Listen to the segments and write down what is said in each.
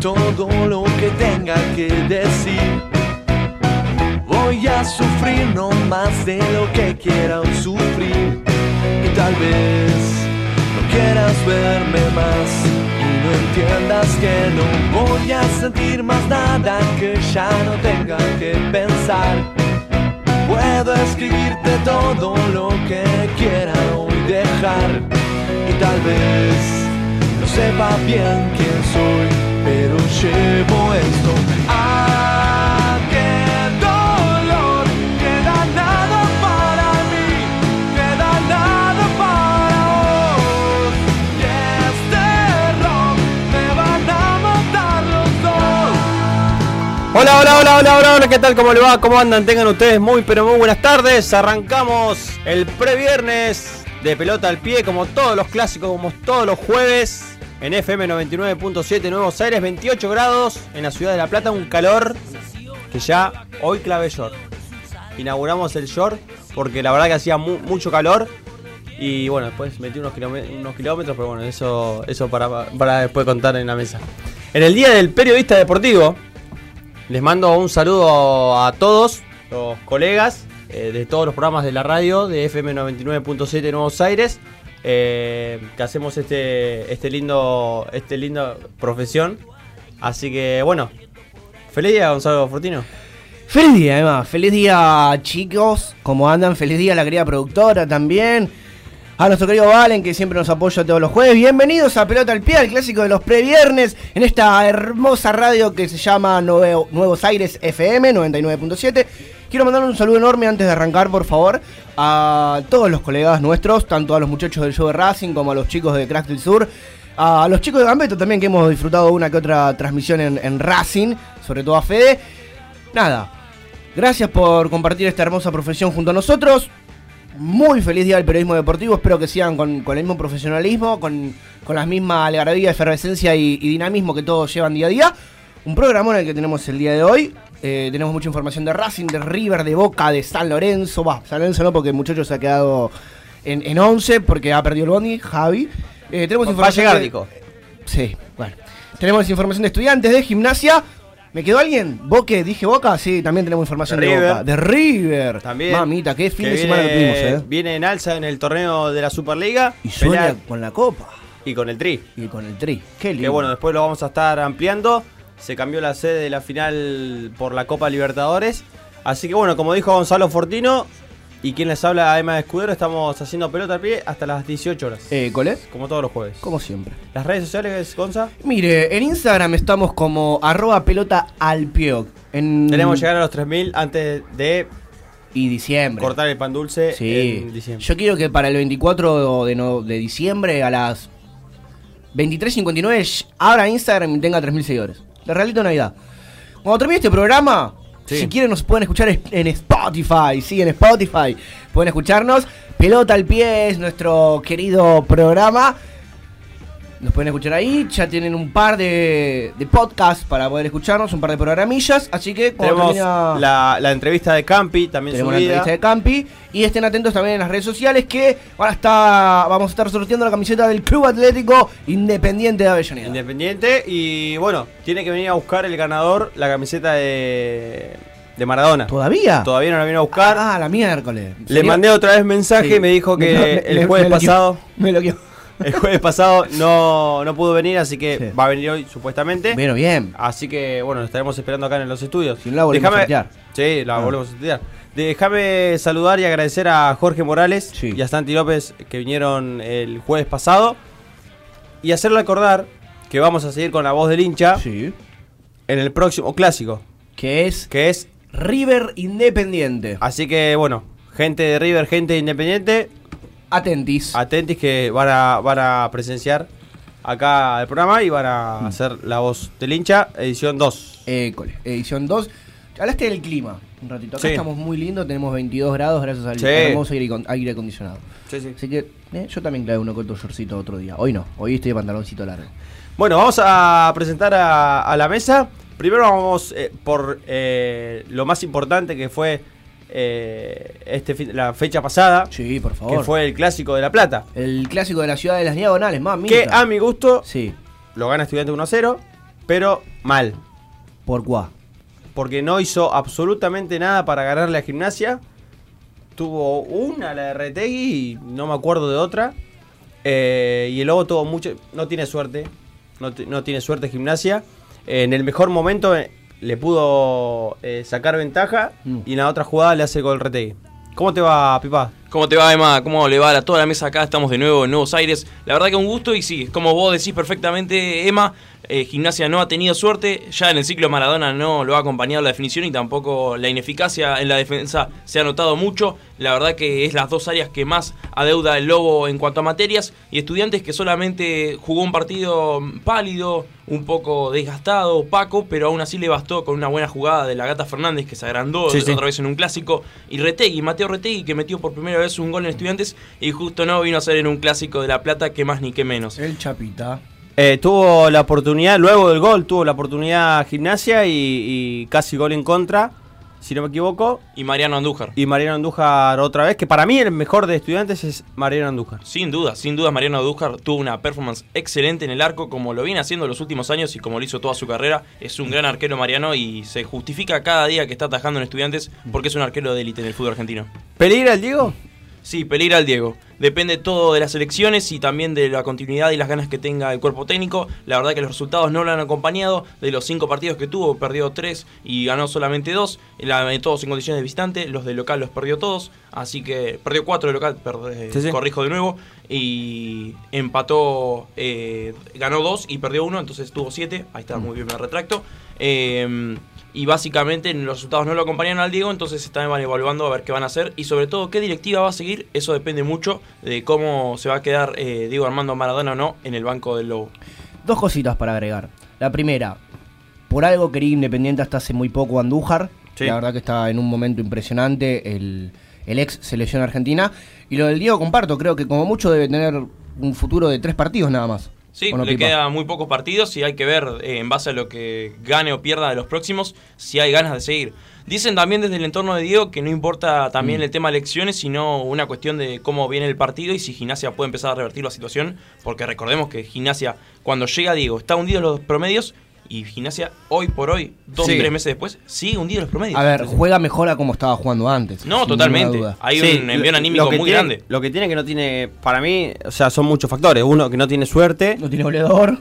todo lo que tenga que decir. Voy a sufrir no más de lo que quiera sufrir. Y tal vez no quieras verme más y no entiendas que no voy a sentir más nada que ya no tenga que pensar. Puedo escribirte todo lo que quiera hoy dejar y tal vez no sepa bien quién soy, pero llevo esto. Ah, qué dolor, queda nada para mí, queda nada para vos. Y este rock me van a matar los dos. Hola, hola, hola, hola, hola, hola, ¿qué tal? ¿Cómo le va? ¿Cómo andan? Tengan ustedes muy, pero muy buenas tardes. Arrancamos el previernes de pelota al pie, como todos los clásicos, como todos los jueves, en FM 99.7 Nuevos Aires, 28 grados en la ciudad de La Plata, un calor que ya hoy clave short. Inauguramos el short porque la verdad que hacía mu- mucho calor. Y bueno, después metí unos, unos kilómetros, pero bueno, eso, eso para, para después contar en la mesa. En el día del periodista deportivo, les mando un saludo a todos los colegas eh, de todos los programas de la radio de FM 99.7 Nuevos Aires eh, que hacemos este este lindo este lindo profesión. Así que bueno, feliz día Gonzalo Fortino. Feliz día, Emma. Feliz día, chicos. ¿Cómo andan? Feliz día a la querida productora también. A nuestro querido Valen, que siempre nos apoya todos los jueves. Bienvenidos a Pelota al Pie, el clásico de los previernes, en esta hermosa radio que se llama Nuevo- Nuevos Aires FM 99.7. Quiero mandar un saludo enorme antes de arrancar, por favor, a todos los colegas nuestros, tanto a los muchachos del show de Racing como a los chicos de Crack del Sur. A los chicos de Gambeto también, que hemos disfrutado una que otra transmisión en, Racing, sobre todo a Fede. Nada, Gracias por compartir esta hermosa profesión junto a nosotros. Muy feliz día del periodismo deportivo. Espero que sigan con, el mismo profesionalismo, con, con la misma algarabía, efervescencia y dinamismo que todos llevan día a día. Un programa en el que tenemos el día de hoy. Eh, tenemos mucha información de Racing, de River, de Boca, de San Lorenzo. Va, San Lorenzo no, porque el muchacho se ha quedado en, en 11 porque ha perdido el Bondi, Javi. Eh, tenemos Va a llegar, Nico. Sí, bueno. Tenemos información de estudiantes, de gimnasia. ¿Me quedó alguien? ¿Boque? ¿Dije Boca? Sí, también tenemos información De de. Boca. De River. También. Mamita, qué fin que de semana que tuvimos, ¿eh? Viene en alza en el torneo de la Superliga. Y pelea- con la copa. y con el Tri. Y con el tri. Qué lindo. Que bueno, después lo vamos a estar ampliando. Se cambió la sede de la final por la Copa Libertadores. Así que bueno, como dijo Gonzalo Fortino y quien les habla, Emma Escudero, estamos haciendo pelota al pie hasta las 18 horas. Eh. Como todos los jueves. Como siempre. Las redes sociales, Gonza. Mire, en Instagram estamos como arroba pelota al pioc. En... Tenemos que llegar a los 3000 antes de Y diciembre. cortar el pan dulce Sí. en diciembre. Yo quiero que para el 24 de, no- de diciembre a las 23.59 abra Instagram y tenga 3.000 seguidores. De realito Navidad. Cuando termine este programa, Sí. si quieren nos pueden escuchar es- en Spotify. Sí, en Spotify. Pueden escucharnos. Pelota al pie es nuestro querido programa. Nos pueden escuchar ahí. Ya tienen un par de, de podcasts para poder escucharnos, un par de programillas. Así que Tenemos termina- la, la entrevista de Campi, también tenemos la subida. entrevista de Campi. Y estén atentos también en las redes sociales que ahora está, vamos a estar sorteando la camiseta del Club Atlético Independiente de Avellaneda. Independiente. Y bueno, tiene que venir a buscar el ganador la camiseta de, de Maradona. ¿Todavía? Todavía no la vino a buscar. Ah, la miércoles. Le mandé otra vez mensaje, Sí. me dijo que Me- el me- jueves me pasado, Me lo quiero. El jueves pasado no, no pudo venir, así que Sí. va a venir hoy supuestamente. Bueno, bien. Así que bueno, lo estaremos esperando acá en los estudios. Si no la volvemos a sortear. Sí, la Ah. volvemos a sortear. Déjame saludar y agradecer a Jorge Morales Sí. y a Santi López que vinieron el jueves pasado. Y hacerle acordar que vamos a seguir con la voz del hincha Sí. en el próximo clásico, Que es que es River Independiente. Así que bueno, gente de River, gente de Independiente, Atentis. atentis que van a, van a presenciar acá el programa y van a hacer la voz del hincha, edición 2. École, edición 2. Hablaste del clima un ratito. Acá Sí. estamos muy lindos, tenemos 22 grados gracias al Sí. hermoso aire, acon- aire acondicionado. Sí, sí. Así que eh, yo también clavé uno con tu shortcito otro día. Hoy no, hoy estoy de pantaloncito largo. Bueno, vamos a presentar a, a la mesa. Primero vamos eh, por eh, lo más importante que fue eh, este la fecha pasada, Sí, por que favor. fue el clásico de La Plata. El clásico de la ciudad de las diagonales, mami. Que a mi gusto Sí. lo gana Estudiante 1 a 0. pero mal. ¿Por cuá? Porque no hizo absolutamente nada para ganarle a Gimnasia. Tuvo una, la de Retegui, y no me acuerdo de otra. Eh, y el Lobo tuvo mucho. No tiene suerte. No, no tiene suerte Gimnasia. Eh, en el mejor momento le pudo eh, sacar ventaja. Mm. Y en la otra jugada le hace gol Retegui. ¿Cómo te va, Pipa? ¿Cómo te va, Emma? ¿Cómo le va a toda la mesa acá? Estamos de nuevo en Nuevos Aires. La verdad que un gusto y sí, como vos decís perfectamente, Emma, eh, Gimnasia no ha tenido suerte. Ya en el ciclo Maradona no lo ha acompañado la definición y tampoco la ineficacia en la defensa se ha notado mucho. La verdad que es las dos áreas que más adeuda el Lobo en cuanto a materias. Y estudiantes que solamente jugó un partido pálido, un poco desgastado, opaco, pero aún así le bastó con una buena jugada de la Gata Fernández que se agrandó Sí, sí. otra vez en un clásico. Y Retegui, Mateo Retegui, que metió por primera vez un gol en Estudiantes y justo no vino a ser en un clásico de La Plata, que más ni que menos. El Chapita. Eh, tuvo la oportunidad, luego del gol, tuvo la oportunidad Gimnasia y, y casi gol en contra, si no me equivoco. Y Mariano Andújar. Y Mariano Andújar otra vez, que para mí el mejor de estudiantes es Mariano Andújar. Sin duda, sin duda Mariano Andújar tuvo una performance excelente en el arco, como lo viene haciendo en los últimos años y como lo hizo toda su carrera. Es un gran arquero Mariano y se justifica cada día que está atajando en Estudiantes porque es un arquero de élite en el fútbol argentino. ¿Peligra el Diego? Sí, peligra el Diego. Depende todo de las elecciones y también de la continuidad y las ganas que tenga el cuerpo técnico. La verdad que los resultados no lo han acompañado. De los cinco partidos que tuvo, perdió tres y ganó solamente dos. La- todos en condiciones de visitante. Los de local los perdió todos. Así que perdió cuatro de local, eh, Sí, sí. corrijo de nuevo. Y empató, eh, ganó dos y perdió uno, entonces tuvo siete. Ahí está, muy bien, me retracto. Eh, y básicamente los resultados no lo acompañan al Diego, entonces están evaluando a ver qué van a hacer y sobre todo qué directiva va a seguir. Eso depende mucho de cómo se va a quedar eh, Diego Armando Maradona o no en el banco del Lobo. Dos cositas para agregar. La primera, por algo quería Independiente hasta hace muy poco Andújar. Sí. La verdad que está en un momento impresionante el, el ex selección argentina. Y lo del Diego comparto, creo que como mucho debe tener un futuro de tres partidos nada más. Sí, ¿O no, le Pipa? quedan muy pocos partidos y hay que ver eh, en base a lo que gane o pierda de los próximos si hay ganas de seguir. Dicen también desde el entorno de Diego que no importa Mm. también el tema elecciones, sino una cuestión de cómo viene el partido y si Gimnasia puede empezar a revertir la situación, porque recordemos que Gimnasia cuando llega Diego está hundido en los promedios y Gimnasia hoy por hoy, dos Sí. tres meses después, sigue hundido en los promedios. A ver, Entonces, juega mejor a como estaba jugando antes. no, totalmente. Hay Sí, un envío anímico muy tiene- grande. Lo que tiene que no tiene, para mí, o sea, son muchos factores. Uno, que no tiene suerte. No tiene goleador.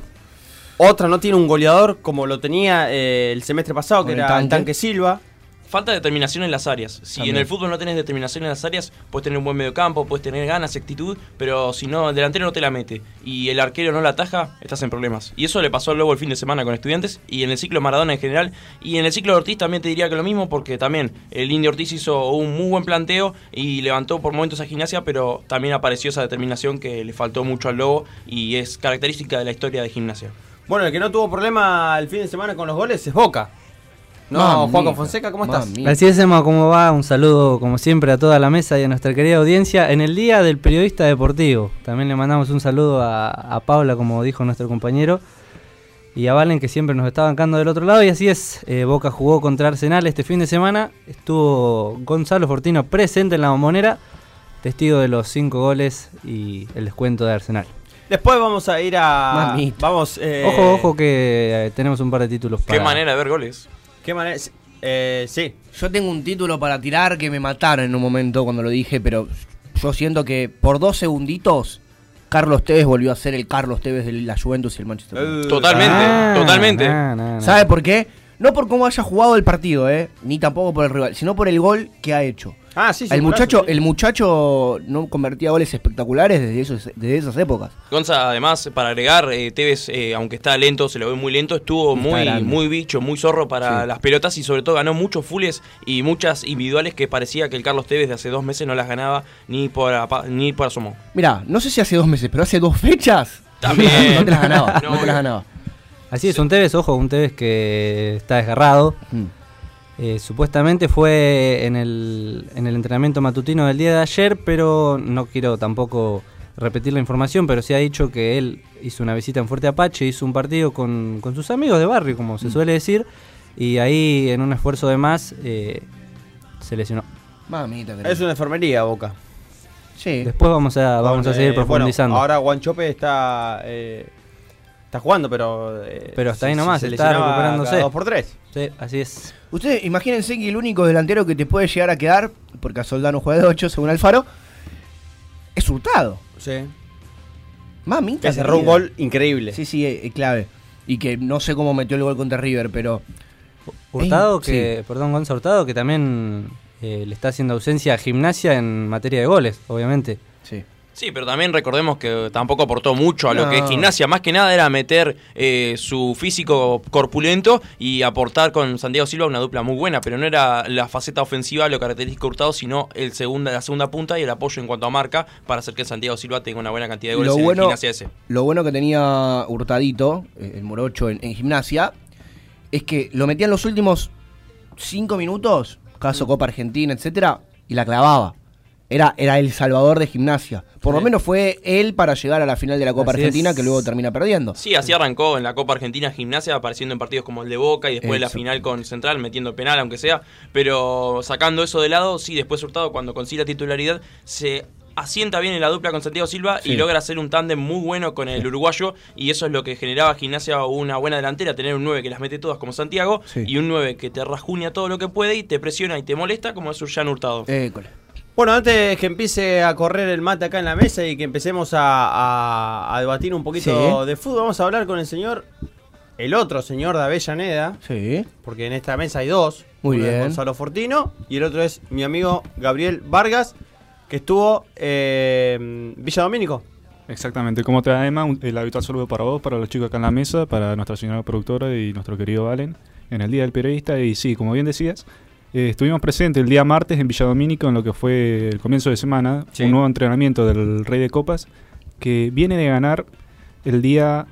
Otra, no tiene un goleador como lo tenía eh, el semestre pasado, que el era tanque. el tanque Silva. Falta determinación en las áreas. Si También. en el fútbol no tenés determinación en las áreas, puedes tener un buen mediocampo, puedes tener ganas, actitud, pero si no, el delantero no te la mete y el arquero no la ataja, estás en problemas. Y eso le pasó luego el fin de semana con estudiantes y en el ciclo Maradona en general. Y en el ciclo de Ortiz también te diría que lo mismo, porque también el Indio Ortiz hizo un muy buen planteo y levantó por momentos a gimnasia, pero también apareció esa determinación que le faltó mucho al Lobo y es característica de la historia de gimnasia. Bueno, el que no tuvo problema el fin de semana con los goles es Boca. No, Mamita, Juanco Fonseca, ¿cómo estás? mamita. Así es, Emma, ¿cómo va? Un saludo, como siempre, a toda la mesa y a nuestra querida audiencia en el Día del Periodista Deportivo. También le mandamos un saludo a, a Paula, como dijo nuestro compañero, y a Valen, que siempre nos está bancando del otro lado. Y así es, eh, Boca jugó contra Arsenal este fin de semana. Estuvo Gonzalo Fortino presente en la bombonera, testigo de los cinco goles y el descuento de Arsenal. Después vamos a ir a. Mamita. Vamos. eh, Ojo, ojo, que eh, tenemos un par de títulos para. Qué manera de ver goles. ¿Qué manera? Eh, sí. Yo tengo un título para tirar que me mataron en un momento cuando lo dije, pero yo siento que por dos segunditos Carlos Tevez volvió a ser el Carlos Tevez de la Juventus y el Manchester United. Totalmente, Ah, totalmente. nah, nah, nah. ¿Sabe por qué? No por cómo haya jugado el partido, eh, ni tampoco por el rival, sino por el gol que ha hecho. Ah, sí, sí. el muchacho, sí. el muchacho no convertía goles espectaculares desde esos, desde esas épocas. Gonza, además, para agregar, eh, Tevez, eh, aunque está lento, se lo ve muy lento, estuvo muy, grande. muy bicho, muy zorro para Sí. las pelotas y sobre todo ganó muchos fulles y muchas individuales que parecía que el Carlos Tevez de hace dos meses no las ganaba ni por, ni por asomo. Mira, no sé si hace dos meses, pero hace dos fechas. También. no te las ganaba, No, no, te las ganaba. Así es, un Tevez, ojo, un Tevez que está desgarrado. Mm. Eh, supuestamente fue en el, en el entrenamiento matutino del día de ayer, pero no quiero tampoco repetir la información, pero se ha dicho que él hizo una visita en Fuerte Apache, hizo un partido con, con sus amigos de barrio, como se suele decir, y ahí en un esfuerzo de más eh, se lesionó. Mamita. Es una enfermería, Boca. Sí. Después vamos a, vamos a seguir eh, bueno, profundizando. ahora Guanchope está. Eh, está jugando, pero. eh, Pero hasta ahí se- nomás, se está lesionaba recuperándose. cada dos por tres. Sí, así es. Ustedes imagínense que el único delantero que te puede llegar a quedar, porque a Soldano juega de 8 según Alfaro, es Hurtado. Sí. Mamita. Que cerró un gol increíble. Sí, sí, es, es clave. Y que no sé cómo metió el gol contra River, pero. Hurtado, Ey, que, perdón, Gonza Hurtado, que también eh, le está haciendo ausencia a gimnasia en materia de goles, obviamente. Sí. Sí, pero también recordemos que tampoco aportó mucho a lo No. que es gimnasia. Más que nada era meter eh, su físico corpulento y aportar con Santiago Silva una dupla muy buena. Pero no era la faceta ofensiva lo característico Hurtado, sino el segunda, la segunda punta y el apoyo en cuanto a marca para hacer que Santiago Silva tenga una buena cantidad de goles Lo en bueno- gimnasia ese. Lo bueno que tenía Hurtadito, eh, el morocho en, en gimnasia, es que lo metía en los últimos 5 minutos, caso Copa Argentina, etcétera, y la clavaba. Era, era el salvador de gimnasia. Por lo menos fue él para llegar a la final de la Copa Así Argentina, es. que luego termina perdiendo. Sí, así arrancó en la Copa Argentina Gimnasia, apareciendo en partidos como el de Boca y después la final con Central, metiendo penal, aunque sea. Pero sacando eso de lado, sí, después Hurtado, cuando consigue la titularidad, se asienta bien en la dupla con Santiago Silva Sí. y logra hacer un tándem muy bueno con el uruguayo. Y eso es lo que generaba Gimnasia una buena delantera: tener un 9 que las mete todas como Santiago Sí. y un 9 que te rajuña todo lo que puede y te presiona y te molesta, como es Urjan Hurtado. École. Bueno, antes que empiece a correr el mate acá en la mesa y que empecemos a, a- a debatir un poquito Sí. de fútbol, vamos a hablar con el señor, el otro señor de Avellaneda, Sí. porque en esta mesa hay dos. Muy Uno es bien. Gonzalo Fortino y el otro es mi amigo Gabriel Vargas, que estuvo eh, en Villa Domínico. Exactamente, como te da Emma, Un- el habitual saludo para vos, para los chicos acá en la mesa, para nuestra señora productora y nuestro querido Valen en el Día del Periodista. Y sí, como bien decías, eh, estuvimos presentes el día martes en Villa Domínico en lo que fue el comienzo de semana, Sí. un nuevo entrenamiento del Rey de Copas, que viene de ganar el día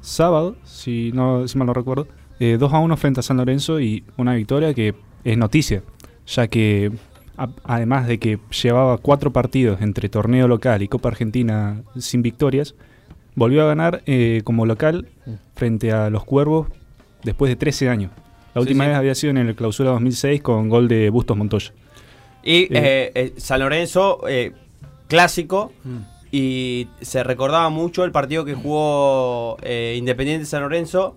sábado, si no si mal no recuerdo, eh, 2 a 1 frente a San Lorenzo y una victoria que es noticia, ya que a- además de que llevaba cuatro partidos entre torneo local y Copa Argentina sin victorias, volvió a ganar eh, como local frente a los Cuervos después de 13 años. La última sí. vez había sido en el clausura 2006 con gol de Bustos Montoya. Y Eh. eh, eh, San Lorenzo, eh, clásico, y se recordaba mucho el partido que jugó eh, Independiente San Lorenzo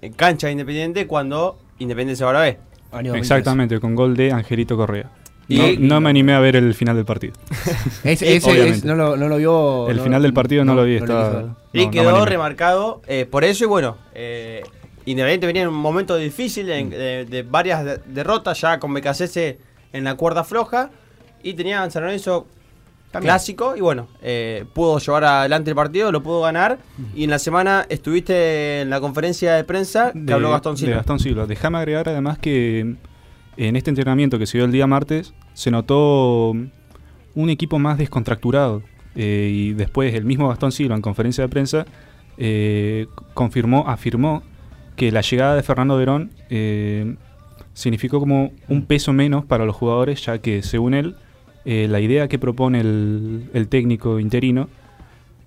en cancha de Independiente cuando Independiente se va a la B. Año 2003. Exactamente, con gol de Angelito Correa. Y- No, y- no me animé a ver el final del partido. Ese, ese- Obviamente. ese no, lo, no lo vio. el no- final del partido no, lo vi, no estaba-. Y quedó remarcado eh, por eso y bueno, eh, Independiente venía en un momento difícil en- de, de varias de- derrotas ya con BKCS en la cuerda floja y tenía San Lorenzo También. clásico y bueno, eh, pudo llevar adelante el partido, lo pudo ganar y en la semana estuviste en la conferencia de prensa que de, habló Gastón de Silva. Gastón Silva. Déjame agregar además que en este entrenamiento que se dio el día martes se notó un equipo más descontracturado. Eh, y después el mismo Gastón Silva en conferencia de prensa eh, confirmó, afirmó que la llegada de Fernando Verón eh, significó como un peso menos para los jugadores, ya que según él, eh, la idea que propone el, el técnico interino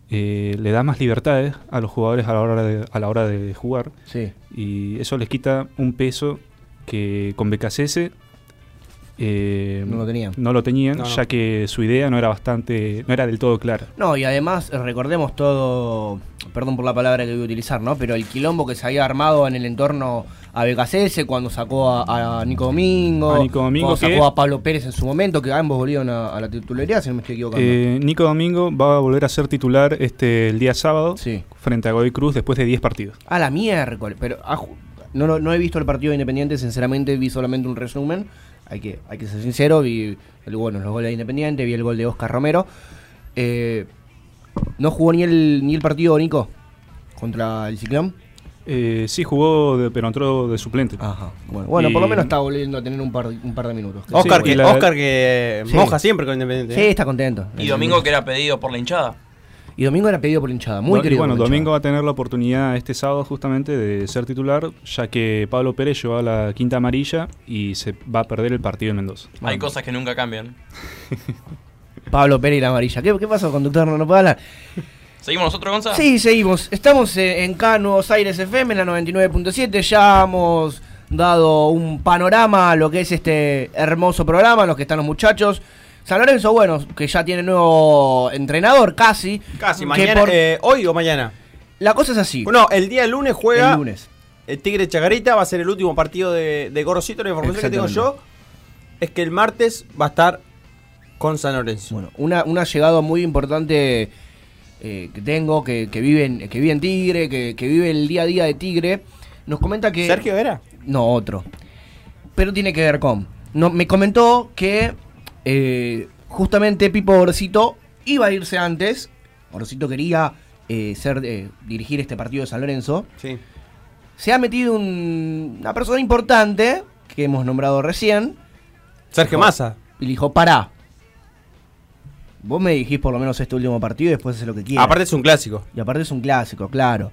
eh, le da más libertades a los jugadores a la hora de, a la hora de jugar Sí. y eso les quita un peso que con BKCS eh, No lo tenían. no lo tenían, No, no. ya que su idea no era bastante, no era del todo clara. No, y además eh, recordemos todo, perdón por la palabra que voy a utilizar, ¿no? Pero el quilombo que se había armado en el entorno a BKCS cuando sacó a, a Nico Domingo, A Nico Domingo cuando que- sacó a Pablo Pérez en su momento, que ambos volvieron a, a la titularidad, si no me estoy equivocando. Eh, Nico Domingo va a volver a ser titular este el día sábado sí. frente a Godoy Cruz después de 10 partidos. A la miércoles, pero ah, no, no, no he visto el partido de Independiente, sinceramente vi solamente un resumen. Hay que, hay que ser sincero, vi el, bueno, los goles de Independiente, vi el gol de Oscar Romero. Eh, no jugó ni el, ni el partido Nico contra el Ciclón. Eh, sí jugó, de- pero entró de suplente. Ajá. Bueno, bueno por lo menos está volviendo a tener un par, un par de minutos. Oscar, Sí, que, la- Oscar que Sí. moja siempre con Independiente. Sí, ¿eh? está contento. Y Domingo que era pedido por la hinchada. Y Domingo era pedido por hinchada, muy Do- y querido. bueno, Domingo va a tener la oportunidad este sábado justamente de ser titular, ya que Pablo Pérez lleva la quinta amarilla y se va a perder el partido en Mendoza. Hay cosas que nunca cambian. Pablo Pérez y la amarilla. ¿Qué, qué pasó, conductor? ¿No, no puede hablar? ¿Seguimos nosotros, Gonza? Sí, seguimos. Estamos en K Nuevos Aires FM, en la 99.7. Ya hemos dado un panorama a lo que es este hermoso programa, los que están los muchachos. San Lorenzo, bueno, que ya tiene nuevo entrenador, casi. Casi, mañana, por- eh, hoy o mañana. La cosa es así. No, el día lunes juega el lunes. el Tigre Chacarita, va a ser el último partido de, de Gorosito. La información que tengo yo es que el martes va a estar con San Lorenzo. Bueno, una, una llegada muy importante eh, que tengo, que, que, vive en, que vive en Tigre, que, que vive el día a día de Tigre, nos comenta que... ¿Sergio era? No, otro. Pero tiene que ver con... No, me comentó que eh, justamente Pipo Gorosito iba a irse antes. Gorosito quería eh, ser eh, dirigir este partido de San Lorenzo. Sí. Se ha metido un- una persona importante que hemos nombrado recién. Sergio Dijo- Massa. Y le dijo, pará. Vos me dijís por lo menos este último partido y después haces lo que quieras. Aparte es un clásico. Y aparte es un clásico, claro.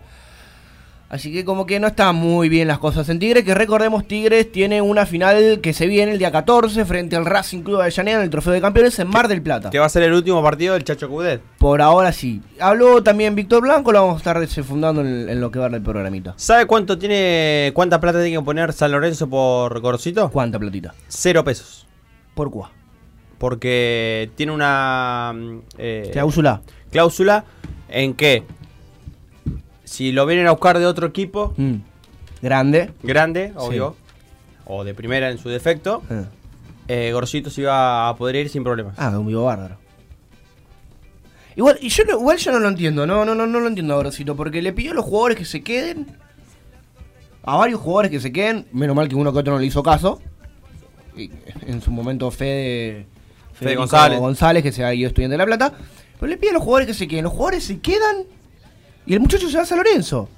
Así que como que no están muy bien las cosas en Tigre, que recordemos Tigres tiene una final que se viene el día 14 frente al Racing Club de Avellaneda en el Trofeo de Campeones en Mar del Plata. Que va a ser el último partido del Chacho Cudet. Por ahora sí. Habló también Víctor Blanco, lo vamos a estar desenfundando en, en lo que va del programita. ¿Sabe cuánto tiene, cuánta plata tiene que poner San Lorenzo por Gorosito? ¿Cuánta platita? Cero pesos. ¿Por cuá? Porque tiene una mm, eh, Cláusula. cláusula en que si lo vienen a buscar de otro equipo Mm. Grande. grande, obvio, o de primera en su defecto, Eh. eh, Gorosito se iba a poder ir sin problemas. Ah, un vivo bárbaro. Igual, y yo no, igual yo no lo entiendo, no, no, no, no lo entiendo, Gorosito, porque le pidió a los jugadores que se queden. A varios jugadores que se queden, menos mal que uno que otro no le hizo caso. Y en su momento Fede, Federico González. González, que se ha ido estudiando de La Plata. Pero le pide a los jugadores que se queden. Los jugadores se quedan y el muchacho se va a San Lorenzo.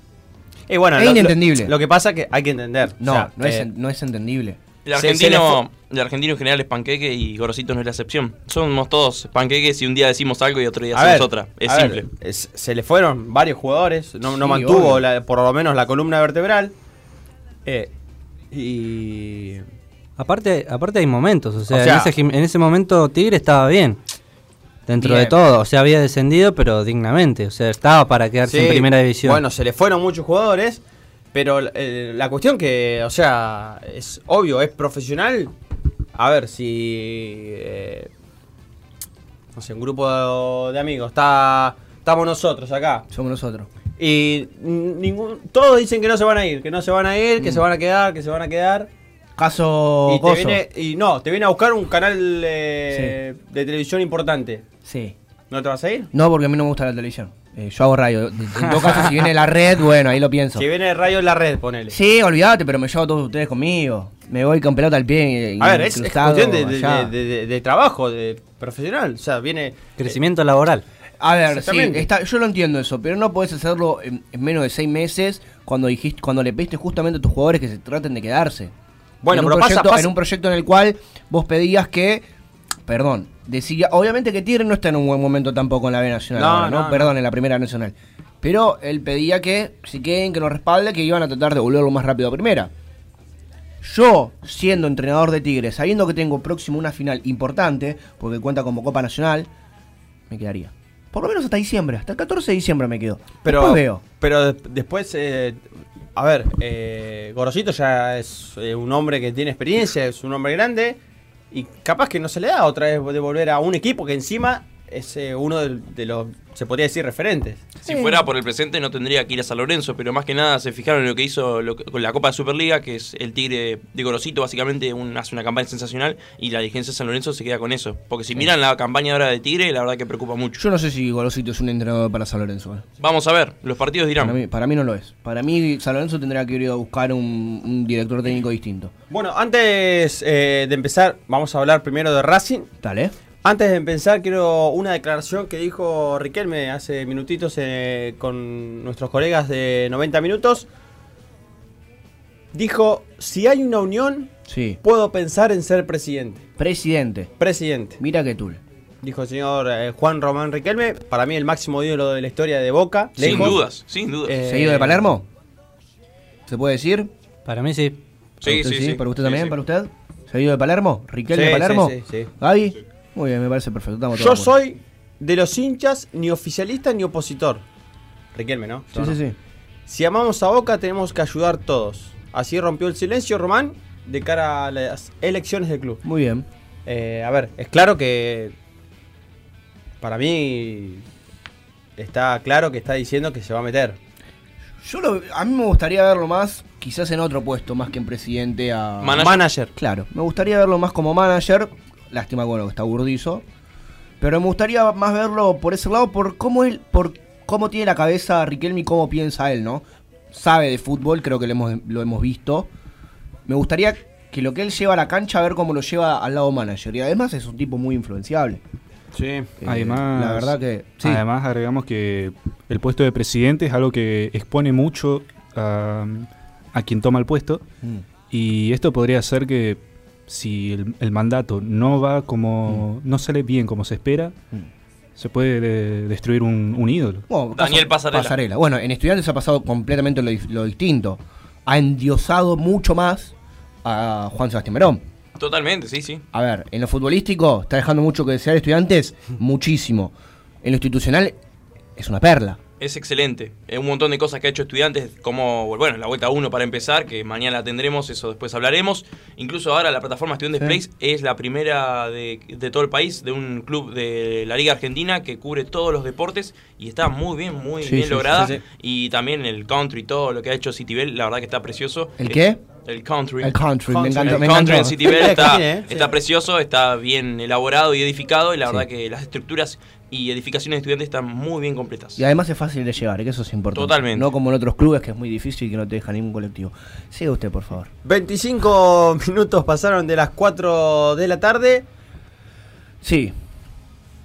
Y bueno, Es lo- lo- inentendible. Lo, que pasa es que hay que entender. No, o sea, no, es, eh, en- no es entendible. El argentino, el argentino en general es panqueque y Gorosito no es la excepción. Somos todos panqueques y un día decimos algo y otro día hacemos ver, otra. Es a ver, simple. es- se le fueron varios jugadores, no, no mantuvo la- por lo menos la columna vertebral. Eh, y Aparte, aparte hay momentos, o sea, O sea- en, ese, gim- en ese momento Tigre estaba bien. Dentro Bien. de todo, o sea, había descendido, pero dignamente, o sea, estaba para quedarse en primera división. Bueno, se le fueron muchos jugadores, pero eh, la cuestión que, o sea, es obvio, es profesional. A ver, si, eh, no sé, un grupo de amigos, está, estamos nosotros acá, Somos nosotros. y ningún, todos dicen que no se van a ir, que no se van a ir, que Mm. se van a quedar, que se van a quedar. Caso y, te viene, y no, te viene a buscar un canal eh, de televisión importante. Sí. ¿No te vas a ir? No, porque a mí no me gusta la televisión. Eh, yo hago radio. En todo caso, si viene la red, bueno, ahí lo pienso. Si viene radio en la red, ponele. Sí, olvídate, pero me llevo a todos ustedes conmigo. Me voy con pelota al pie. y- A ver, es, es cuestión de, de- allá. de- de- de trabajo, de profesional. O sea, viene. Crecimiento laboral. A ver, sí, está, yo lo entiendo eso, pero no podés hacerlo en, en menos de seis meses cuando dijiste, cuando le pediste justamente a tus jugadores que se traten de quedarse. Bueno, en un pero pasa- proyecto, pasa- en un proyecto en el cual vos pedías que, perdón, decía, obviamente que Tigre no está en un buen momento tampoco en la B Nacional, No, ahora, ¿no? no, perdón, en la Primera Nacional. Pero él pedía que si queden, que nos respalde, que iban a tratar de volverlo más rápido a Primera. Yo, siendo entrenador de Tigre, sabiendo que tengo próximo una final importante, porque cuenta como Copa Nacional, me quedaría. Por lo menos hasta diciembre, hasta el 14 de diciembre me quedo. Pero, Después veo. pero de- después, eh, a ver, eh, Gorosito ya es eh, un hombre que tiene experiencia, es un hombre grande. Y capaz que no se le da otra vez de volver a un equipo que encima es eh, uno de, de los, se podría decir, referentes. Si fuera por el presente no tendría que ir a San Lorenzo, pero más que nada se fijaron en lo que hizo lo con la Copa de Superliga, que es el Tigre de Gorosito, básicamente un- hace una campaña sensacional y la dirigencia de San Lorenzo se queda con eso. Porque si miran la campaña ahora de Tigre, la verdad que preocupa mucho. Yo no sé si Golosito es un entrenador para San Lorenzo. eh. Vamos a ver, los partidos dirán. Para mí, para mí no lo es. Para mí San Lorenzo tendría que ir a buscar un, un director técnico distinto. Bueno, antes eh, de empezar, vamos a hablar primero de Racing. Dale. Antes de empezar, quiero una declaración que dijo Riquelme hace minutitos eh, con nuestros colegas de 90 minutos. Dijo, si hay una unión, Sí. puedo pensar en ser presidente. Presidente. Presidente. Mira que tú. Dijo el señor eh, Juan Román Riquelme, para mí el máximo ídolo de la historia de Boca. Sin lejos. dudas, sin dudas. Eh, ¿Seguido de Palermo? ¿Se puede decir? Para mí sí. ¿Para sí, usted sí, sí. ¿Para usted Sí, también? sí. ¿Para usted? ¿Seguido de Palermo? ¿Riquelme Sí, de Palermo? sí, sí, sí. ¿Gaby? Muy bien, me parece perfecto. Estamos Yo todos soy de los hinchas ni oficialista ni opositor. Riquelme, ¿no? Sí, Yo sí, no. sí. Si amamos a Boca tenemos que ayudar todos. Así rompió el silencio Román de cara a las elecciones del club. Muy bien. Eh, a ver, es claro que para mí está claro que está diciendo que se va a meter. Yo lo- a mí me gustaría verlo más, quizás en otro puesto, más que en presidente a... Manager. Manager. Claro, me gustaría verlo más como manager. Lástima, bueno, que está burdizo. Pero me gustaría más verlo por ese lado, por cómo él, por cómo tiene la cabeza Riquelme y cómo piensa él, ¿no? Sabe de fútbol, creo que lo hemos, lo hemos visto. Me gustaría que lo que él lleva a la cancha, a ver cómo lo lleva al lado manager. Y además es un tipo muy influenciable. Sí. Eh, Además, la verdad que. Sí. Además, agregamos que el puesto de presidente es algo que expone mucho a, a quien toma el puesto. Mm. Y esto podría hacer que si el, el mandato no va como. no sale bien como se espera, Mm. se puede de- destruir un, un ídolo. Bueno, Daniel caso- Pasarela. Bueno, en Estudiantes ha pasado completamente lo, lo distinto. Ha endiosado mucho más a Juan Sebastián Verón. Totalmente, sí, sí. A ver, en lo futbolístico está dejando mucho que desear Estudiantes, muchísimo. En lo institucional es una perla. Es excelente. Es un montón de cosas que ha hecho estudiantes, como, bueno, la vuelta 1 para empezar, que mañana la tendremos, eso después hablaremos. Incluso ahora la plataforma Estudiantes Sí. Place es la primera de, de todo el país, de un club de la Liga Argentina que cubre todos los deportes y está muy bien, muy Sí, bien sí, lograda. sí, sí. Y también el country, todo lo que ha hecho Citibel, la verdad que está precioso. ¿El Eh, qué? El country. El country, me Country. encantó. El me country en Eh, está, eh, está sí. precioso, está bien elaborado y edificado y la Sí. verdad que las estructuras y edificaciones de estudiantes están muy bien completas. Y además es fácil de llegar, que eso es importante. Totalmente. No como en otros clubes que es muy difícil y que no te deja ningún colectivo. Siga usted, por favor. 25 minutos pasaron de las 4 de la tarde. Sí.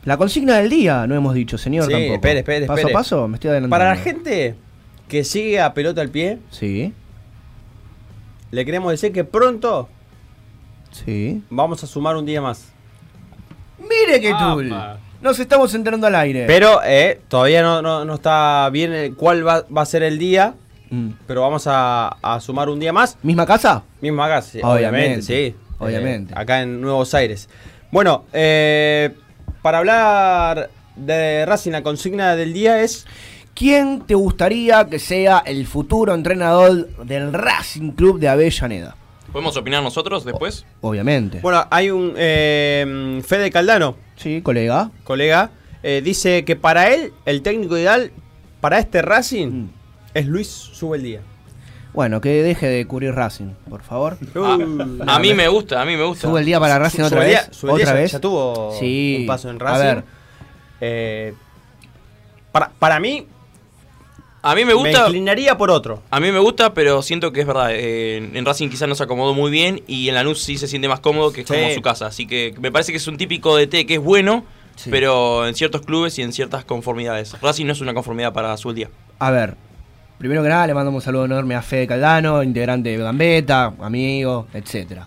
La consigna del día, no hemos dicho, señor. Sí, tampoco. espere, espere, Paso espere. a paso, me estoy adelantando. Para la gente que sigue a pelota al pie, Sí, le queremos decir que pronto sí. vamos a sumar un día más. Mire qué Apa. Nos estamos entrando al aire. Pero eh, todavía no, no- no está bien el- cuál va, va a ser el día, Mm. pero vamos a, a sumar un día más. ¿Misma casa? Sí, Obviamente, obviamente, sí. obviamente. Eh, acá en Nuevos Aires. Bueno, eh, para hablar de Racing, la consigna del día es... ¿Quién te gustaría que sea el futuro entrenador del Racing Club de Avellaneda? ¿Podemos opinar nosotros después? Obviamente. Bueno, hay un eh, Fede Caldano, Sí, colega. colega, eh, dice que para él el técnico ideal para este Racing Mm. es Luis Subeldía. Bueno, que deje de cubrir Racing, por favor. A, a mí me gusta, a mí me gusta. Sube el día para Racing otra Subeldía- vez. Subeldía ¿Otra ya, vez? ya tuvo Sí. un paso en A Racing. ver. Eh, para, para mí, A mí me me gusta. inclinaría por otro. A mí me gusta, pero siento que es verdad. eh, en, Racing quizás no se acomodó muy bien y en Lanús sí se siente más cómodo, que es Sí. como su casa. Así que me parece que es un típico DT que es bueno, Sí. pero en ciertos clubes y en ciertas conformidades. Racing no es una conformidad para su día. A ver, primero que nada le mandamos un saludo enorme a Fede Caldano, integrante de Gambeta, amigo, etcétera.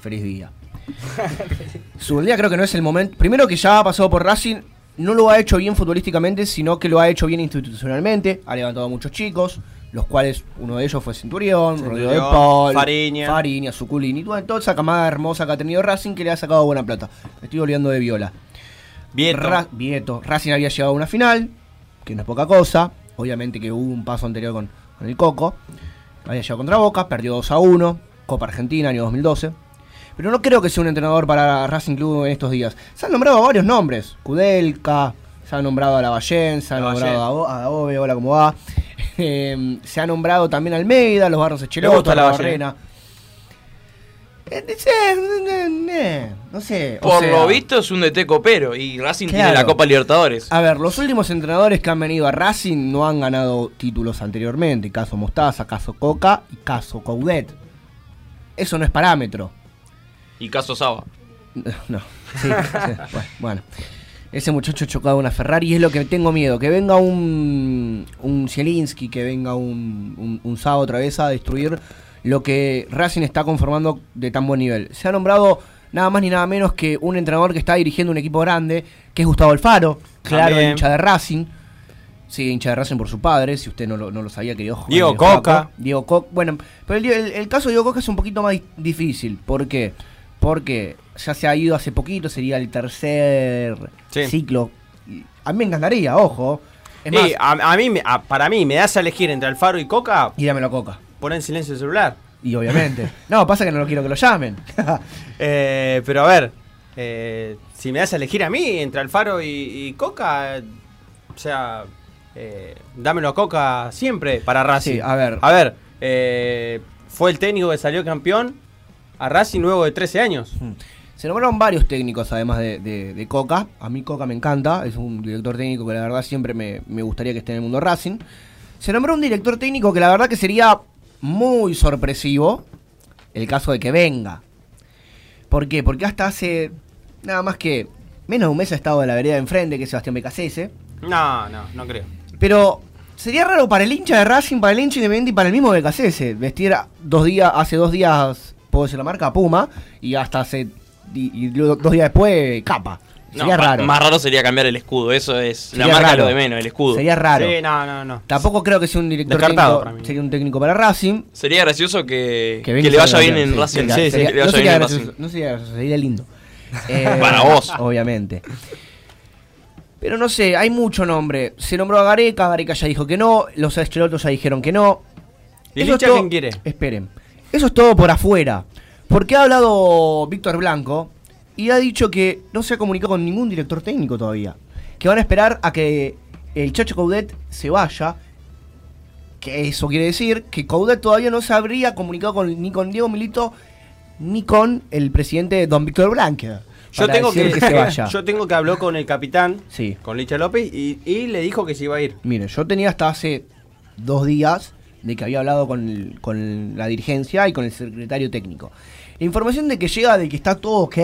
Feliz día. Su día creo que no es el momento. Primero que ya ha pasado por Racing, no lo ha hecho bien futbolísticamente, sino que lo ha hecho bien institucionalmente. Ha levantado a muchos chicos, los cuales uno de ellos fue Centurión, Rodrigo de Paul, Fariña. Fariña, Suculini, toda, toda esa camada hermosa que ha tenido Racing que le ha sacado buena plata. Me estoy olvidando de Viola. Vieto. Ra- Vieto. Racing había llegado a una final, que no es poca cosa. Obviamente que hubo un paso anterior con, con el Coco. Había llegado contra Boca, perdió 2 a 1. Copa Argentina, año 2012. Pero no creo que sea un entrenador para Racing Club en estos días. Se han nombrado varios nombres. Kudelka, se ha nombrado a Lavallén, se ha nombrado a, a Daove, hola, ¿cómo va? Eh, se ha nombrado también a Almeida, los Barros Echeloto, a la. Barrena. Eh, eh, eh, no sé. o Por sea- lo visto es un DT copero y Racing tiene la Copa Libertadores. A ver, los últimos entrenadores que han venido a Racing no han ganado títulos anteriormente. Caso Mostaza, caso Coca y caso Coudet. Eso no es parámetro. Y Caso Saba. No, sí, sí, bueno. Ese muchacho ha chocado una Ferrari y es lo que tengo miedo. Que venga un, un Zielinski, que venga un, un, un Saba otra vez a destruir lo que Racing está conformando de tan buen nivel. Se ha nombrado nada más ni nada menos que un entrenador que está dirigiendo un equipo grande, que es Gustavo Alfaro, claro, También. hincha de Racing. Sí, hincha de Racing por su padre, si usted no lo, no lo sabía, querido Juan Diego. Coca. Diego Coca. Bueno, pero el, el- el caso de Diego Coca es un poquito más di- difícil. ¿Por qué? Porque ya se ha ido hace poquito, sería el tercer Sí. ciclo. A mí me encantaría, ojo. Es más, Y a, a mí, a- para mí, me das a elegir entre Alfaro y Coca, y dámelo a Coca. poner en silencio el celular. Y obviamente. no, pasa que no lo quiero que lo llamen. Eh, pero a ver, eh, si me das a elegir a mí entre Alfaro y, y Coca, eh, o sea, eh, dámelo a Coca siempre para Racing. Sí, a ver. A ver, fue el técnico que salió campeón a Racing luego de 13 años. Mm. Se nombraron varios técnicos además de, de- de Coca. A mí Coca me encanta, es un director técnico que la verdad siempre me, me gustaría que esté en el mundo Racing. Se nombró un director técnico que la verdad que sería muy sorpresivo el caso de que venga. ¿Por qué? Porque hasta hace nada más que menos de un mes ha estado de la vereda de enfrente, que es Sebastián Becasese. No, no, no creo. Pero sería raro para el hincha de Racing, para el hincha independiente y para el mismo Becasese vestir dos días, hace dos días, puedo decir la marca, Puma, y hasta hace y, dos días después, capa. No, Sería ma- raro. Más raro sería cambiar el escudo. Eso es Sería la marca raro. lo de menos, el escudo. Sería raro. Sí, no, no, no. Tampoco creo que sea un director Descartado técnico. Sería un técnico para Racing. Sería gracioso que, que, le vaya bien en Racing. que le no vaya sería bien en gracioso, Racing. no sería gracioso, sería lindo. Eh, Para vos. Obviamente. Pero no sé, hay mucho nombre. Se nombró a Gareca, Gareca ya dijo que no, los Estrelotos ya dijeron que no. ¿Y el hincha quién quiere? Esperen. Eso es todo por afuera. Porque ha hablado Víctor Blanco y ha dicho que no se ha comunicado con ningún director técnico todavía. Que van a esperar a que el Chacho Coudet se vaya. Que eso quiere decir que Coudet todavía no se habría comunicado con- ni con Diego Milito ni con el presidente Don Víctor Blanco. Yo tengo que, decir se vaya. yo tengo que habló con el capitán, Sí. con Licha López, y, y le dijo que se iba a ir. Mire, yo tenía hasta hace dos días de que había hablado con, el- con la dirigencia y con el secretario técnico. La información de que llega de que está todo ok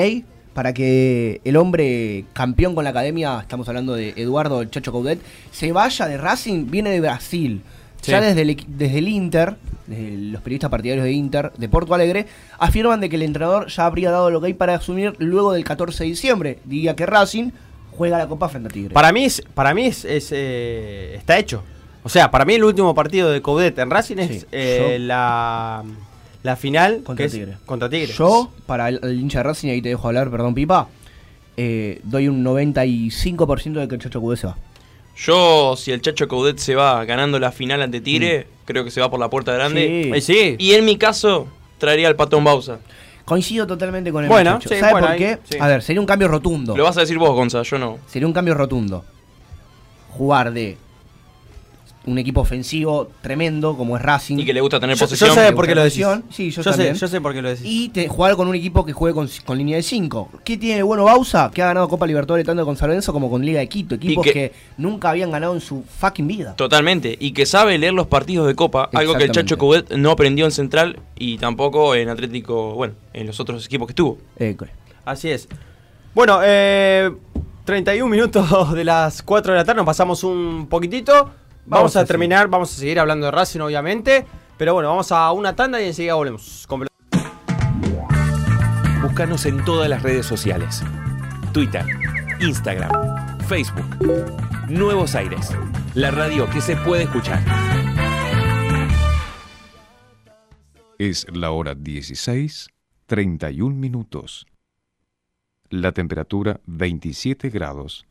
para que el hombre campeón con la academia, estamos hablando de Eduardo el Chacho Coudet, se vaya de Racing, viene de Brasil. Sí. Ya desde el, desde el Inter, desde los periodistas partidarios de Inter, de Porto Alegre, afirman de que el entrenador ya habría dado lo que hay para asumir luego del 14 de diciembre, día que Racing juega la Copa frente a Tigre. Para mí, es, para mí es, es, eh, está hecho. O sea, para mí el último partido de Coudet en Racing es Sí, eh, la, la final Contra que es Tigre. contra Tigre. Yo, para el, el hincha de Racing, ahí te dejo hablar, perdón, Pipa, eh, doy un 95% de que el Chacho Coudet se va. Yo, si el Chacho Coudet se va ganando la final ante Tigre, creo que se va por la puerta grande. Sí. Eh, sí. Y en mi caso, traería al Patón Bausa. Coincido totalmente con el Bueno, muchacho. sí, ¿Sabe bueno, por ahí, qué? sí. A ver, sería un cambio rotundo. Lo vas a decir vos, Gonza, yo no. Sería un cambio rotundo. Jugar de un equipo ofensivo tremendo como es Racing. Y que le gusta tener Yo, posesión. yo sé por qué lo decís. Sí, yo sé, también. yo sé por qué lo decís. Y te- jugar con un equipo que juegue con, con línea de 5. ¿Qué tiene de bueno Bausa? Que ha ganado Copa Libertadores tanto con San Lorenzo como con Liga de Quito. Equipos que- que... nunca habían ganado en su fucking vida. Totalmente. Y que sabe leer los partidos de Copa, algo que el Chacho. Coudet no aprendió en Central y tampoco en Atlético, bueno, en los otros equipos que estuvo. Eh, Así es. Bueno, eh, 31 minutos de las 4 de la tarde, nos pasamos un poquitito. Vamos, Vamos a terminar, vamos a seguir hablando de Racing, obviamente. Pero bueno, vamos a una tanda y enseguida volvemos. con Búscanos en todas las redes sociales. Twitter, Instagram, Facebook. Nuevos Aires. La radio que se puede escuchar. Es la hora 16, 31 minutos. La temperatura 27 grados.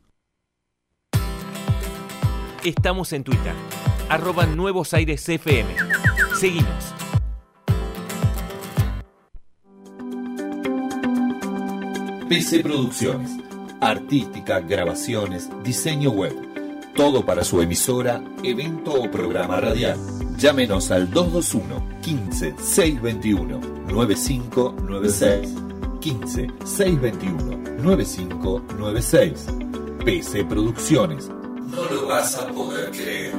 Estamos en Twitter. Arroba Nuevos Aires FM. Seguimos. PC Producciones. Artística, grabaciones, diseño web. Todo para su emisora, evento o programa radial. Llámenos al 221 15 621 9596. 15 621 9596. PC Producciones. No lo vas a poder creer.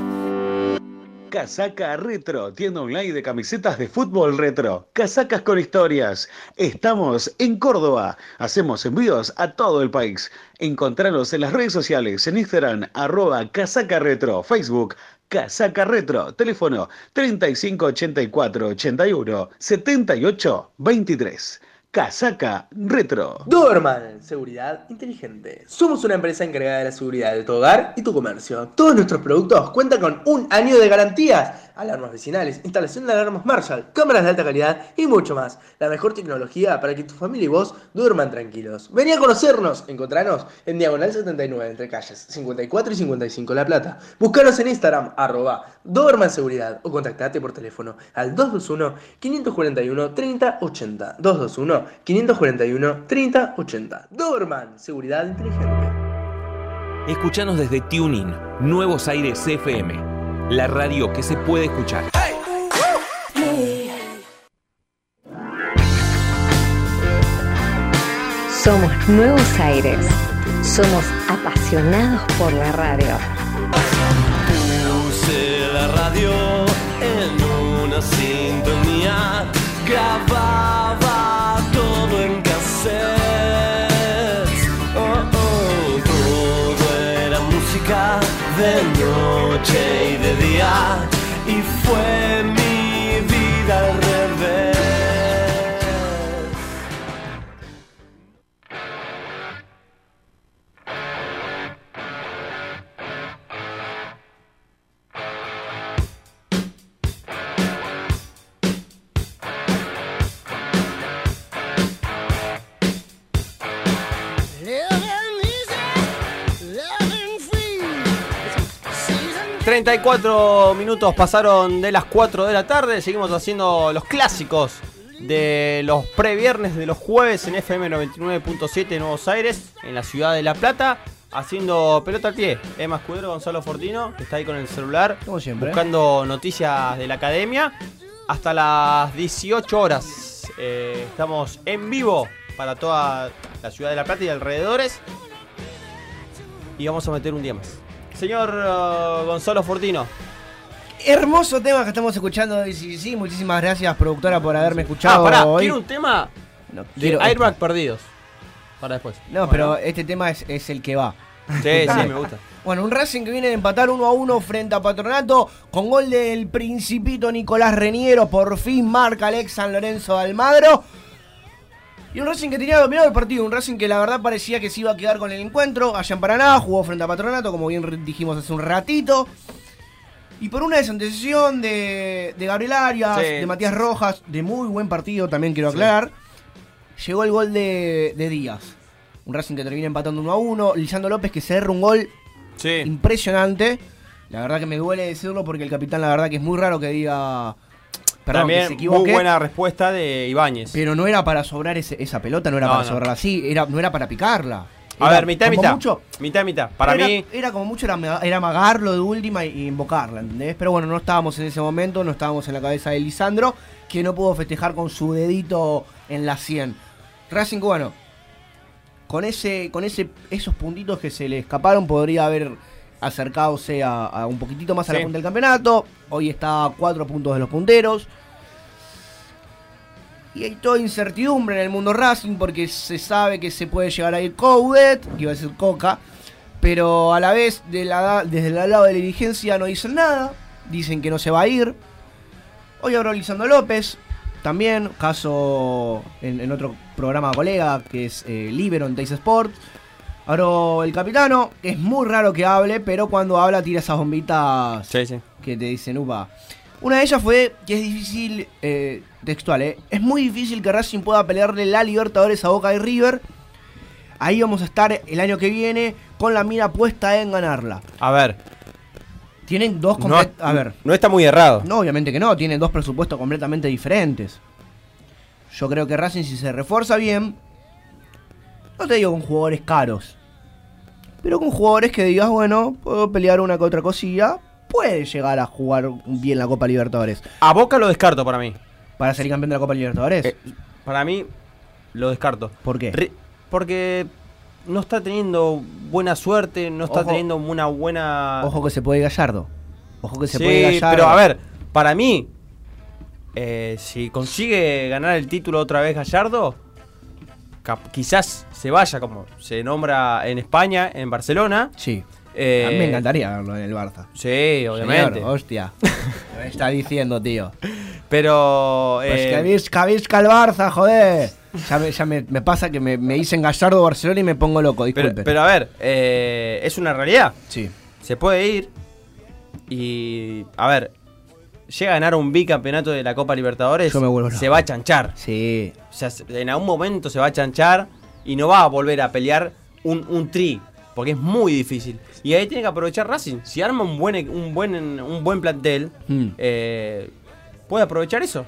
Casaca Retro, tienda online de camisetas de fútbol retro. Casacas con historias. Estamos en Córdoba. Hacemos envíos a todo el país. Encontranos en las redes sociales, en Instagram, arroba Casaca Retro, Facebook, Casaca Retro, teléfono 3584 81 78 23. Casaca Retro. Doberman, seguridad inteligente. Somos una empresa encargada de la seguridad de tu hogar y tu comercio. Todos nuestros productos cuentan con un año de garantías. Alarmas vecinales, instalación de alarmas Marshall, cámaras de alta calidad y mucho más. La mejor tecnología para que tu familia y vos duerman tranquilos. Vení a conocernos. Encontranos en Diagonal 79 entre calles 54 y 55 La Plata. Buscanos en Instagram arroba Doberman Seguridad o contactate por teléfono al 221-541-3080. 221-541-3080. Doberman, seguridad inteligente. Escuchanos desde TuneIn, Nuevos Aires FM, la radio que se puede escuchar. Somos Nuevos Aires. Somos apasionados por la radio. Puse la radio en una sintonía, grababa de noche y de día, y fue mi vida al revés. 34 minutos pasaron de las 4 de la tarde. Seguimos haciendo los clásicos de los previernes de los jueves en FM 99.7 de Nuevos Aires, en la ciudad de La Plata. Haciendo pelota al pie. Emma Escudero, Gonzalo Fortino, que está ahí con el celular. Como siempre. Buscando noticias de la academia. Hasta las 18 horas. eh, estamos en vivo para toda la ciudad de La Plata y alrededores. Y vamos a meter un día más. Señor uh, Gonzalo Fortino. Hermoso tema que estamos escuchando de CCC. Muchísimas gracias, productora, por haberme escuchado Ah, pará, hoy. quiero un tema No, de quiero- Airbag perdidos. Para después. No, pero este tema es, es el que va. Sí, sí, me gusta. Bueno, un Racing que viene de empatar 1 a 1 frente a Patronato con gol del principito Nicolás Reniero. Por fin marca Alex San Lorenzo de Almagro. Y un Racing que tenía dominado el partido. Un Racing que la verdad parecía que se iba a quedar con el encuentro. Allá en Paraná jugó frente a Patronato, como bien dijimos hace un ratito. Y por una desantecesión de, de Gabriel Arias, Sí. de Matías Rojas, de muy buen partido también quiero aclarar, llegó el gol de, de Díaz. Un Racing que termina empatando 1 a 1. Lisandro López que cerra un gol Sí. impresionante. La verdad que me duele decirlo porque el capitán, la verdad que es muy raro que diga. Perdón, que se También equivoque. muy buena respuesta de Ibáñez. Pero no era para sobrar ese- esa pelota, no era No, para no. sobrarla así, era, no era para picarla. A ver, mitad, mitad. mucho- Mitad, mitad. Para era, mí, Era como mucho, era, era amagarlo de última y, y invocarla, ¿entendés? Pero bueno, no estábamos en ese momento, no estábamos en la cabeza de Lisandro, que no pudo festejar con su dedito en la 100. Racing, bueno, con ese con ese esos puntitos que se le escaparon, podría haber acercadose a, a un poquitito más a la punta del campeonato. Hoy está a cuatro puntos de los punteros. Y hay toda incertidumbre en el mundo Racing porque se sabe que se puede llegar a ir Coudet, que iba a decir Coca, pero a la vez de la- desde el lado de la dirigencia no dicen nada, dicen que no se va a ir. Hoy habló Lisandro López, también, caso en, en otro programa colega que es eh, Libero en Teis Sports. Habló el capitano, es muy raro que hable, pero cuando habla tira esas bombitas sí, sí. que te dicen, upa. Una de ellas fue que es difícil, eh, textual, eh, es muy difícil que Racing pueda pelearle la Libertadores a Boca y River. Ahí vamos a estar el año que viene con la mira puesta en ganarla. A ver. Tienen dos No, a ver, no está muy errado. no, obviamente que no, tienen dos presupuestos completamente diferentes. Yo creo que Racing si se refuerza bien, no te digo con jugadores caros, pero con jugadores que digas, bueno, puedo pelear una que otra cosilla, puede llegar a jugar bien la Copa Libertadores. A Boca lo descarto para mí. Para salir campeón de la Copa Libertadores. Eh, para mí, lo descarto. ¿Por qué? Porque no está teniendo buena suerte, no está Ojo. teniendo una buena. Ojo que se puede Gallardo. Ojo que se sí, puede Gallardo. pero a ver, para mí, eh, si consigue ganar el título otra vez Gallardo, quizás se vaya como se nombra en España, en Barcelona. Sí. Eh, a mí me encantaría verlo en el Barça. Sí, obviamente. Señor, hostia. me está diciendo, tío. Pero. Pues eh, que visca, visca el Barça, joder. Ya me, ya me, me pasa que me, me dicen Gallardo Barcelona y me pongo loco, pero, disculpe. pero a ver, eh, es una realidad. sí. Se puede ir y. A ver, llega a ganar un bicampeonato de la Copa Libertadores, Yo me vuelvo loco. se va a chanchar. Sí. O sea, se- en algún momento se va a chanchar y no va a volver a pelear un, un tri. Porque es muy difícil. Y ahí tiene que aprovechar Racing. Si arma un buen, un buen, un buen plantel, Mm. eh, puede aprovechar eso.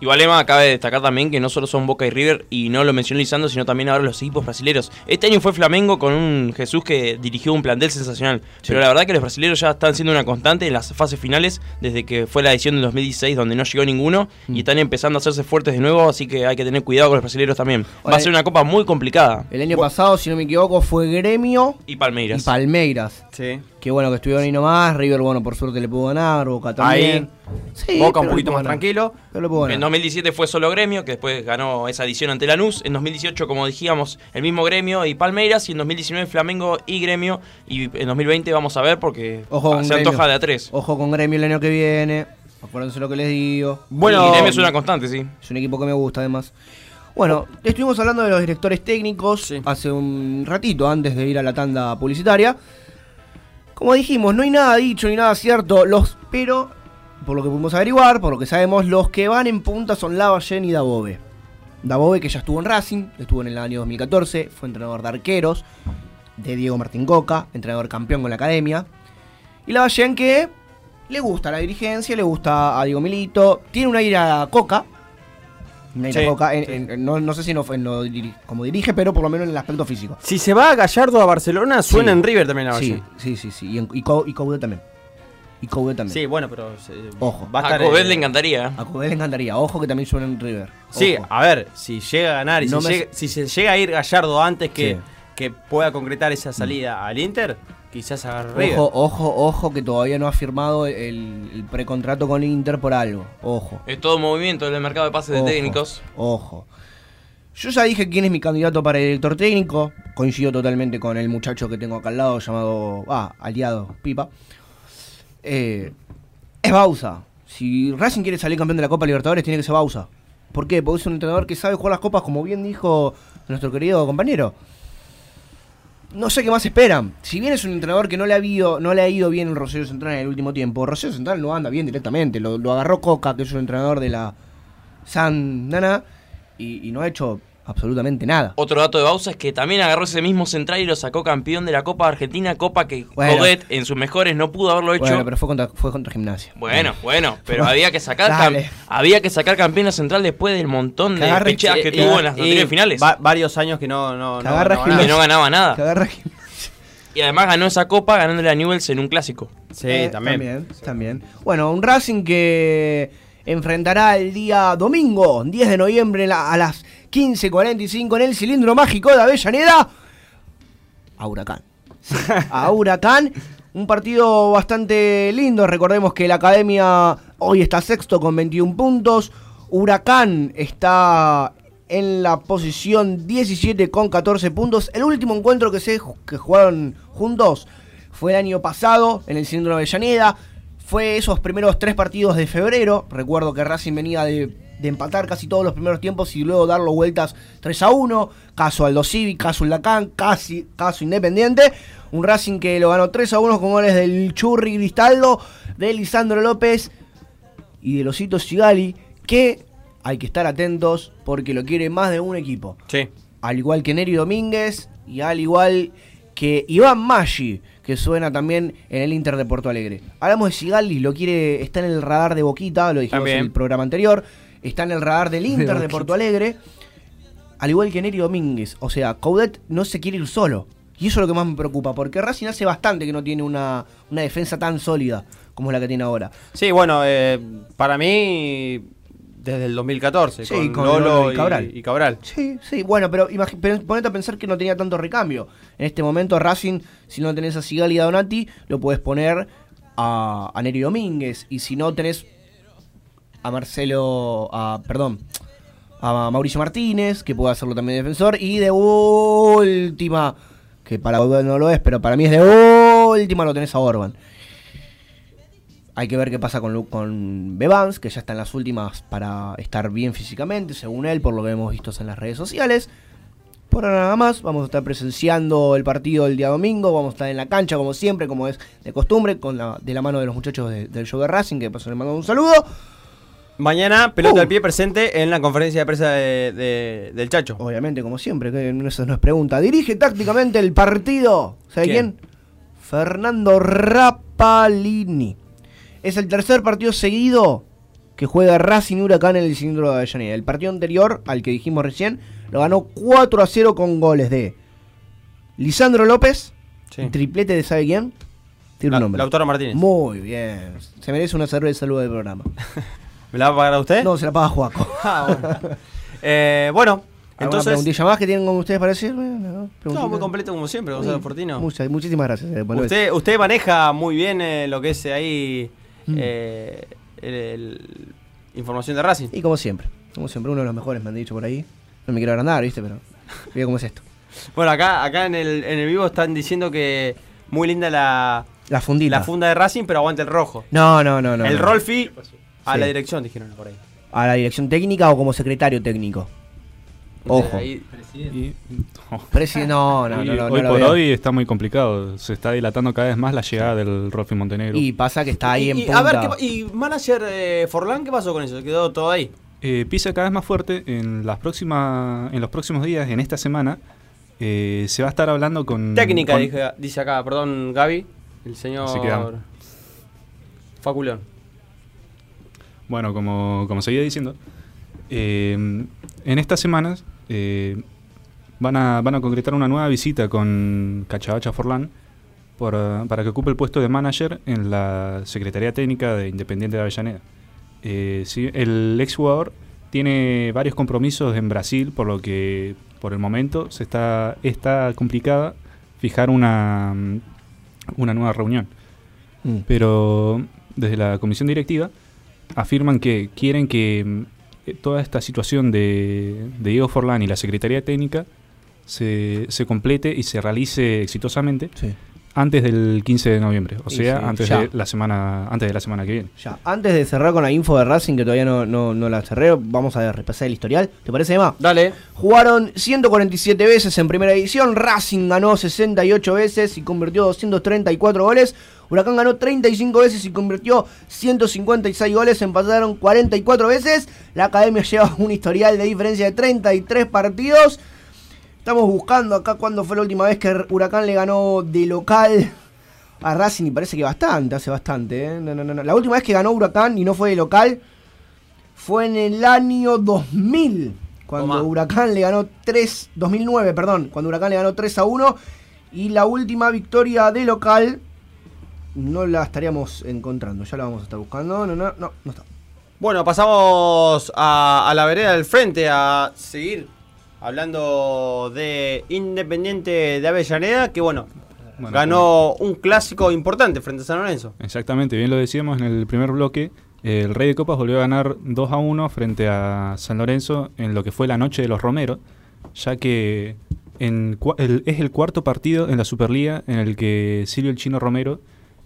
Igual Emma cabe destacar también que no solo son Boca y River, y no lo mencionó Lisandro, sino también ahora los equipos brasileños. Este año fue Flamengo con un Jesús que dirigió un plantel sensacional. Pero la verdad que los brasileños ya están siendo una constante en las fases finales, desde que fue la edición del 2016 donde no llegó ninguno, Mm. y están empezando a hacerse fuertes de nuevo, así que hay que tener cuidado con los brasileños también. Va Oye, a ser una copa muy complicada. El año pasado, si no me equivoco, fue Gremio Y Palmeiras. y Palmeiras. Sí. Que bueno, que estuvieron ahí nomás. River, bueno, por suerte le pudo ganar. Boca también. Sí, Boca un poquito más ganar. tranquilo. Pero En ganar. 2017 fue solo Gremio, que después ganó esa edición ante Lanús. En 2018, como dijimos, el mismo Gremio y Palmeiras. Y en 2019 Flamengo y Gremio. Y en 2020 vamos a ver porque Ojo con se Gremio. antoja de a tres. Ojo con Gremio el año que viene. Acuérdense lo que les digo. Bueno, y Gremio es una constante, sí. Es un equipo que me gusta además. Bueno, estuvimos hablando de los directores técnicos hace un ratito antes de ir a la tanda publicitaria. Como dijimos, no hay nada dicho ni nada cierto. Los, pero, por lo que pudimos averiguar, por lo que sabemos, los que van en punta son Lavallén y Dabove. Dabove que ya estuvo en Racing, estuvo en el año 2014, fue entrenador de arqueros de Diego Martín Coca, entrenador campeón con la academia. Y Lavallén que le gusta la dirigencia, le gusta a Diego Milito, tiene una ira a Coca. Sí, en- no, no sé si no, en lo diri- como dirige, pero por lo menos en el aspecto físico. Si se va a Gallardo a Barcelona, suena Sí. en River también a Sí, sí, sí, sí. Y, en, y, Co- y Coudet también. Y Coudet también. Sí, bueno, pero. eh, Ojo. Va a estar, a Covet eh, le encantaría. A Coudet le encantaría. Ojo que también suena en River. Sí, a ver, si llega a ganar y No si, me- llega- si se llega a ir Gallardo antes que, Sí. que pueda concretar esa salida al Inter, quizás agarre River. Ojo, ojo, ojo que todavía no ha firmado el, el precontrato con Inter por algo. Ojo. Es todo movimiento del mercado de pases Ojo, de técnicos. Ojo. Yo ya dije quién es mi candidato para director técnico. Coincido totalmente con el muchacho que tengo acá al lado, llamado. Ah, aliado, Pipa. Eh, es Bausa. Si Racing quiere salir campeón de la Copa Libertadores, tiene que ser Bausa. ¿Por qué? Porque es un entrenador que sabe jugar las copas, como bien dijo nuestro querido compañero. No sé qué más esperan. Si bien es un entrenador que no le ha ido, no le ha ido bien en Rosario Central en el último tiempo, Rosario Central no anda bien directamente. Lo, agarró Coca, que es un entrenador de la San Nana, y, y no ha hecho absolutamente nada. Otro dato de Bausa es que también agarró ese mismo central y lo sacó campeón de la Copa Argentina, Copa que Bueno. Codet en sus mejores no pudo haberlo hecho. Bueno, pero fue contra, fue contra Gimnasia. Bueno, bueno, pero había que sacar cam- había que sacar campeón a central después del montón de pecheadas que Eh, tuvo eh, en las y anteriores finales. va- varios años que no, no, Que no agarra ganaba nada. que no ganaba nada. Que agarra Gimnasia. Y además ganó esa copa ganándole a Newells en un clásico. Sí, Eh, también. también. también. Bueno, un Racing que enfrentará el día domingo, 10 de noviembre, la- a las 15.45 en el cilindro mágico de Avellaneda. A Huracán. A Huracán. Un partido bastante lindo. Recordemos que la academia hoy está sexto con 21 puntos. Huracán está en la posición 17 con 14 puntos. El último encuentro que se que jugaron juntos fue el año pasado en el Cilindro de Avellaneda. Fue esos primeros tres partidos de febrero. Recuerdo que Racing venía de, de empatar casi todos los primeros tiempos y luego darlo vueltas 3 a 1. Caso Aldo Civi, caso Huracán, casi, caso Independiente. Un Racing que lo ganó 3 a 1 con goles del Churri Cristaldo, de Lisandro López y de Losito Sigali. Que hay que estar atentos porque lo quiere más de un equipo. Sí. Al igual que Neri Domínguez y al igual que Iván Maggi, que suena también en el Inter de Porto Alegre. Hablamos de Sigali, lo quiere, está en el radar de Boquita, lo dijimos También. en el programa anterior. Está en el radar del Inter de. Porto Alegre. Al igual que Neri Domínguez. O sea, Coudet no se quiere ir solo. Y eso es lo que más me preocupa, porque Racing hace bastante que no tiene una, una defensa tan sólida como la que tiene ahora. Sí, bueno, eh, para mí, desde el 2014, Sí, con, con Lolo, Lolo y Cabral. y Cabral. Sí, sí, bueno, pero pero ponete a pensar que no tenía tanto recambio. En este momento Racing, si no tenés a Sigali y a Donati, lo puedes poner a, a Neri Domínguez. Y si no tenés a Marcelo, a, perdón, a Mauricio Martínez, que puede hacerlo también defensor. Y de última, que para Orban no lo es, pero para mí es de última, lo tenés a Orban. Hay que ver qué pasa con, con Bevans, que ya está en las últimas para estar bien físicamente, según él, por lo que hemos visto en las redes sociales. Por ahora nada más, vamos a estar presenciando el partido el día domingo, vamos a estar en la cancha como siempre, como es de costumbre, con la, de la mano de los muchachos de- del show de Racing, que paso les mando un saludo. Mañana, pelota Uh. al pie presente en la conferencia de prensa de- de- del Chacho. Obviamente, como siempre, que eso no es pregunta. Dirige tácticamente el partido, ¿sabe quién? ¿Quién? Fernando Rapalini. Es el tercer partido seguido que juega Racing Huracán en el cilindro de Avellaneda. El partido anterior, al que dijimos recién, lo ganó 4 a 0 con goles de Lisandro López, Sí. triplete de ¿sabe quién? Tiene La- un nombre. Lautaro Martínez. Muy bien. Se merece una cerveza de salud del programa. ¿Me la va a pagar a usted? No, se la paga Juaco. Ah, bueno. Eh, bueno, ¿Alguna entonces. preguntilla más que tienen con ustedes para decirme? No, muy completo como siempre, Gonzalo Sí, Fortino. muchas- muchísimas gracias. eh, bueno, Usted, usted maneja muy bien eh, lo que es ahí Mm. eh, el- el- información de Racing. Y como siempre, como siempre, uno de los mejores me han dicho por ahí. No me quiero agrandar, ¿viste? Pero mira cómo es esto. Bueno, acá, acá en, el, en el vivo están diciendo que muy linda la, La fundita. la funda de Racing, pero aguanta el rojo. No, no, no, no. el no. Rolfi a Sí. la dirección, dijeron por ahí. ¿A la dirección técnica o como secretario técnico? Ojo. Ahí- Y- Presi- no, no, hoy, no, no, hoy no lo por veo. hoy está muy complicado. Se está dilatando cada vez más la llegada del Rolfi Montenegro. Y pasa que está ahí en y, punta. a ver, ¿qué ¿y manager eh, Forlán qué pasó con eso? ¿Quedó todo ahí? Eh, pisa cada vez más fuerte en las próximas en los próximos días en esta semana eh, se va a estar hablando con Técnica, con- dije- dice acá, perdón, Gaby, el señor. Faculeón. Bueno como, como seguía diciendo eh, en estas semanas eh, van a van a concretar una nueva visita con Cachabacha Forlán por, para que ocupe el puesto de manager en la Secretaría Técnica de Independiente de Avellaneda Eh, sí, el exjugador tiene varios compromisos en Brasil, por lo que por el momento se está, está complicada fijar una, una nueva reunión. Mm. Pero desde la comisión directiva afirman que quieren que mm, eh, toda esta situación de, de Diego Forlán y la Secretaría Técnica se, se complete y se realice exitosamente Sí. antes del 15 de noviembre, o sea, sí, antes ya. de la semana antes de la semana que viene. Ya, antes de cerrar con la info de Racing, que todavía no, no, no la cerré, vamos a repasar el historial. ¿Te parece, Emma? Dale. Jugaron 147 veces en primera edición, Racing ganó 68 veces y convirtió 234 goles. Huracán ganó 35 veces y convirtió 156 goles, empataron 44 veces. La academia lleva un historial de diferencia de 33 partidos. Estamos buscando acá cuándo fue la última vez que Huracán le ganó de local a Racing y parece que bastante, hace bastante. ¿eh? No, no, no. La última vez que ganó Huracán y no fue de local fue en el año 2000, cuando Toma. Huracán le ganó 3, 2009, perdón, cuando Huracán le ganó 3 a 1 y la última victoria de local no la estaríamos encontrando, ya la vamos a estar buscando. No, no, no, no está. Bueno, pasamos a, a la vereda del frente a seguir hablando de Independiente de Avellaneda, que bueno, Bueno, ganó un clásico importante frente a San Lorenzo. Exactamente, bien lo decíamos en el primer bloque. El Rey de Copas volvió a ganar 2 a 1 frente a San Lorenzo en lo que fue la noche de los Romeros, ya que en cua- el- es el cuarto partido en la Superliga en el que Silvio el Chino Romero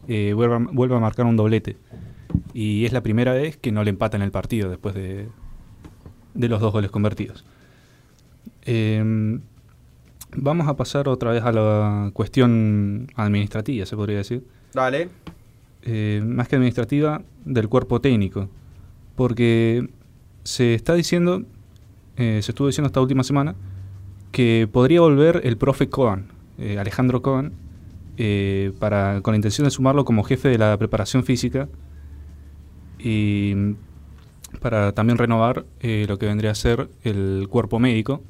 eh, vuelve, a, vuelve a marcar un doblete. Y es la primera vez que no le empatan el partido después de, de los dos goles convertidos. Em, vamos a pasar otra vez a la cuestión administrativa, se podría decir Dale. eh, más que administrativa, del cuerpo técnico. Porque se está diciendo, eh, se estuvo diciendo esta última semana, que podría volver el profe Cohen, eh, Alejandro Cohen, eh, para, con la intención de sumarlo como jefe de la preparación física y para también renovar eh, lo que vendría a ser el cuerpo médico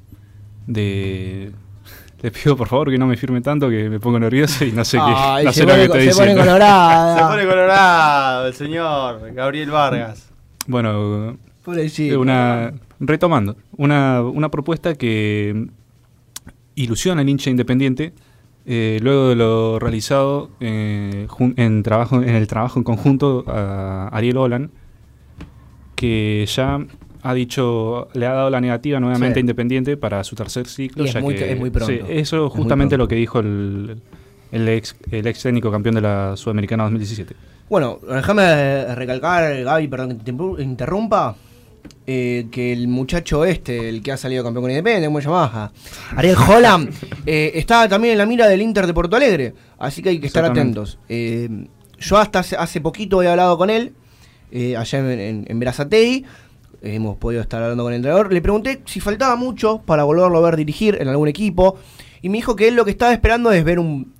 de... Le pido por favor que no me firme tanto que me pongo nervioso y no sé, Ay, qué, no se sé lo que pone- estoy se pone colorada. Se pone colorado el señor Gabriel Vargas. Bueno, Pobrecito. una, retomando, una, una propuesta que ilusiona al hincha independiente eh, luego de lo realizado eh, en, trabajo, en el trabajo en conjunto a Ariel Olan, que ya ha dicho, le ha dado la negativa nuevamente Sí. a Independiente para su tercer ciclo. Y es muy- que- es muy pronto. sí, eso justamente lo que dijo el, el ex, el ex técnico campeón de la Sudamericana 2017. Bueno, déjame recalcar, Gaby, perdón que te interru- interrumpa, eh, que el muchacho este, el que ha salido campeón con Independiente, ¿cómo se llamaba? Ariel Holland, eh, está también en la mira del Inter de Porto Alegre, así que hay que estar atentos. Eh, yo hasta hace, hace poquito he hablado con él, eh, allá en, en, en Berazategui, hemos podido estar hablando con el entrenador, le pregunté si faltaba mucho para volverlo a ver dirigir en algún equipo, y me dijo que él lo que estaba esperando es ver un,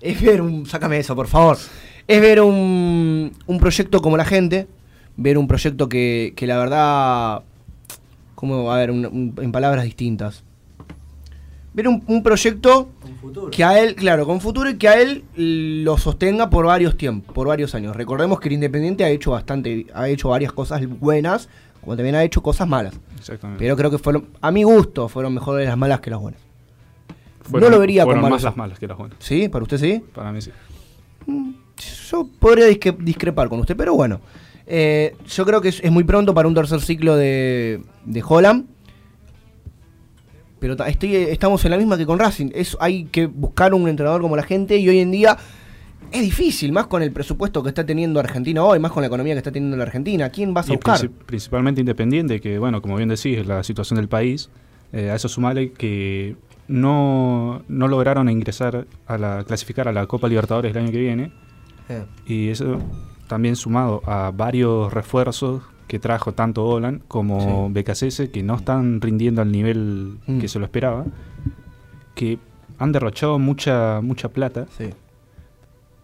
es ver un. Sácame eso, por favor. Es ver un, un proyecto como la gente. Ver un proyecto que, que la verdad, como, a ver, un- un- en palabras distintas. Ver un, un proyecto que a él, claro, con futuro y que a él lo sostenga por varios tiempos, por varios años. Recordemos que el Independiente ha hecho bastante, ha hecho varias cosas buenas, como también ha hecho cosas malas. Exactamente. Pero creo que fueron, a mi gusto, fueron mejores las malas que las buenas. Fueron- no lo vería con fueron malos más las malas que las buenas. ¿Sí? ¿Para usted sí? Para mí sí. Yo podría disque- discrepar con usted, pero bueno. Eh, yo creo que es, es muy pronto para un tercer ciclo de, de Holland. Pero estoy, estamos en la misma que con Racing. Es, hay que buscar un entrenador como la gente y hoy en día es difícil, más con el presupuesto que está teniendo Argentina hoy, más con la economía que está teniendo la Argentina. ¿Quién vas a Y buscar? princip- principalmente Independiente, que bueno, como bien decís, la situación del país, eh, a eso sumale que no, no lograron ingresar a la clasificar a la Copa Libertadores el año que viene. Eh. Y eso también sumado a varios refuerzos que trajo tanto Olan como BKCS, que no están rindiendo al nivel Mm. que se lo esperaba, que han derrochado mucha, mucha plata. Sí.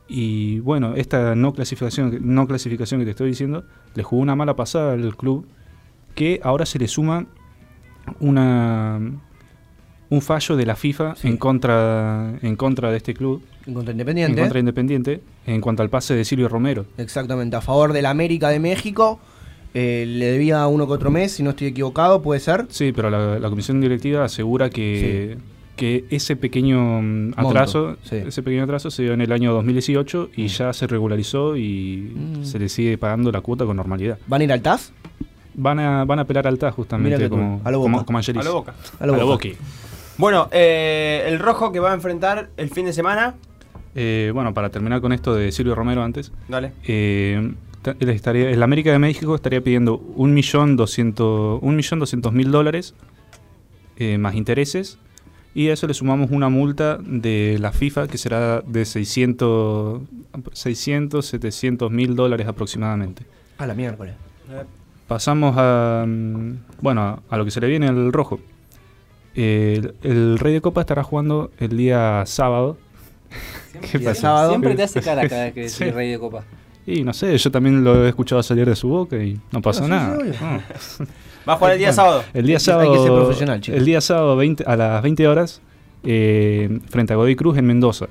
Y bueno, esta no clasificación, no clasificación que te estoy diciendo, le jugó una mala pasada al club, que ahora se le suma una un fallo de la FIFA en contra en contra de este club. En contra de En Independiente. contra de Independiente, en cuanto al pase de Silvio Romero. Exactamente, a favor de la América de México. Eh, le debía uno que otro mes, si no estoy equivocado, puede ser. Sí, pero la, la comisión directiva asegura que, que ese pequeño mm, atraso, sí. Mm. ese pequeño atraso se dio en el año 2018 y ya se regularizó y se le sigue pagando la cuota con normalidad. ¿Van a ir al TAS? Van a, van a apelar al TAS justamente como, a lo como, Boca. como Angelis. A lo Boca. A lo Boca. Bueno, eh, el rojo que va a enfrentar el fin de semana. Eh, bueno, para terminar con esto de Silvio Romero antes. Dale. eh, estaría, el América de México estaría pidiendo un millón doscientos un millón doscientos mil dólares eh, más intereses y a eso le sumamos una multa de la FIFA que será de 600 600 700 mil dólares aproximadamente. A la miércoles. Pasamos a mm, bueno a, a lo que se le viene al rojo. El, el Rey de Copa estará jugando el día sábado. ¿Qué Siempre- pasa? siempre te hace cara cada vez que Sí. decís Rey de Copa. Y no sé, yo también lo he escuchado salir de su boca y no pasó Ah, sí, nada. sí, obvio. No. Va a jugar el día Bueno, sábado. El día sábado. hay que ser profesional, chicos. El día sábado 20 a las 20 horas eh, frente a Godoy Cruz en Mendoza.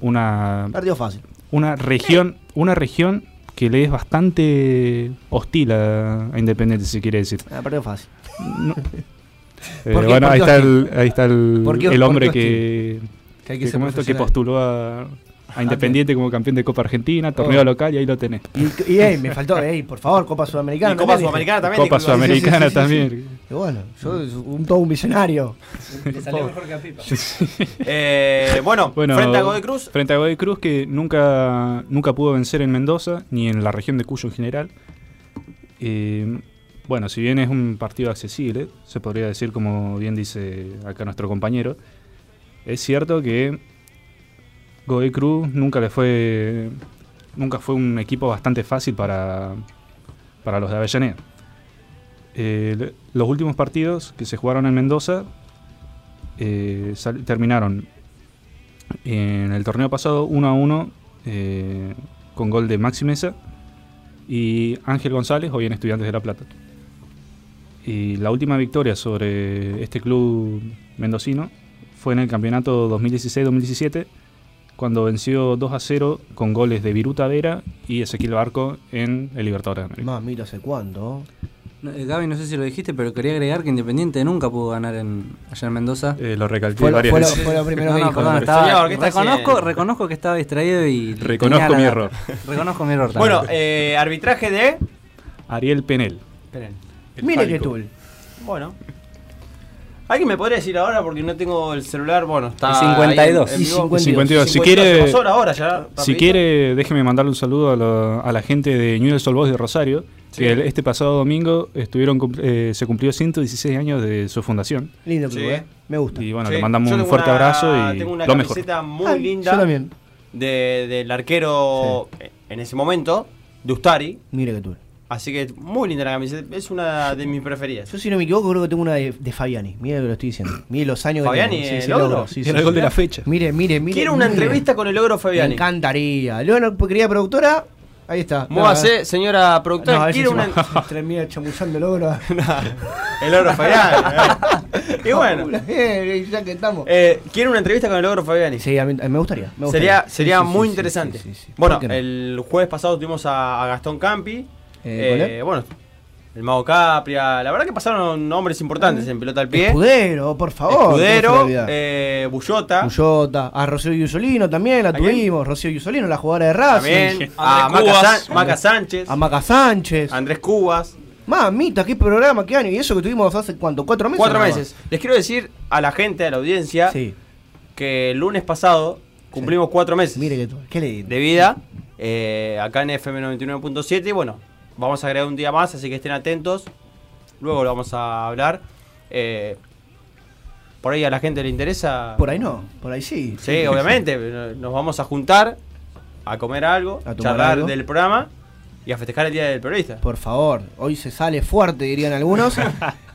Una Partido fácil. una región, una región que le es bastante hostil a, a Independiente, si quiere decir. Ah, partido fácil. No. Eh, ¿Por qué? bueno, ¿Por ahí qué está, el, ahí está el, ¿Por qué- el hombre qué que, hostil? Que hay que que, ser como esto, que postuló a, a Independiente como campeón de Copa Argentina, torneo Oh. local y ahí lo tenés. Y, y, ey, me faltó, ey, por favor, Copa Sudamericana. Y Copa también, Sudamericana también. Copa Sudamericana Sí, sí, sí, sí, también. sí. Y bueno, yo soy un, todo un visionario. Le salió mejor que a Pipa. Eh, bueno, Bueno, frente a Godoy Cruz. Frente a Godoy Cruz que nunca, nunca pudo vencer en Mendoza, ni en la región de Cuyo en general. Eh, bueno, si bien es un partido accesible, se podría decir como bien dice acá nuestro compañero, es cierto que Godoy Cruz nunca le fue nunca fue un equipo bastante fácil para, para los de Avellaneda. Eh, los últimos partidos que se jugaron en Mendoza eh, terminaron en el torneo pasado 1 a 1 eh, con gol de Maxi Mesa y Ángel González, hoy en Estudiantes de La Plata. Y la última victoria sobre este club mendocino fue en el campeonato 2016-2017, cuando venció 2 a 0 con goles de Viruta Vera y Ezequiel Barco en el Libertadores de América. Más, mira, ¿hace cuánto? No, eh, Gaby, no sé si lo dijiste, pero quería agregar que Independiente nunca pudo ganar en, allá en Mendoza. Eh, lo recalqué Fue lo- varias fue lo- veces. fue lo primero No, que no, dijo. perdón, ¿no? estaba- Señor, ¿qué está reconozco, que estaba distraído y Reconozco la mi error. Reconozco mi error. Bueno, eh, arbitraje de. Ariel Penel. Esperen. Mire que tú. Bueno. ¿Alguien me podría decir ahora? Porque no tengo el celular. Bueno, está. Y 52. ahí en- en Y vivo. 52. 52. Si 52, quiere, se pasó la hora ya, si quiere, déjeme mandarle un saludo a, la- a la gente de Newell's Old Boys de Rosario, Sí. que el- este pasado domingo estuvieron eh, se cumplió 116 años de su fundación. Lindo club, Sí. ¿eh? Me gusta. Y bueno, Sí. le mandamos un fuerte una- abrazo y Tengo una lo mejor. camiseta muy Ay, linda. Yo también. de- del arquero en ese momento, de Ustari. Mire que tú. Así que muy linda la camiseta. Es una de mis preferidas. Yo si no me equivoco creo que tengo una de, de Fabiani. Mire que lo estoy diciendo. Mire los años Fabiani, que tengo. ¿el logro? logro. Sí, sí, Era el gol sí. de la fecha. Mire, mire, mire. Quiero una mire. entrevista con el logro Me Fabiani. encantaría. Luego, querida productora, Ahí está. Muévase, señora productora. No, a ver si ¿quiere se una... me- termina chamullando el ogro. el ogro Fabián. y bueno, Eh, ya que estamos. eh, ¿quiere una entrevista con el ogro Fabiani? Sí, a mí- me gustaría. me gustaría. Sería, sería sí, muy sí, interesante. sí, sí, sí. Bueno, el jueves pasado tuvimos a, a Gastón Campi. Eh, eh, bueno, el Mago Capria. La verdad que pasaron nombres importantes en pelota al pie. Escudero, por favor. ¿cómo se le Escudero, eh, Bullota. Bullota, a Rocío Yusolino también la ¿A quién? tuvimos. Rocío Yusolino, la jugadora de Racing. También. A Maca. San- Maca Sánchez. A Maca Sánchez. Andrés Cubas. Mamita, qué programa, qué año. Y eso que tuvimos hace cuánto, cuatro meses. Cuatro meses. Les quiero decir a la gente, a la audiencia, Sí. que el lunes pasado cumplimos cuatro meses Mire que tú, qué le digo. de vida eh, acá en FM 99.7. Y bueno, vamos a agregar un día más, así que estén atentos. Luego lo vamos a hablar. Eh, por ahí a la gente le interesa. Por ahí no, por ahí sí. Sí, obviamente. Nos vamos a juntar a comer algo, A charlar algo. del programa y a festejar el Día del Periodista. Por favor, hoy se sale fuerte, dirían algunos.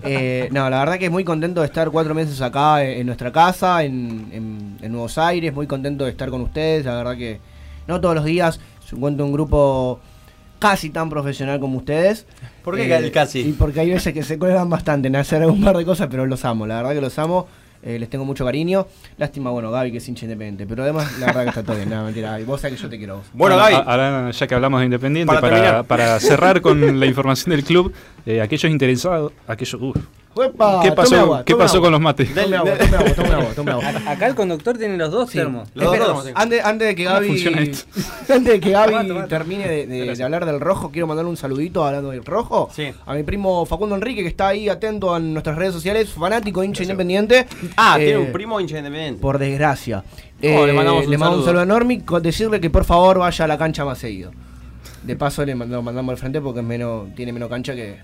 Eh, no, la verdad que muy contento de estar cuatro meses acá en, en nuestra casa, en, en- en Nuevos Aires, muy contento de estar con ustedes. La verdad que no todos los días se encuentra un grupo casi tan profesional como ustedes. ¿Por qué el casi? Y porque hay veces que se cuelgan bastante en hacer un par de cosas, pero los amo, la verdad que los amo. eh, les tengo mucho cariño. Lástima, bueno, Gaby que es hincha independiente. Pero además, la verdad que está todo bien. No, mentira, Gaby. Vos sabés que yo te quiero vos. Bueno, Gaby. ahora ya que hablamos de Independiente, Para para, cerrar con la información del club, eh, aquellos interesados, aquellos, uf, Uepa, ¿qué tome pasó, agua, ¿qué tome pasó agua. con los mates? Tome agua, tome agua, tome agua, tome agua. Acá el conductor tiene los dos Sí. termos. Los dos antes, antes de que ¿Cómo Gaby, antes de que Gaby Tomá, tomá. termine de, de- de hablar del rojo, quiero mandarle un saludito hablando del rojo Sí. a mi primo Facundo Enrique que está ahí atento a nuestras redes sociales, fanático, hincha independiente. Ah, Eh, tiene un primo hincha independiente. Por desgracia. Oh, le mandamos un le mando un saludo. saludo a Normi, con decirle que por favor vaya a la cancha más seguido. De paso le mando- mandamos al frente porque es menos, tiene menos cancha que.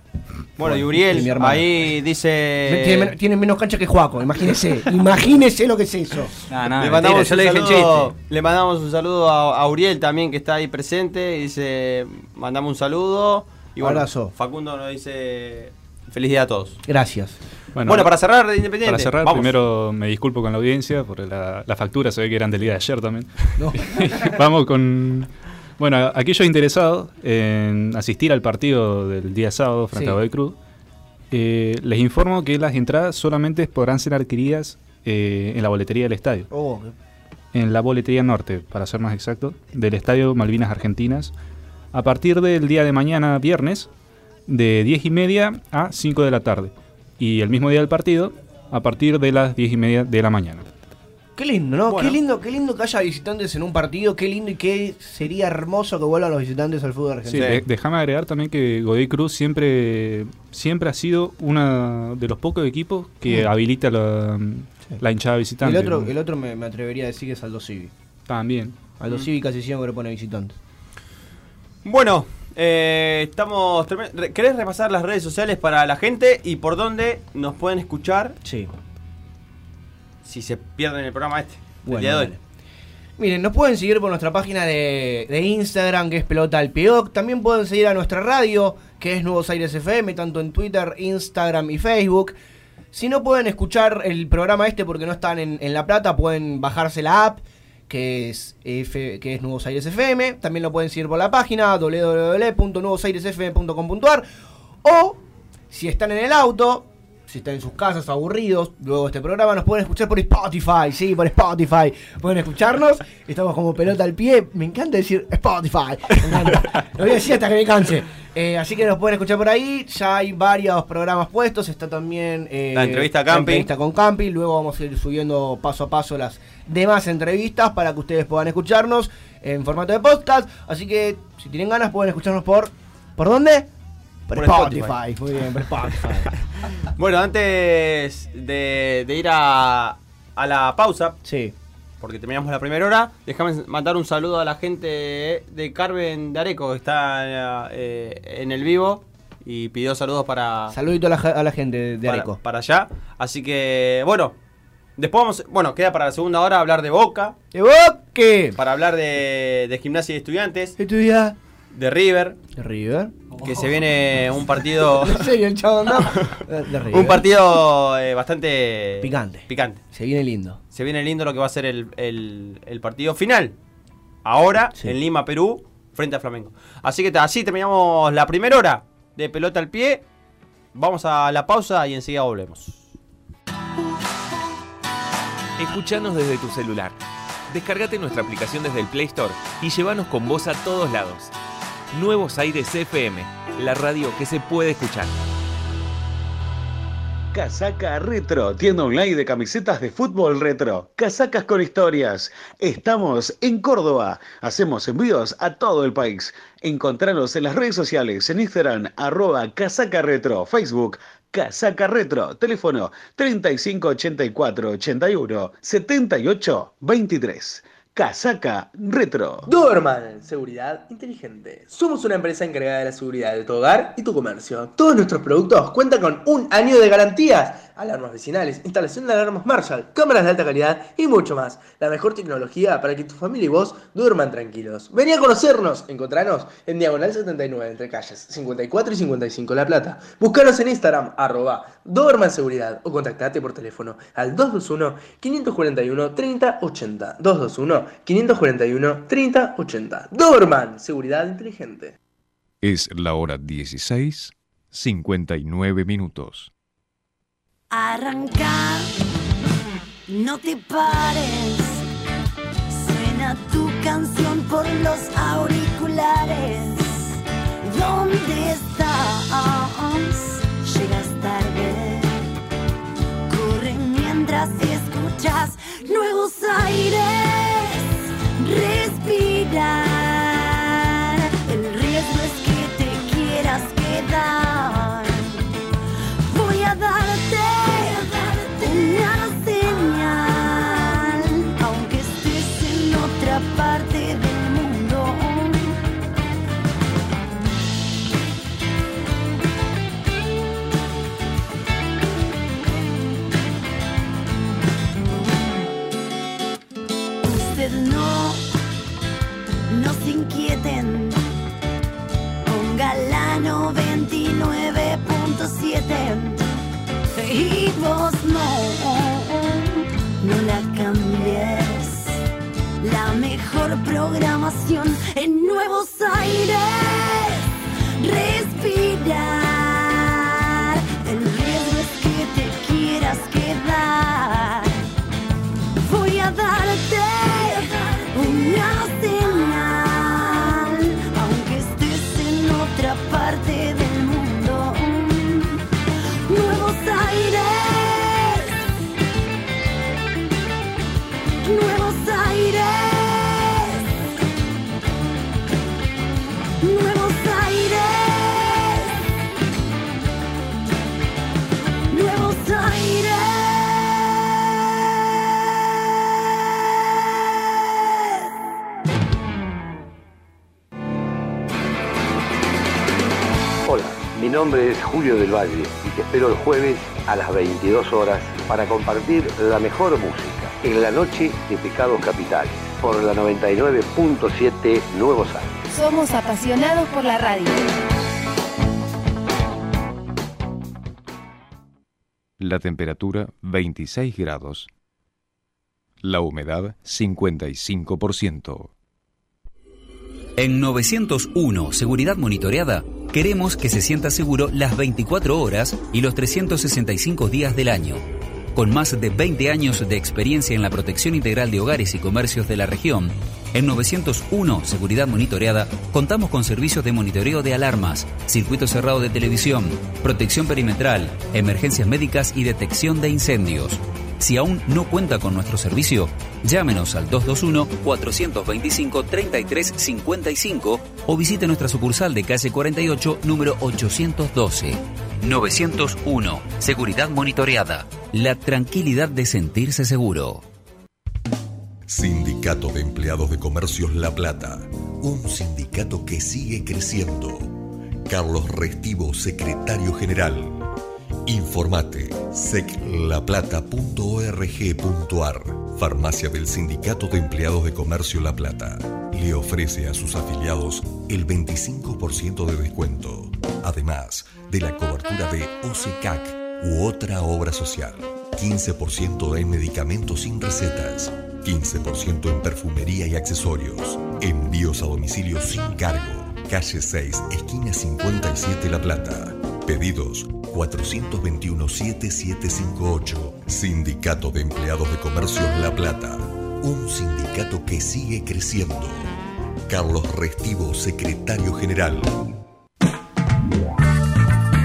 Bueno, y mi Uriel ahí dice. tiene, men- tiene menos cancha que Juaco, imagínese. imagínese lo que es eso. Le, mandamos un saludo, chiste. le mandamos un saludo a, a Uriel también que está ahí presente. Dice, mandamos un saludo. Y bueno, Abrazo. Facundo nos dice feliz día a todos. Gracias. Bueno, para cerrar de Independiente. Para cerrar, vamos. primero me disculpo con la audiencia, porque la, la factura se ve que eran del día de ayer también. No. Vamos con. Bueno, aquellos interesados en asistir al partido del día sábado frente Sí. a Cruz, eh, les informo que las entradas solamente podrán ser adquiridas eh, en la boletería del estadio. Oh, En la boletería norte, para ser más exacto, del estadio Malvinas Argentinas, a partir del día de mañana, viernes, de 10 y media a 5 de la tarde. Y el mismo día del partido, a partir de las 10 y media de la mañana. Qué lindo, ¿no? Bueno. Qué lindo, qué lindo que haya visitantes en un partido, qué lindo y qué sería hermoso que vuelvan los visitantes al fútbol Sí, argentino. de- déjame agregar también que Godoy Cruz siempre, siempre ha sido uno de los pocos equipos que Mm. habilita la, la hinchada el visitante. otro, ¿no? el otro me, me atrevería a decir que es Aldo Civi. También. Aldo Civi casi siempre pone visitantes. Bueno, eh, estamos. ¿Querés repasar las redes sociales para la gente y por dónde nos pueden escuchar Sí. Si se pierden el programa este? Bueno, el día de hoy. dale. Miren, nos pueden seguir por nuestra página de, de Instagram, que es Pelota al Pioc. También pueden seguir a nuestra radio, que es Nuevos Aires FM, tanto en Twitter, Instagram y Facebook. Si no pueden escuchar el programa este porque no están en, en La Plata, pueden bajarse la app, que es, F- que es Nuevos Aires FM. También lo pueden seguir por la página www.nuevosairesfm.com.ar. O, si están en el auto, si están en sus casas aburridos, luego de este programa nos pueden escuchar por Spotify, sí, por Spotify. Pueden escucharnos, estamos como pelota al pie. Me encanta decir Spotify. Me encanta. Lo voy a decir hasta que me canse. Eh, así que nos pueden escuchar por ahí. Ya hay varios programas puestos. Está también eh, La entrevista a la Campi. entrevista con Campi. Luego vamos a ir subiendo paso a paso las demás entrevistas para que ustedes puedan escucharnos en formato de podcast. Así que si tienen ganas pueden escucharnos por... ¿Por dónde? Por, Por Spotify. Spotify. Muy bien, por Spotify. Bueno, antes de, de ir a, a la pausa, sí. porque terminamos la primera hora, déjame mandar un saludo a la gente de Carmen de Areco, que está eh, en el vivo y pidió saludos para, Saludito a la, a la gente de Areco. para allá. Así que, bueno, después vamos, bueno, queda para la segunda hora hablar de Boca, ¡De Boque! para hablar de, de gimnasia y estudiantes, Estudia. De River, De River. que se viene un partido... En serio, el chavo no. De River. Un partido eh, bastante Picante. Picante. Se viene lindo. Se viene lindo lo que va a ser el, el- el partido final. Ahora, Sí. en Lima, Perú, frente a Flamengo. Así que así terminamos la primera hora de pelota al pie. Vamos a la pausa y enseguida volvemos. Escuchanos desde tu celular. Descargate nuestra aplicación desde el Play Store y llévanos con vos a todos lados. Nuevos Aires FM, la radio que se puede escuchar. Casaca Retro, tienda online de camisetas de fútbol retro. Casacas con historias. Estamos en Córdoba. Hacemos envíos a todo el país. Encontranos en las redes sociales, en Instagram, arroba Casaca Retro, Facebook, Casaca Retro, teléfono 3584 81 78 23. Casaca Retro. Doberman, seguridad inteligente. Somos una empresa encargada de la seguridad de tu hogar y tu comercio. Todos nuestros productos cuentan con un año de garantías. Alarmas vecinales, instalación de alarmas Marshall, cámaras de alta calidad y mucho más. La mejor tecnología para que tu familia y vos duerman tranquilos. Vení a conocernos. Encontranos en Diagonal 79 entre calles 54 y 55 La Plata. Búscanos en Instagram arroba Doberman Seguridad o contactate por teléfono al 221 541 3080. 221 541 3080. Doberman, seguridad inteligente. Es la hora 16, 59 minutos. Arranca, no te pares. Suena tu canción por los auriculares. ¿Dónde estás? Llegas tarde. Corre mientras escuchas nuevos aires. Respirar. Y vos no, no la cambies. La mejor programación en Nuevos Aires. Mi nombre es Julio del Valle y te espero el jueves a las 22 horas para compartir la mejor música en la noche de Pecados Capitales por la 99.7 Nuevos Aires. Somos apasionados por la radio. La temperatura 26 grados. La humedad 55%. En 901 Seguridad Monitoreada queremos que se sienta seguro las 24 horas y los 365 días del año. Con más de 20 años de experiencia en la protección integral de hogares y comercios de la región, en 901 Seguridad Monitoreada contamos con servicios de monitoreo de alarmas, circuito cerrado de televisión, protección perimetral, emergencias médicas y detección de incendios. Si aún no cuenta con nuestro servicio, llámenos al 221-425-3355 o visite nuestra sucursal de calle 48, número 812. 901. Seguridad monitoreada. La tranquilidad de sentirse seguro. Sindicato de Empleados de Comercios La Plata. Un sindicato que sigue creciendo. Carlos Restivo, secretario general. Informate seclaplata.org.ar Farmacia del Sindicato de Empleados de Comercio La Plata. Le ofrece a sus afiliados el 25% de descuento. Además de la cobertura de OCCAC u otra obra social. 15% en medicamentos sin recetas. 15% en perfumería y accesorios. Envíos a domicilio sin cargo. Calle 6, esquina 57 La Plata. Pedidos 421-7758. Sindicato de Empleados de Comercio La Plata. Un sindicato que sigue creciendo. Carlos Restivo, secretario general.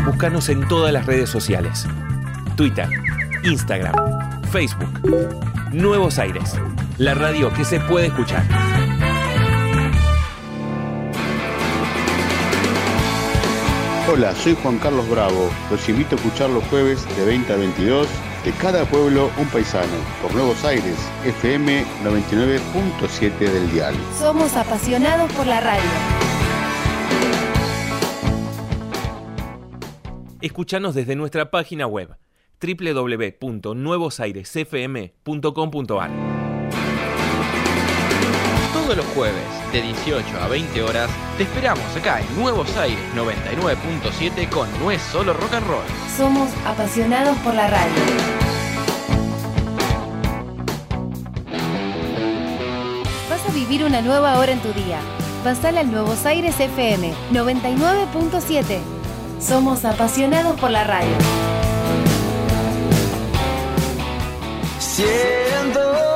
Búscanos en todas las redes sociales. Twitter, Instagram, Facebook. Nuevos Aires. La radio que se puede escuchar. Hola, soy Juan Carlos Bravo. Los invito a escuchar los jueves de 20 a 22 de cada pueblo un paisano por Nuevos Aires, FM 99.7 del dial. Somos apasionados por la radio. Escuchanos desde nuestra página web www.nuevosairesfm.com.ar. Todos los jueves, de 18 a 20 horas, te esperamos acá en Nuevos Aires 99.7 con No es solo rock and roll. Somos apasionados por la radio. Vas a vivir una nueva hora en tu día. Pasala al Nuevos Aires FM 99.7. Somos apasionados por la radio. Siento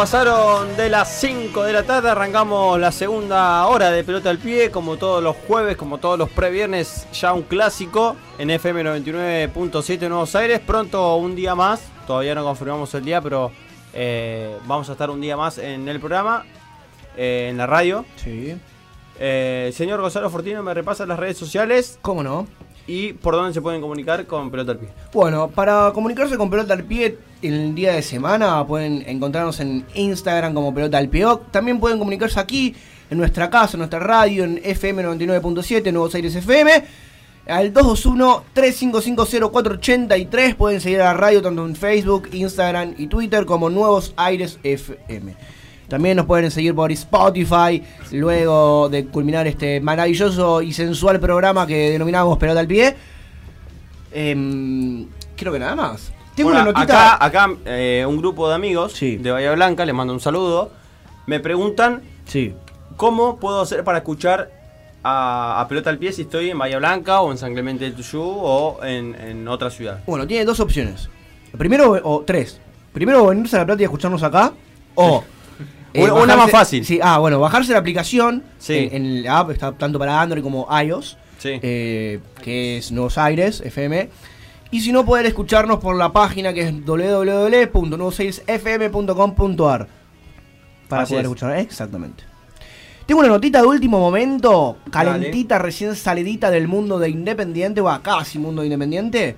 pasaron de las 5 de la tarde, arrancamos la segunda hora de pelota al pie, como todos los jueves, como todos los previernes, ya un clásico en FM 99.7 Nuevos Aires, pronto un día más, todavía no confirmamos el día, pero eh, vamos a estar un día más en el programa, eh, en la radio. Sí. Eh, señor Gonzalo Fortino, ¿me repasa las redes sociales? ¿Cómo no? ¿Y por dónde se pueden comunicar con pelota al pie? Bueno, para comunicarse con Pelota al Pie el día de semana pueden encontrarnos en Instagram como Pelota al Pie. También pueden comunicarse aquí en nuestra casa, en nuestra radio, en FM 99.7, Nuevos Aires FM. Al 221-3550-483 pueden seguir a la radio tanto en Facebook, Instagram y Twitter como Nuevos Aires FM. También nos pueden seguir por Spotify luego de culminar este maravilloso y sensual programa que denominamos Pelota al Pie. Em, creo que nada más. Tengo Bueno, una notita. Acá, acá, eh, un grupo de amigos de Bahía Blanca, les mando un saludo. Me preguntan cómo puedo hacer para escuchar a, a Pelota al Pie si estoy en Bahía Blanca o en San Clemente de Tuyú o en, en otra ciudad. Bueno, tiene dos opciones. Primero, o tres. Primero, venirse a La Plata y escucharnos acá. O. Una- una más fácil. Sí, ah, bueno, bajarse la aplicación. En, en la app, está tanto para Android como iOS. eh, que es Nuevos Aires, FM. Y si no, poder escucharnos por la página que es www.nuevosairesfm.com.ar. Para Así poder es. escuchar. Exactamente. Tengo una notita de último momento, calentita, recién salidita del mundo de Independiente, o casi mundo de Independiente,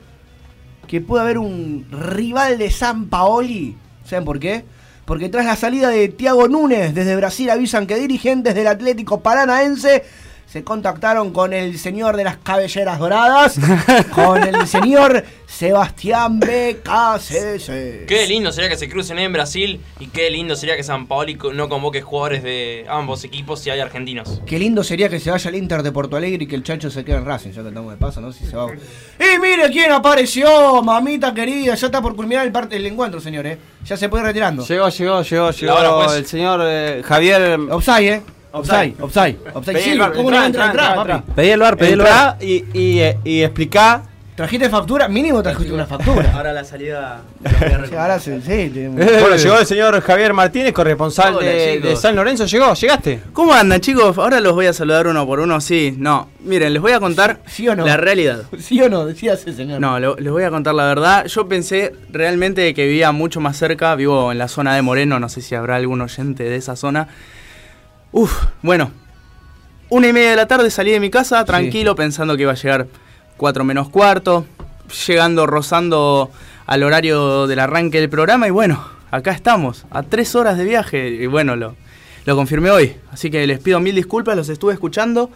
que puede haber un rival de San Paoli. ¿Saben por qué? Porque tras la salida de Tiago Núñez desde Brasil avisan que dirigentes del Atlético Paranaense se contactaron con el señor de las cabelleras doradas, con el señor Sebastián BKCC. Qué lindo sería que se crucen en Brasil y qué lindo sería que San Paoli no convoque jugadores de ambos equipos si hay argentinos. Qué lindo sería que se vaya al Inter de Porto Alegre y que el chacho se quede en Racing, ya que estamos de paso, ¿no? Si se va. ¡Y mire quién apareció, mamita querida! Ya está por culminar el parte del encuentro, señor, ¿eh? Ya se puede ir retirando. Llegó, llegó, llegó, llegó Ahora, pues. el señor eh, Javier. Offside, ¿eh? Offside, offside, offside. Pedí Sí, el bar, ¿cómo no entra, entra, entrá, papi? entrá. Entrá y, y, eh, y explicá ¿Trajiste factura? Mínimo trajiste una factura. Ahora la salida. Sí, ahora sí, sí, te- Bueno, llegó el señor Javier Martínez, corresponsal Hola, de, San Lorenzo. ¿Llegó? ¿Llegaste? ¿Cómo andan, chicos? Ahora los voy a saludar uno por uno, sí. No, miren, les voy a contar ¿Sí o no? la realidad. ¿Sí o no? Decía ese señor. No, lo- les voy a contar la verdad. Yo pensé realmente que vivía mucho más cerca. Vivo en la zona de Moreno, no sé si habrá algún oyente de esa zona. Uf, bueno. Una y media de la tarde salí de mi casa tranquilo pensando que iba a llegar 4 menos cuarto. Llegando, rozando al horario del arranque del programa y bueno, acá estamos, a tres horas de viaje y bueno, lo, lo confirmé hoy. Así que les pido mil disculpas, los estuve escuchando.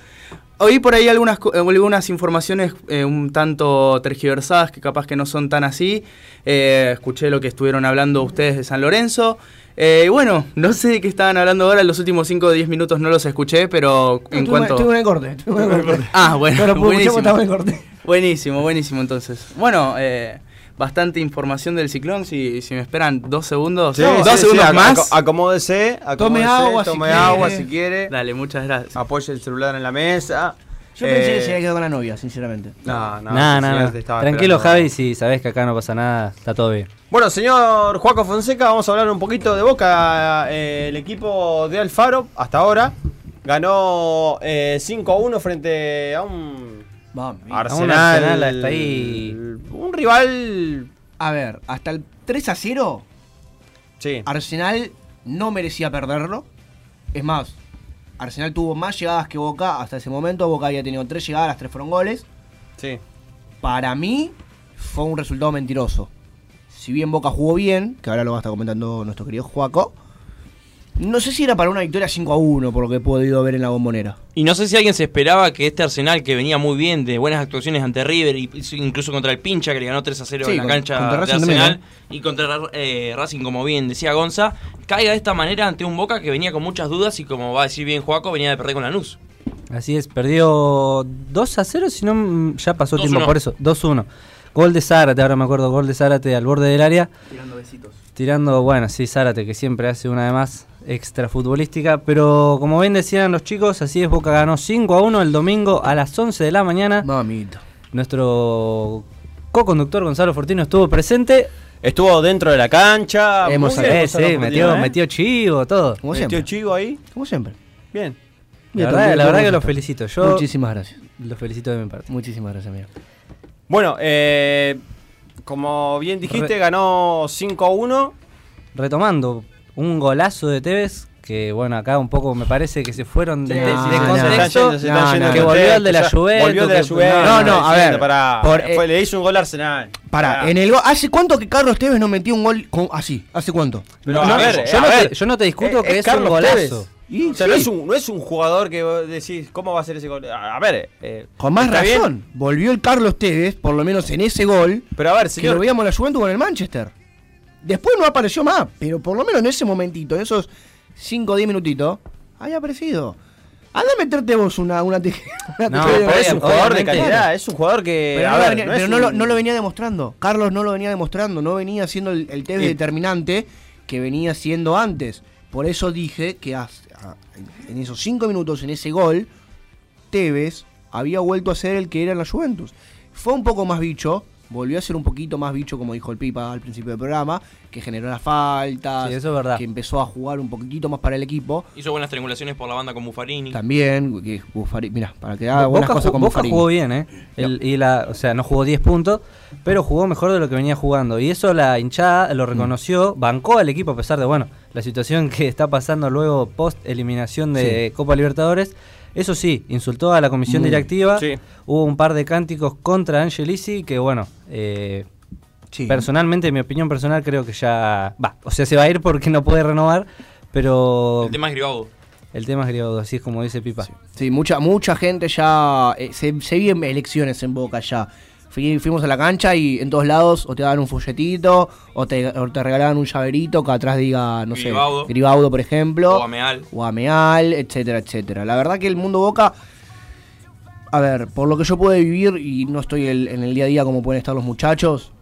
Oí por ahí algunas, algunas informaciones eh, un tanto tergiversadas que capaz que no son tan así. Eh, escuché lo que estuvieron hablando ustedes de San Lorenzo. Eh, bueno, no sé de qué estaban hablando ahora, los últimos 5 o 10 minutos no los escuché, pero en cuanto... estuve en el corte, estuve en el corte. Ah, bueno, escuchar buenísimo. corte. Buenísimo, buenísimo entonces. Bueno, eh, bastante información del ciclón, si, si me esperan dos segundos. Sí, dos sí, sí, segundos más. ac- acomódese, Tome acomódese, agua si tome quiere. agua si quiere. Dale, muchas gracias. Apoye el celular en la mesa. Yo pensé que Eh, se había quedado con la novia, sinceramente. No, no, Nah, te estaba Tranquilo, esperando. Javi, si sabés que acá no pasa nada, está todo bien. Bueno, señor Juaco Fonseca, vamos a hablar un poquito de Boca. Eh, el equipo de Alfaro, hasta ahora, ganó eh, 5-1 frente a un Arsenal. Arsenal, hasta ahí. Un rival. A ver, hasta el 3 a 0, Sí. Arsenal no merecía perderlo. Es más, Arsenal tuvo más llegadas que Boca hasta ese momento. Boca había tenido tres llegadas, las tres fueron goles. Sí. Para mí fue un resultado mentiroso. Si bien Boca jugó bien, que ahora lo va a estar comentando nuestro querido Juaco, no sé si era para una victoria 5 a 1, por lo que he podido ver en la bombonera. Y no sé si alguien se esperaba que este Arsenal, que venía muy bien de buenas actuaciones ante River, y incluso contra el Pincha, que le ganó 3 a 0 Sí, en la con- cancha de Arsenal, también, y contra eh, Racing, como bien decía Gonza, caiga de esta manera ante un Boca que venía con muchas dudas y, como va a decir bien Joaco, venía de perder con Lanús. Así es, perdió 2 a 0, si no mm, ya pasó 2-1. tiempo por eso. 2-1. Gol de Zárate, ahora me acuerdo, gol de Zárate al borde del área. Tirando besitos. Tirando, bueno, sí, Zárate, que siempre hace una de más extra futbolística. Pero como bien decían los chicos, así es, Boca ganó 5 a 1 el domingo a las 11 de la mañana. Mamita. Nuestro co-conductor Gonzalo Fortino estuvo presente. Estuvo dentro de la cancha. Hemos sí, metió, ¿eh? metió chivo, todo. Como Metió siempre. chivo ahí. Como siempre. Bien. La Bien, verdad, la verdad que los felicito. Yo Muchísimas gracias. los felicito de mi parte. Muchísimas gracias, amigo. Bueno, eh, como bien dijiste, Re- ganó 5-1. Retomando, un golazo de Tevez. Que bueno, acá un poco me parece que se fueron de, de- contexto. no, no, que volvió el de la. Juventus. Volvió de la que- Juventus. No, no, a ver, Pará, por- fue- eh, le hizo un gol a Arsenal. Pará, en el go- ¿hace cuánto que Carlos Tevez no metió un gol con- así? ¿Hace cuánto? Pero, No, a ver, yo, a no ver, te, yo no te discuto eh, que es, un golazo. Tevez. Y O sea, sí. no, es un, no es un jugador que vos decís, ¿cómo va a ser ese gol? A, a ver, eh, Con más bien, razón. Volvió el Carlos Tevez, por lo menos en ese gol, pero a ver, que señor, lo veíamos la Juventus con el Manchester. Después no apareció más, pero por lo menos en ese momentito, en esos 5 o 10 minutitos, había aparecido. Anda a meterte vos una, una, te- una No, tijera de pero es un jugador de calidad, es un jugador que. Pero, no, ver, venía, no pero no lo- no lo venía demostrando. Carlos no lo venía demostrando, no venía siendo el, el Tevez Y- determinante que venía siendo antes. Por eso dije que a- en esos 5 minutos, en ese gol, Tevez había vuelto a ser el que era en la Juventus. Fue un poco más bicho, volvió a ser un poquito más bicho, como dijo el Pipa al principio del programa, que generó las faltas, Sí, eso es verdad. que empezó a jugar un poquitito más para el equipo. Hizo buenas triangulaciones por la banda con Buffarini. También, que Buffari- mira, para que haga buenas Boca, cosas con Boca Buffarini. jugó bien, ¿eh? El- y la, o sea, no jugó 10 puntos, pero jugó mejor de lo que venía jugando. Y eso la hinchada Mm. lo reconoció, bancó al equipo a pesar de, bueno, la situación que está pasando luego post eliminación de Copa Libertadores. Eso sí, insultó a la comisión directiva. Sí. Hubo un par de cánticos contra Angelici que, bueno, eh, Sí. personalmente, en mi opinión personal, creo que ya va. O sea, se va a ir porque no puede renovar, pero El tema es Gribaudo. el tema es griego, así es como dice Pipa. Sí, mucha, mucha gente ya. eh, se, se vienen elecciones en Boca ya. Fui- fuimos a la cancha y en todos lados o te daban un folletito o te, o te regalaban un llaverito que atrás diga, no Gribaudo. sé, Gribaudo, por ejemplo. O Ameal. O Ameal, etcétera, etcétera. La verdad que el mundo Boca. A ver, por lo que yo puedo vivir y no estoy el- en el día a día como pueden estar los muchachos,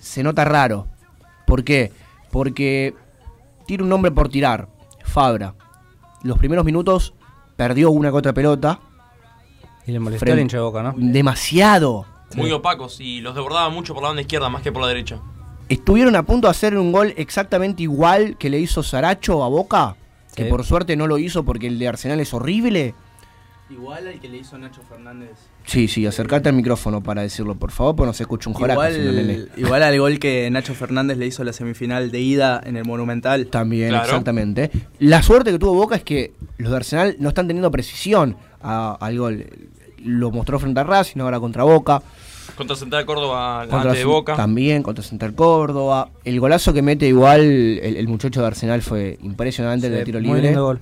se nota raro. ¿Por qué? Porque tira un nombre por tirar. Fabra. Los primeros minutos perdió una que otra pelota. Y le molestó Frente- el hincha de boca, ¿no? Demasiado. Muy opacos y los desbordaba mucho por la banda izquierda más que por la derecha. Estuvieron a punto de hacer un gol exactamente igual que le hizo Saracho a Boca, que por suerte no lo hizo porque el de Arsenal es horrible. Igual al que le hizo Nacho Fernández. Sí, sí, acercate al micrófono para decirlo, por favor, porque no se escucha un joraco. Igual, igual al gol que Nacho Fernández le hizo la semifinal de ida en el Monumental. También, exactamente. La suerte que tuvo Boca es que los de Arsenal no están teniendo precisión a- al gol. Lo mostró frente a Racing, ahora contra Boca. Contra Central Córdoba, Contra antes de Boca. También contra Central Córdoba. El golazo que mete igual el, el muchacho de Arsenal fue impresionante el Sí, de tiro muy libre. lindo gol.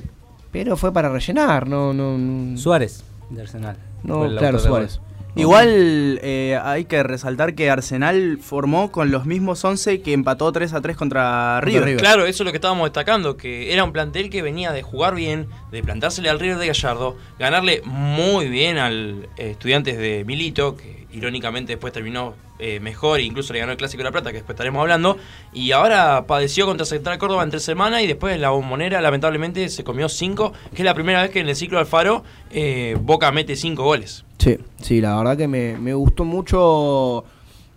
Pero fue para rellenar, no, no, no. Suárez, de Arsenal. No, el claro, Suárez. Igual eh, hay que resaltar que Arsenal formó con los mismos 11 que empató 3 a 3 contra River. Claro, eso es lo que estábamos destacando, que era un plantel que venía de jugar bien, de plantársele al River de Gallardo, ganarle muy bien al eh, Estudiantes de Milito, que irónicamente después terminó eh, mejor e incluso le ganó el Clásico de la Plata, que después estaremos hablando, y ahora padeció contra Central Córdoba en tres semanas y después la bombonera lamentablemente se comió cinco, que es la primera vez que en el ciclo Alfaro eh, Boca mete cinco goles. Sí, sí, la verdad que me, me gustó mucho.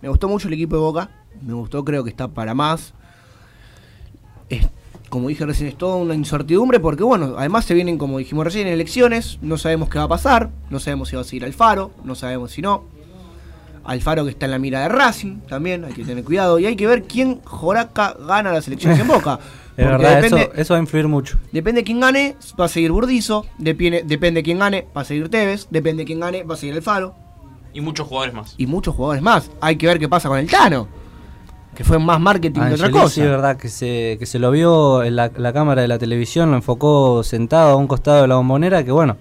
Me gustó mucho el equipo de Boca. Me gustó, creo que está para más. Es, como dije recién, es toda una incertidumbre porque, bueno, además se vienen, como dijimos recién, elecciones. No sabemos qué va a pasar. No sabemos si va a seguir Alfaro. No sabemos si no. Alfaro que está en la mira de Racing también. Hay que tener cuidado. Y hay que ver quién Joraca gana las elecciones en Boca. Es Porque verdad, depende- eso, eso va a influir mucho. Depende de quién gane, va a seguir Burdizo. Depende, depende de quién gane, va a seguir Tevez. Depende de quién gane, va a seguir Alfaro. Y muchos jugadores más. Y muchos jugadores más. Hay que ver qué pasa con el Tano. Que fue más marketing que otra cosa. sí, es verdad que se, que se lo vio en la, la cámara de la televisión, lo enfocó sentado a un costado de la bombonera, que bueno,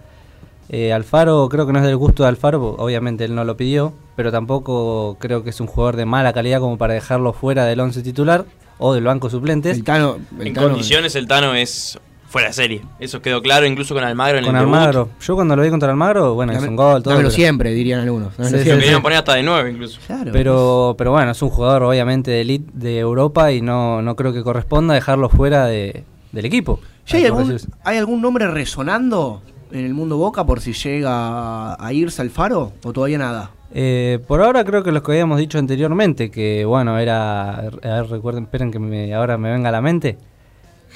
eh, Alfaro creo que no es del gusto de Alfaro, obviamente él no lo pidió, pero tampoco creo que es un jugador de mala calidad como para dejarlo fuera del once titular o del banco suplentes. El Tano, En condiciones el Tano es fuera de serie. Eso quedó claro incluso con Almagro en Con el debut. Almagro. Yo cuando lo vi contra Almagro, bueno, hizo un gol, todo. dámelo pero- siempre, dirían algunos. Sí, sí, Lo siempre. querían poner hasta de nueve incluso. Pero, pero bueno, es un jugador obviamente de elite de Europa y no, no creo que corresponda dejarlo fuera de, del equipo. ¿Ya hay algún. ¿Hay algún nombre resonando en el mundo Boca por si llega a irse Alfaro? ¿O todavía nada? Eh, por ahora creo que los que habíamos dicho anteriormente, que bueno, era, a ver, recuerden, esperen que me- ahora me venga a la mente.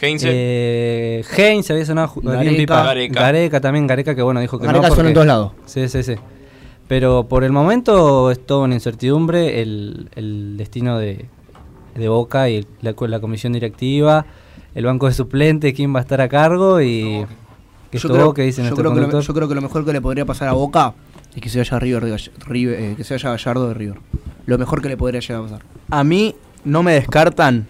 Heinze. Eh, Heinz había sonado Gareca. Gareca. Gareca también, Gareca que bueno, dijo que Gareca no. suena en todos lados. Sí, sí, sí. Pero por el momento es toda una incertidumbre el, el destino de, de Boca y la, la comisión directiva, el banco de suplentes, quién va a estar a cargo y que Yo creo, que dice yo nuestro creo que lo, conductor. yo creo que lo mejor que le podría pasar a Boca es que se vaya River, eh, que se vaya Gallardo de River. Lo mejor que le podría llegar a pasar. A mí no me descartan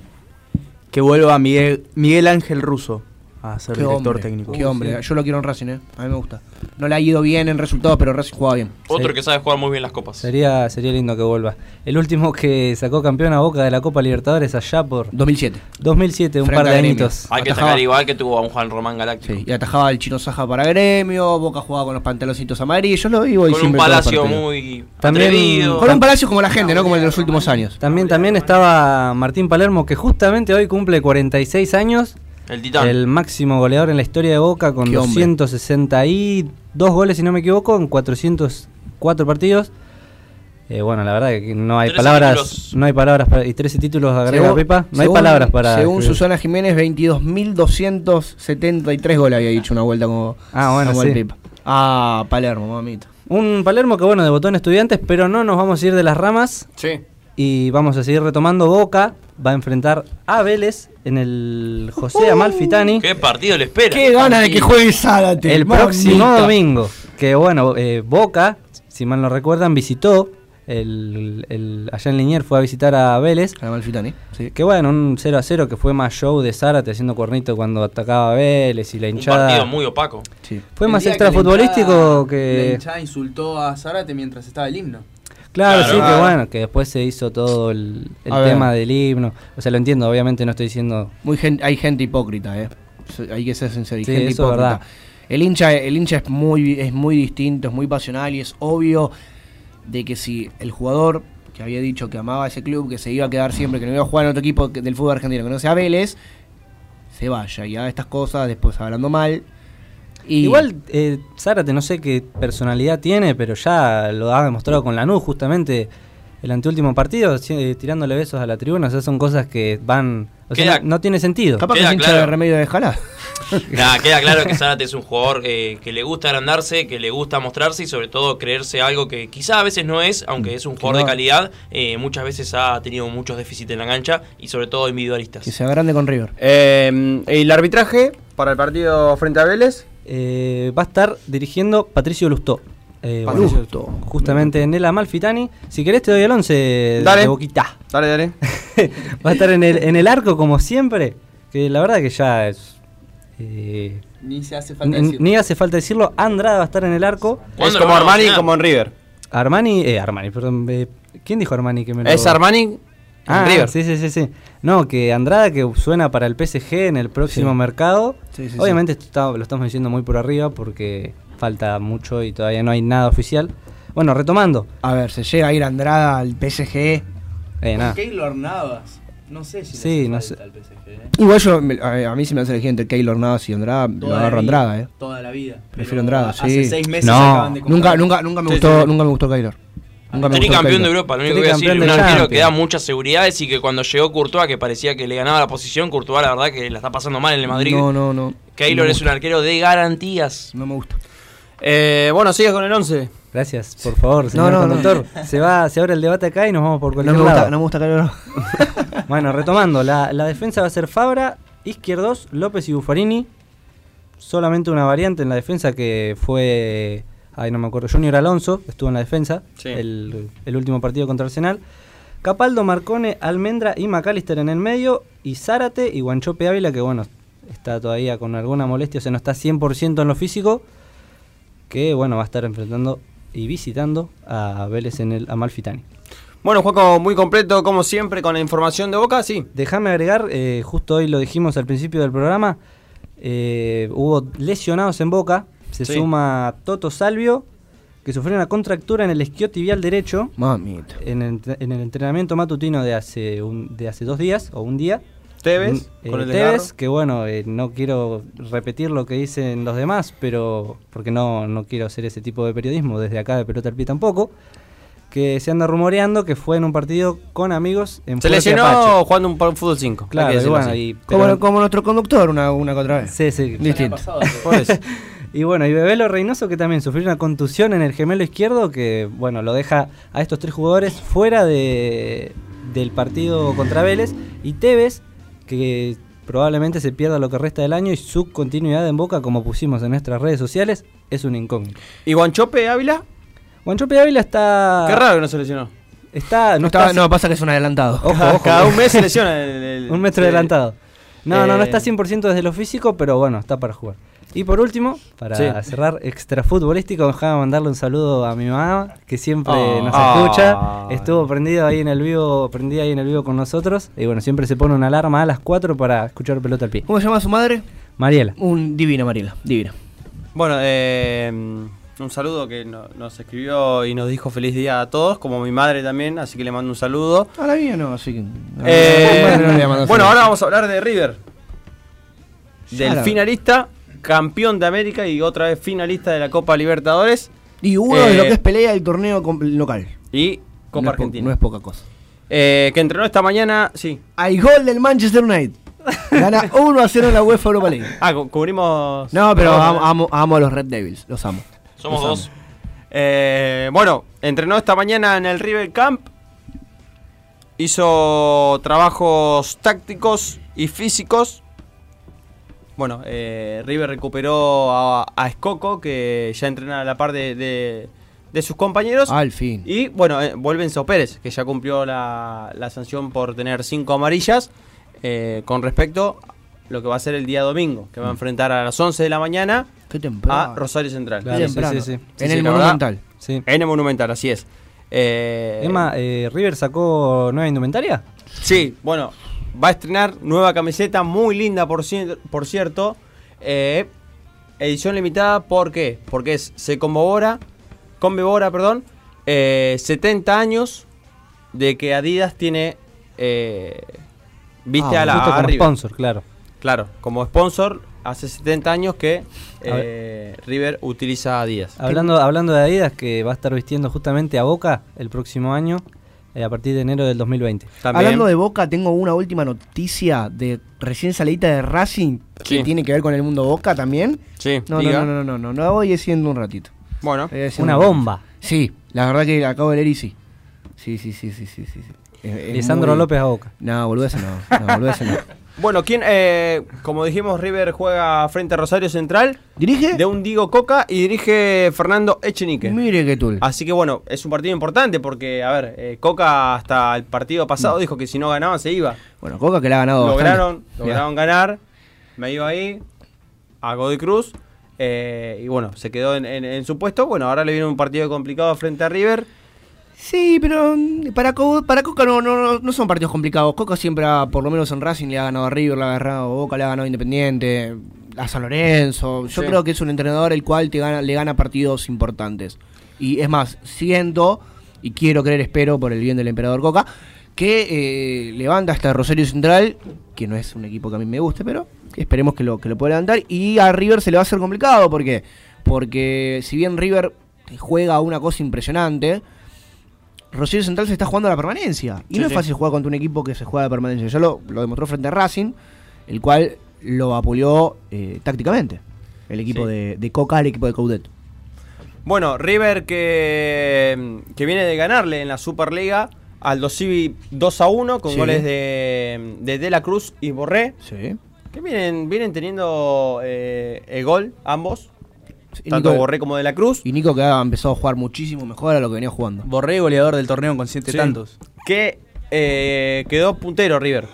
que vuelva Miguel, Miguel Ángel Russo a ser Qué director hombre, técnico. Qué hombre, yo lo quiero en Racing, eh. A mí me gusta. No le ha ido bien en resultados, pero Racing juega bien. Otro que sabe jugar muy bien las copas. Sería, sería lindo que vuelva. El último que sacó campeón a Boca de la Copa Libertadores allá por 2007. 2007, un Frente par de añitos. Hay que Atajaba. destacar igual que tuvo a un Juan Román Galáctico. Sí, y atajaba el chino Saja para gremio, Boca jugaba con los pantaloncitos amarillos, yo lo vivo y Con un palacio muy También- atrevido. Con un palacio como la gente, ¿no? Como el de los últimos años. También, también estaba Martín Palermo, que justamente hoy cumple 46 años. El titán. El máximo goleador en la historia de Boca con Qué hombre. 262 goles, si no me equivoco, en 404 partidos. Eh, bueno, la verdad que no hay 13 palabras, títulos. no hay palabras para, y 13 títulos agrega Según- Pepa, no hay palabras para Según escribir. Susana Jiménez, 22.273 goles había dicho una vuelta como, Ah, bueno, como el sí. Pipa. Ah, Palermo, mamita. Un Palermo que bueno, debutó en Estudiantes, pero no nos vamos a ir de las ramas Sí. y vamos a seguir retomando Boca, va a enfrentar a Vélez en el José Amalfitani. ¿Qué partido le espera? Qué gana de que juegue Zárate. El mamita. próximo domingo. Que bueno, eh, Boca, si mal no recuerdan, visitó. El, el- allá en Liniers fue a visitar a Vélez. A Amalfitani, sí. Que bueno, un 0 a 0 que fue más show de Zárate haciendo cuernito cuando atacaba a Vélez y la Un hinchada. partido muy opaco. Sí. Fue El más día extra que la hinchada insultó a Zárate mientras estaba el himno. Claro, Claro. sí, que Ah. bueno, que después se hizo todo el, el A ver. tema del himno. O sea, lo entiendo, obviamente no estoy diciendo. Muy gen- hay gente hipócrita, eh. Hay que ser sincero, hay Sí, gente hipócrita. verdad. El hincha, el hincha es muy, es muy distinto, es muy pasional y es obvio de que si el jugador que había dicho que amaba ese club, que se iba a quedar siempre, que no iba a jugar en otro equipo del fútbol argentino, que no sea Vélez, se vaya y haga estas cosas después hablando mal. Y- Igual, eh, Zárate no sé qué personalidad tiene, pero ya lo ha demostrado con Lanús, justamente el anteúltimo partido, eh, tirándole besos a la tribuna. O sea, son cosas que van. O sea, Queda- no, no tiene sentido. Capaz que Queda es hincha claro. de remedio de Jalá. Nada, queda claro que Zárate es un jugador eh, que le gusta agrandarse, que le gusta mostrarse y sobre todo creerse algo que quizá a veces no es, aunque es un jugador no. de calidad, eh, muchas veces ha tenido muchos déficits en la cancha y sobre todo individualistas. Que se agrande con River. Eh, ¿Y el arbitraje para el partido frente a Vélez? Eh, va a estar dirigiendo Patricio Lustó. Eh, Patricio bueno, Lustó. Justamente en el Amalfitani. Si querés te doy el 11 Dale. de boquita. Dale, dale. Va a estar en el, en el arco como siempre. Que la verdad que ya es... eh, Ni se hace falta ni, decir. ni hace falta decirlo. Andrada va a estar en el arco. Es ¿Cuándo como Armani y como en River. Armani, eh, Armani, perdón. eh, ¿Quién dijo Armani que me lo... Es Armani Ah, River. sí, sí, sí, sí. No, que Andrada que suena para el PSG en el próximo Sí. mercado. Sí, sí, sí. Obviamente esto está- lo estamos diciendo muy por arriba porque falta mucho y todavía no hay nada oficial. Bueno, retomando. A ver, se llega a ir Andrada al PSG. Eh, nada. Keylor Navas. No sé si Sí, hace no sé. al PSG, ¿eh? Igual yo, me- a, a mí si me hace elegir entre Keylor Navas y Andrada, lo Toda agarro Andrada, eh. Toda la vida. Prefiero Andrada, hace sí. seis meses No. acaban de comprar. Nunca, nunca, nunca me Sí, gustó, sí. nunca me gustó Keylor. Nunca Tricampeón de. Europa, lo único que voy a decir, un arquero que da muchas seguridades y que cuando llegó Courtois, que parecía que le ganaba la posición, Courtois la verdad que la está pasando mal en el Madrid. No, no, no. Keylor No es un arquero de garantías. No me gusta. Eh, bueno, sigue con el 11. Gracias, por favor, señor No, no, no. conductor. Se va, se abre el debate acá y nos vamos por No cualquier me lado. gusta, no me gusta Keylor. Bueno, retomando, la, la defensa va a ser Fabra, Izquierdos, López y Buffarini. Solamente una variante en la defensa que fue. Ay, no me acuerdo. Junior Alonso estuvo en la defensa. Sí. El, el último partido contra Arsenal. Capaldo, Marcone, Almendra y McAllister en el medio. Y Zárate y Guanchope Ávila, que bueno, está todavía con alguna molestia, o sea, no está 100% en lo físico. Que bueno, va a estar enfrentando y visitando a Vélez en el Amalfitani. Bueno, Juaco, muy completo, como siempre, con la información de Boca, sí. Déjame agregar, eh, justo hoy lo dijimos al principio del programa, eh, hubo lesionados en Boca, se Sí. suma Toto Salvio, que sufrió una contractura en el isquiotibial derecho Mamita. en el, en el entrenamiento matutino de hace, un, de hace dos días o un día. Tevez, Mm, con eh, el Tevez, que bueno, eh, no quiero repetir lo que dicen los demás, pero porque no, no quiero hacer ese tipo de periodismo desde acá de pelota al pie tampoco, que se anda rumoreando que fue en un partido con amigos en Se lesionó Apache. jugando un, fútbol 5. Claro, y bueno, y- Como, pero- como nuestro conductor una, una otra vez. Sí, sí. Distinto. Por eso. Y bueno, y Bebelo Reynoso que también sufrió una contusión en el gemelo izquierdo que, bueno, lo deja a estos tres jugadores fuera de, del partido contra Vélez. Y Tevez, que probablemente se pierda lo que resta del año y su continuidad en Boca, como pusimos en nuestras redes sociales, es un incógnito. ¿Y Guanchope Ávila? Guanchope Ávila está... Qué raro que no se lesionó. Está, no, Estaba- está- no, pasa que es un adelantado. Ojo, Cada, ojo. cada un mes se lesiona. el- el- Un metro sí. adelantado. No, no, no Eh, está 100% desde lo físico, pero bueno, está para jugar. Y por último, para Sí. cerrar extra futbolístico, déjame mandarle un saludo a mi mamá, que siempre Ah. nos Ah. escucha. Estuvo prendido ahí en el vivo, prendida ahí en el vivo con nosotros. Y bueno, siempre se pone una alarma a las 4 para escuchar pelota al pie. ¿Cómo se llama su madre? Mariela. Un divina Mariela, divina. Bueno, eh, un saludo que no- nos escribió y nos dijo feliz día a todos, como mi madre también, así que le mando un saludo. A la mía no, así que. Eh, no bueno, ahora vamos a hablar de River. Del finalista, campeón de América y otra vez finalista de la Copa Libertadores Y uno de lo eh, que es pelea del torneo local. y Copa No es po- Argentina. no es poca cosa. Eh, que entrenó esta mañana, sí. Hay gol del Manchester United. Gana 1 a 0 en la UEFA Europa League. Ah, cu- cubrimos. No, pero amo, ver. amo, amo a los Red Devils, los amo. Somos Los dos. Eh, bueno, entrenó esta mañana en el River Camp. Hizo trabajos tácticos y físicos. Bueno, eh, River recuperó a, a Escoco, que ya entrena a la par de, de- de sus compañeros. Al fin. Y bueno, eh, vuelve Enzo Pérez, que ya cumplió la, la sanción por tener cinco amarillas. eh, con respecto a lo que va a ser el día domingo, que va a enfrentar a las 11 de la mañana Qué temprano. a Rosario Central. Claro, Qué sí, temprano. sí, sí. Sí, En sí, el. Monumental. Sí. En el Monumental, así es. Eh, Emma, eh, ¿River sacó nueva indumentaria? Sí, bueno, va a estrenar nueva camiseta, muy linda por, cier- por cierto. Eh, edición limitada, ¿por qué? Porque es, se conmemora, conmemora, perdón, eh, 70 años de que Adidas tiene, eh, viste Ah, a la como sponsor, claro. Claro, como sponsor hace 70 años que eh, River utiliza Adidas. Hablando, hablando de Adidas, que va a estar vistiendo justamente a Boca el próximo año, eh, a partir de enero del 2020. Hablando de Boca, tengo una última noticia de recién salidita de Racing que tiene que ver con el mundo Boca también. Sí, No, no, diga. no, no, no, no, voy diciendo un ratito. Bueno, una un ratito. bomba. Sí, la verdad que acabo de leer y sí. Sí, sí, sí, sí, sí, sí. sí. Es- es Lisandro muy- López a Boca. No, boludo, no. No, boludo, no. Bueno, ¿quién, eh, como dijimos, River juega frente a Rosario Central. ¿Dirige? De un Diego Coca y dirige Fernando Echenique. Mire qué tul. Así que bueno, es un partido importante porque, a ver, eh, Coca hasta el partido pasado dijo que si no ganaban se iba. Bueno, Coca que le ha ganado Lograron, bastante. lograron ganar. Me iba ahí a Godoy Cruz. eh, y bueno, se quedó en, en- en su puesto. Bueno, ahora le viene un partido complicado frente a River. Sí, pero mm, para, Co- para Coca no, no, no- son partidos complicados. Coca siempre, ha, por lo menos en Racing, le ha ganado a River, le ha ganado a Boca, le ha ganado a Independiente, a San Lorenzo. Yo Sí. creo que es un entrenador el cual te gana, le gana partidos importantes. Y es más, siento, y quiero creer, espero, por el bien del emperador Coca, que eh, levanta hasta Rosario Central, que no es un equipo que a mí me guste, pero esperemos que lo, que lo pueda levantar. Y a River se le va a hacer complicado, ¿por qué? Porque si bien River juega una cosa impresionante, Rosario Central se está jugando a la permanencia. Y Sí, no es sí. fácil jugar contra un equipo que se juega a la permanencia. Ya lo, lo demostró frente a Racing, el cual lo apoyó eh, tácticamente. El equipo Sí. de, de Coca al equipo de Coudet. Bueno, River que, que viene de ganarle en la Superliga al Civi 2 a 1 con goles de, de De la Cruz y Borré. Sí. Que vienen, vienen teniendo eh, el gol ambos. Y tanto Nico- Borré como De la Cruz. Y Nico que ha empezado a jugar muchísimo mejor a lo que venía jugando. Borré goleador del torneo con siete Sí. tantos. Que eh, quedó puntero River.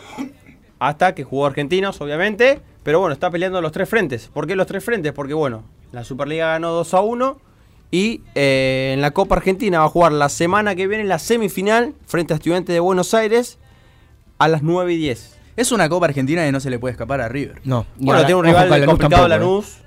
Hasta que jugó Argentinos, obviamente. Pero bueno, está peleando los tres frentes. ¿Por qué los tres frentes? Porque bueno, la Superliga ganó 2 a 1. Y eh, en la Copa Argentina va a jugar la semana que viene la semifinal frente a Estudiantes de Buenos Aires a las 9 y 10. Es una Copa Argentina y no se le puede escapar a River. No. Bueno, tiene un rival complicado Lanús.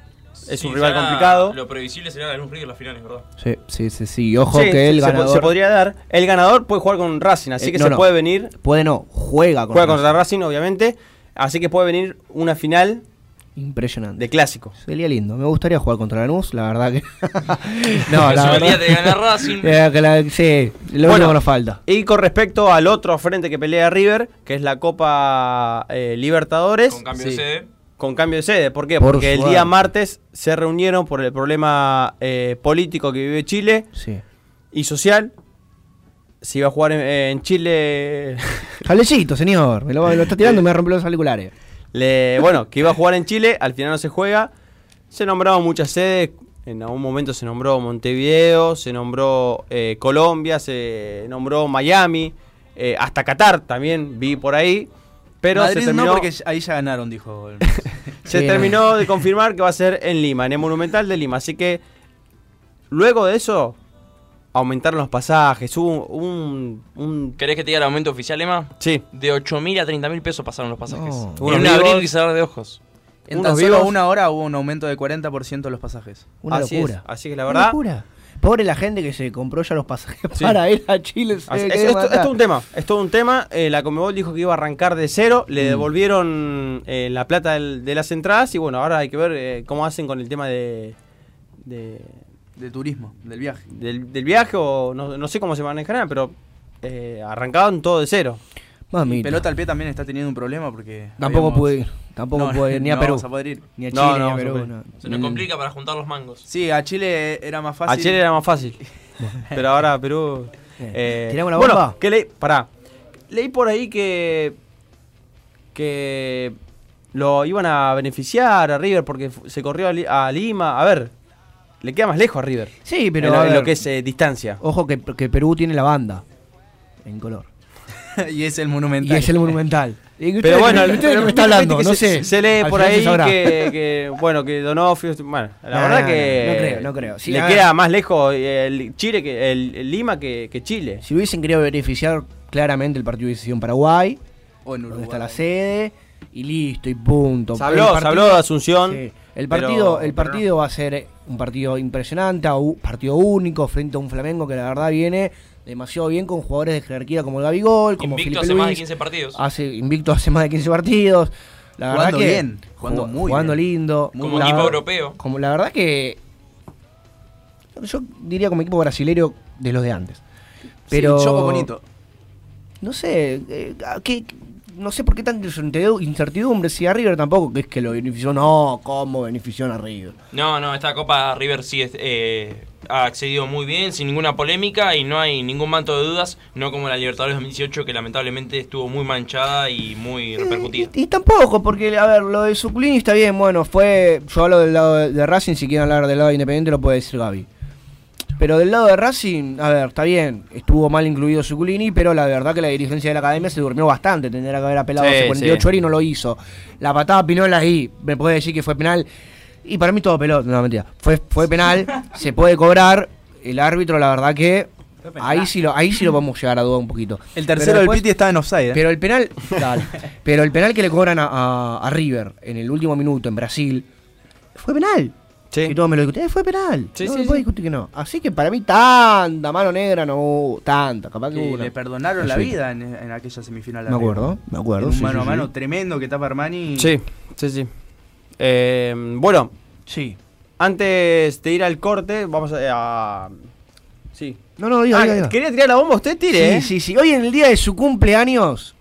Es un rival complicado. Lo previsible sería Lanús River las finales, ¿verdad? Sí, sí, sí, sí. Y ojo Sí, que el ganador. se podría dar. El ganador puede jugar con Racing, así Eh, que no, se no. puede venir. Puede no, juega con Juega Racing. contra Racing, obviamente. Así que puede venir una final Impresionante. de clásico. Sería lindo. Me gustaría jugar contra Lanús, la verdad que. no, la verdad. de ganar Racing. Eh, que la- sí, lo Bueno, único que nos falta. Y con respecto al otro frente que pelea River, que es la Copa eh, Libertadores. Con cambio de sede. Con cambio de sede. ¿Por qué? Por Porque el día martes se reunieron por el problema eh, político que vive Chile Sí. y social. Se iba a jugar en, en Chile. Jalecito, señor. Me lo, está tirando y me rompió los auriculares. Le- bueno, que iba a jugar en Chile, al final no se juega. Se nombraron muchas sedes. En algún momento se nombró Montevideo, se nombró eh, Colombia, se nombró Miami, eh, hasta Qatar también vi por ahí. Pero Madrid se terminó, no, porque ahí ya ganaron, dijo. el- se Sí, terminó de confirmar que va a ser en Lima, en el Monumental de Lima. Así que luego de eso aumentaron los pasajes. Hubo un. un- ¿Querés que te diga el aumento oficial, Emma? sí, De 8.000 a 30.000 pesos pasaron los pasajes. No. En un abrir y cerrar de ojos. En tan solo una hora hubo un aumento de 40% de los pasajes. Una así locura. Es, así que la Una verdad. locura. Pobre la gente que se compró ya los pasajes Sí. para ir a Chile. se es, todo un tema, es todo un tema. Eh, la Comebol dijo que iba a arrancar de cero, le Mm. devolvieron eh, la plata del- de las entradas y bueno, ahora hay que ver eh, cómo hacen con el tema de, de- De turismo, del viaje. del, del viaje o no, no sé cómo se manejarán, pero eh, arrancaron todo de cero. Y pelota al pie también está teniendo un problema porque. Tampoco habíamos- pude ir. Tampoco No, pude ir ni a no Perú. vamos a poder ir. Ni a No, Chile, no ni a a Perú. Se nos Mm. complica para juntar los mangos. Sí, a Chile era más fácil. A Chile era más fácil, pero ahora Perú... eh, ¿Tiramos la bueno, bomba? que leí, pará, leí por ahí que que lo iban a beneficiar a River porque se corrió a, Li- a Lima. A ver, le queda más lejos a River. Sí, pero en lo, a en ver, lo que es eh, distancia. Ojo que, que Perú tiene la banda en color. y es el monumental. Y es el monumental. Pero bueno, usted de qué me está viste hablando, que no se, sé. Se lee por ahí que, que, bueno, que Donofrio, bueno, la No, verdad no, que no creo, no creo. Sí, le queda más lejos el Chile que el, el Lima que, que Chile. Si hubiesen querido beneficiar claramente el partido hubiese sido en Paraguay, O en donde Uruguay. está la sede, y listo, y punto. Se habló, se habló de Asunción. Sí. El pero- partido, el pero partido va a ser un partido impresionante, un partido único frente a un Flamengo que la verdad viene demasiado bien con jugadores de jerarquía como el Gabigol, como Invicto Felipe hace más de Luis. 15 partidos. Hace invicto hace más de 15 partidos. La Jugando verdad que bien, jugando ju- muy jugando bien. lindo. Como La equipo europeo. Como la verdad que yo diría como equipo brasileño de los de antes. Pero Sí, Choco bonito. no sé, eh, ¿qué- no sé por qué tanta incertidu- incertidumbre si a River tampoco que es que lo benefició, no, cómo benefició a River. No, no, esta Copa River sí es- eh, ha accedido muy bien, sin ninguna polémica y no hay ningún manto de dudas, no como la Libertadores 2018 que lamentablemente estuvo muy manchada y muy repercutida. Y tampoco, porque, a ver, lo de Zuculini está bien, bueno, fue. Yo hablo del lado de, de Racing, si quieren hablar del lado de Independiente lo puede decir Gaby. Pero del lado de Racing, a ver, está bien, estuvo mal incluido Zuculini, pero la verdad que la dirigencia de la academia se durmió bastante, tendría que haber apelado Sí, hace 48 sí. horas y no lo hizo. La patada Pinola ahí, me puede decir que fue penal. Y para mí todo pelota, no mentira. Fue, fue penal, se puede cobrar. El árbitro, la verdad que. Ahí sí, lo, ahí sí lo podemos llegar a dudar un poquito. El tercero del Piti estaba en offside. ¿eh? pero el penal, dale. pero el penal que le cobran a, a- a River en el último minuto en Brasil fue penal. Y todos me lo discuten, "Eh, fue penal. Sí, no sí, me puede sí. discutir que no. Así que para mí tanta mano negra no hubo, tanta, capaz que una. le perdonaron la Sí. vida en, en aquella semifinal. Me acuerdo, me acuerdo, En un sí, mano sí, a mano sí. tremendo que tapa Armani. Sí, sí, sí. Eh, bueno, sí. Antes de ir al corte, vamos a. a- sí. No, no, diga, Ah, diga, diga. ¿Quería tirar la bomba? Usted tire, Sí, ¿eh? sí, sí. Hoy en el día de su cumpleaños,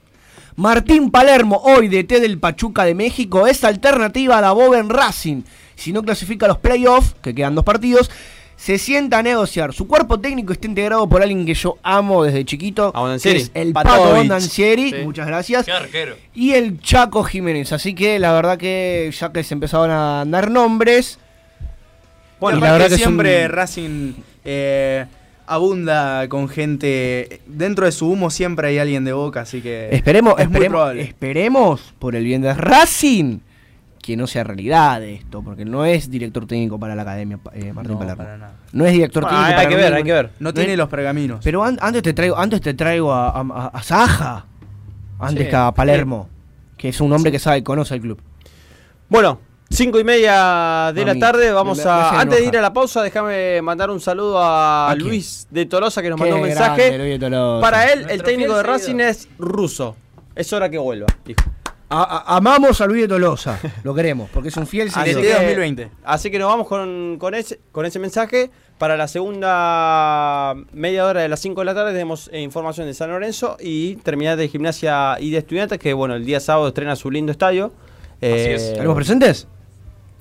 Martín Palermo, hoy de T del Pachuca de México, es alternativa a la Boben Racing. Si no clasifica a los playoffs, que quedan dos partidos, se sienta a negociar. Su cuerpo técnico está integrado por alguien que yo amo desde chiquito, que es el. Pato Bondancieri, Sí. muchas gracias, Qué arquero. y el Chaco Jiménez. Así que la verdad que ya que se empezaron a dar nombres, Bueno, y la verdad que un- siempre Racing eh, abunda con gente. Dentro de su humo siempre hay alguien de boca, así que. Esperemos, es muy esperemos, probable. esperemos, por el bien de Racing, que no sea realidad esto, porque no es director técnico para la academia, eh, Martín No, Palermo. para nada. No es director Bueno, técnico hay- para hay que ver, hay que ver. No tiene es- los pergaminos. Pero an- antes te traigo, antes te traigo a, a, Saja, antes Sí. que a Palermo, que es un hombre que sabe, conoce el club. Bueno, cinco y media de la tarde. Vamos a. Antes de ir a la pausa, déjame mandar un saludo a. Luis de Tolosa que nos Qué mandó un mensaje. grande, Luis de Tolosa. Para él, el técnico de Racing es ruso. Es hora que vuelva, dijo. A- a- amamos a Luis de Tolosa, lo queremos, porque es un fiel Así seguidor. que, 2020. así que nos vamos con, con ese, con ese mensaje. Para la segunda media hora de las 5 de la tarde tenemos eh, información de San Lorenzo y terminar de gimnasia y de estudiantes, que bueno, el día sábado estrena su lindo estadio. Eh, es. ¿Estaremos presentes?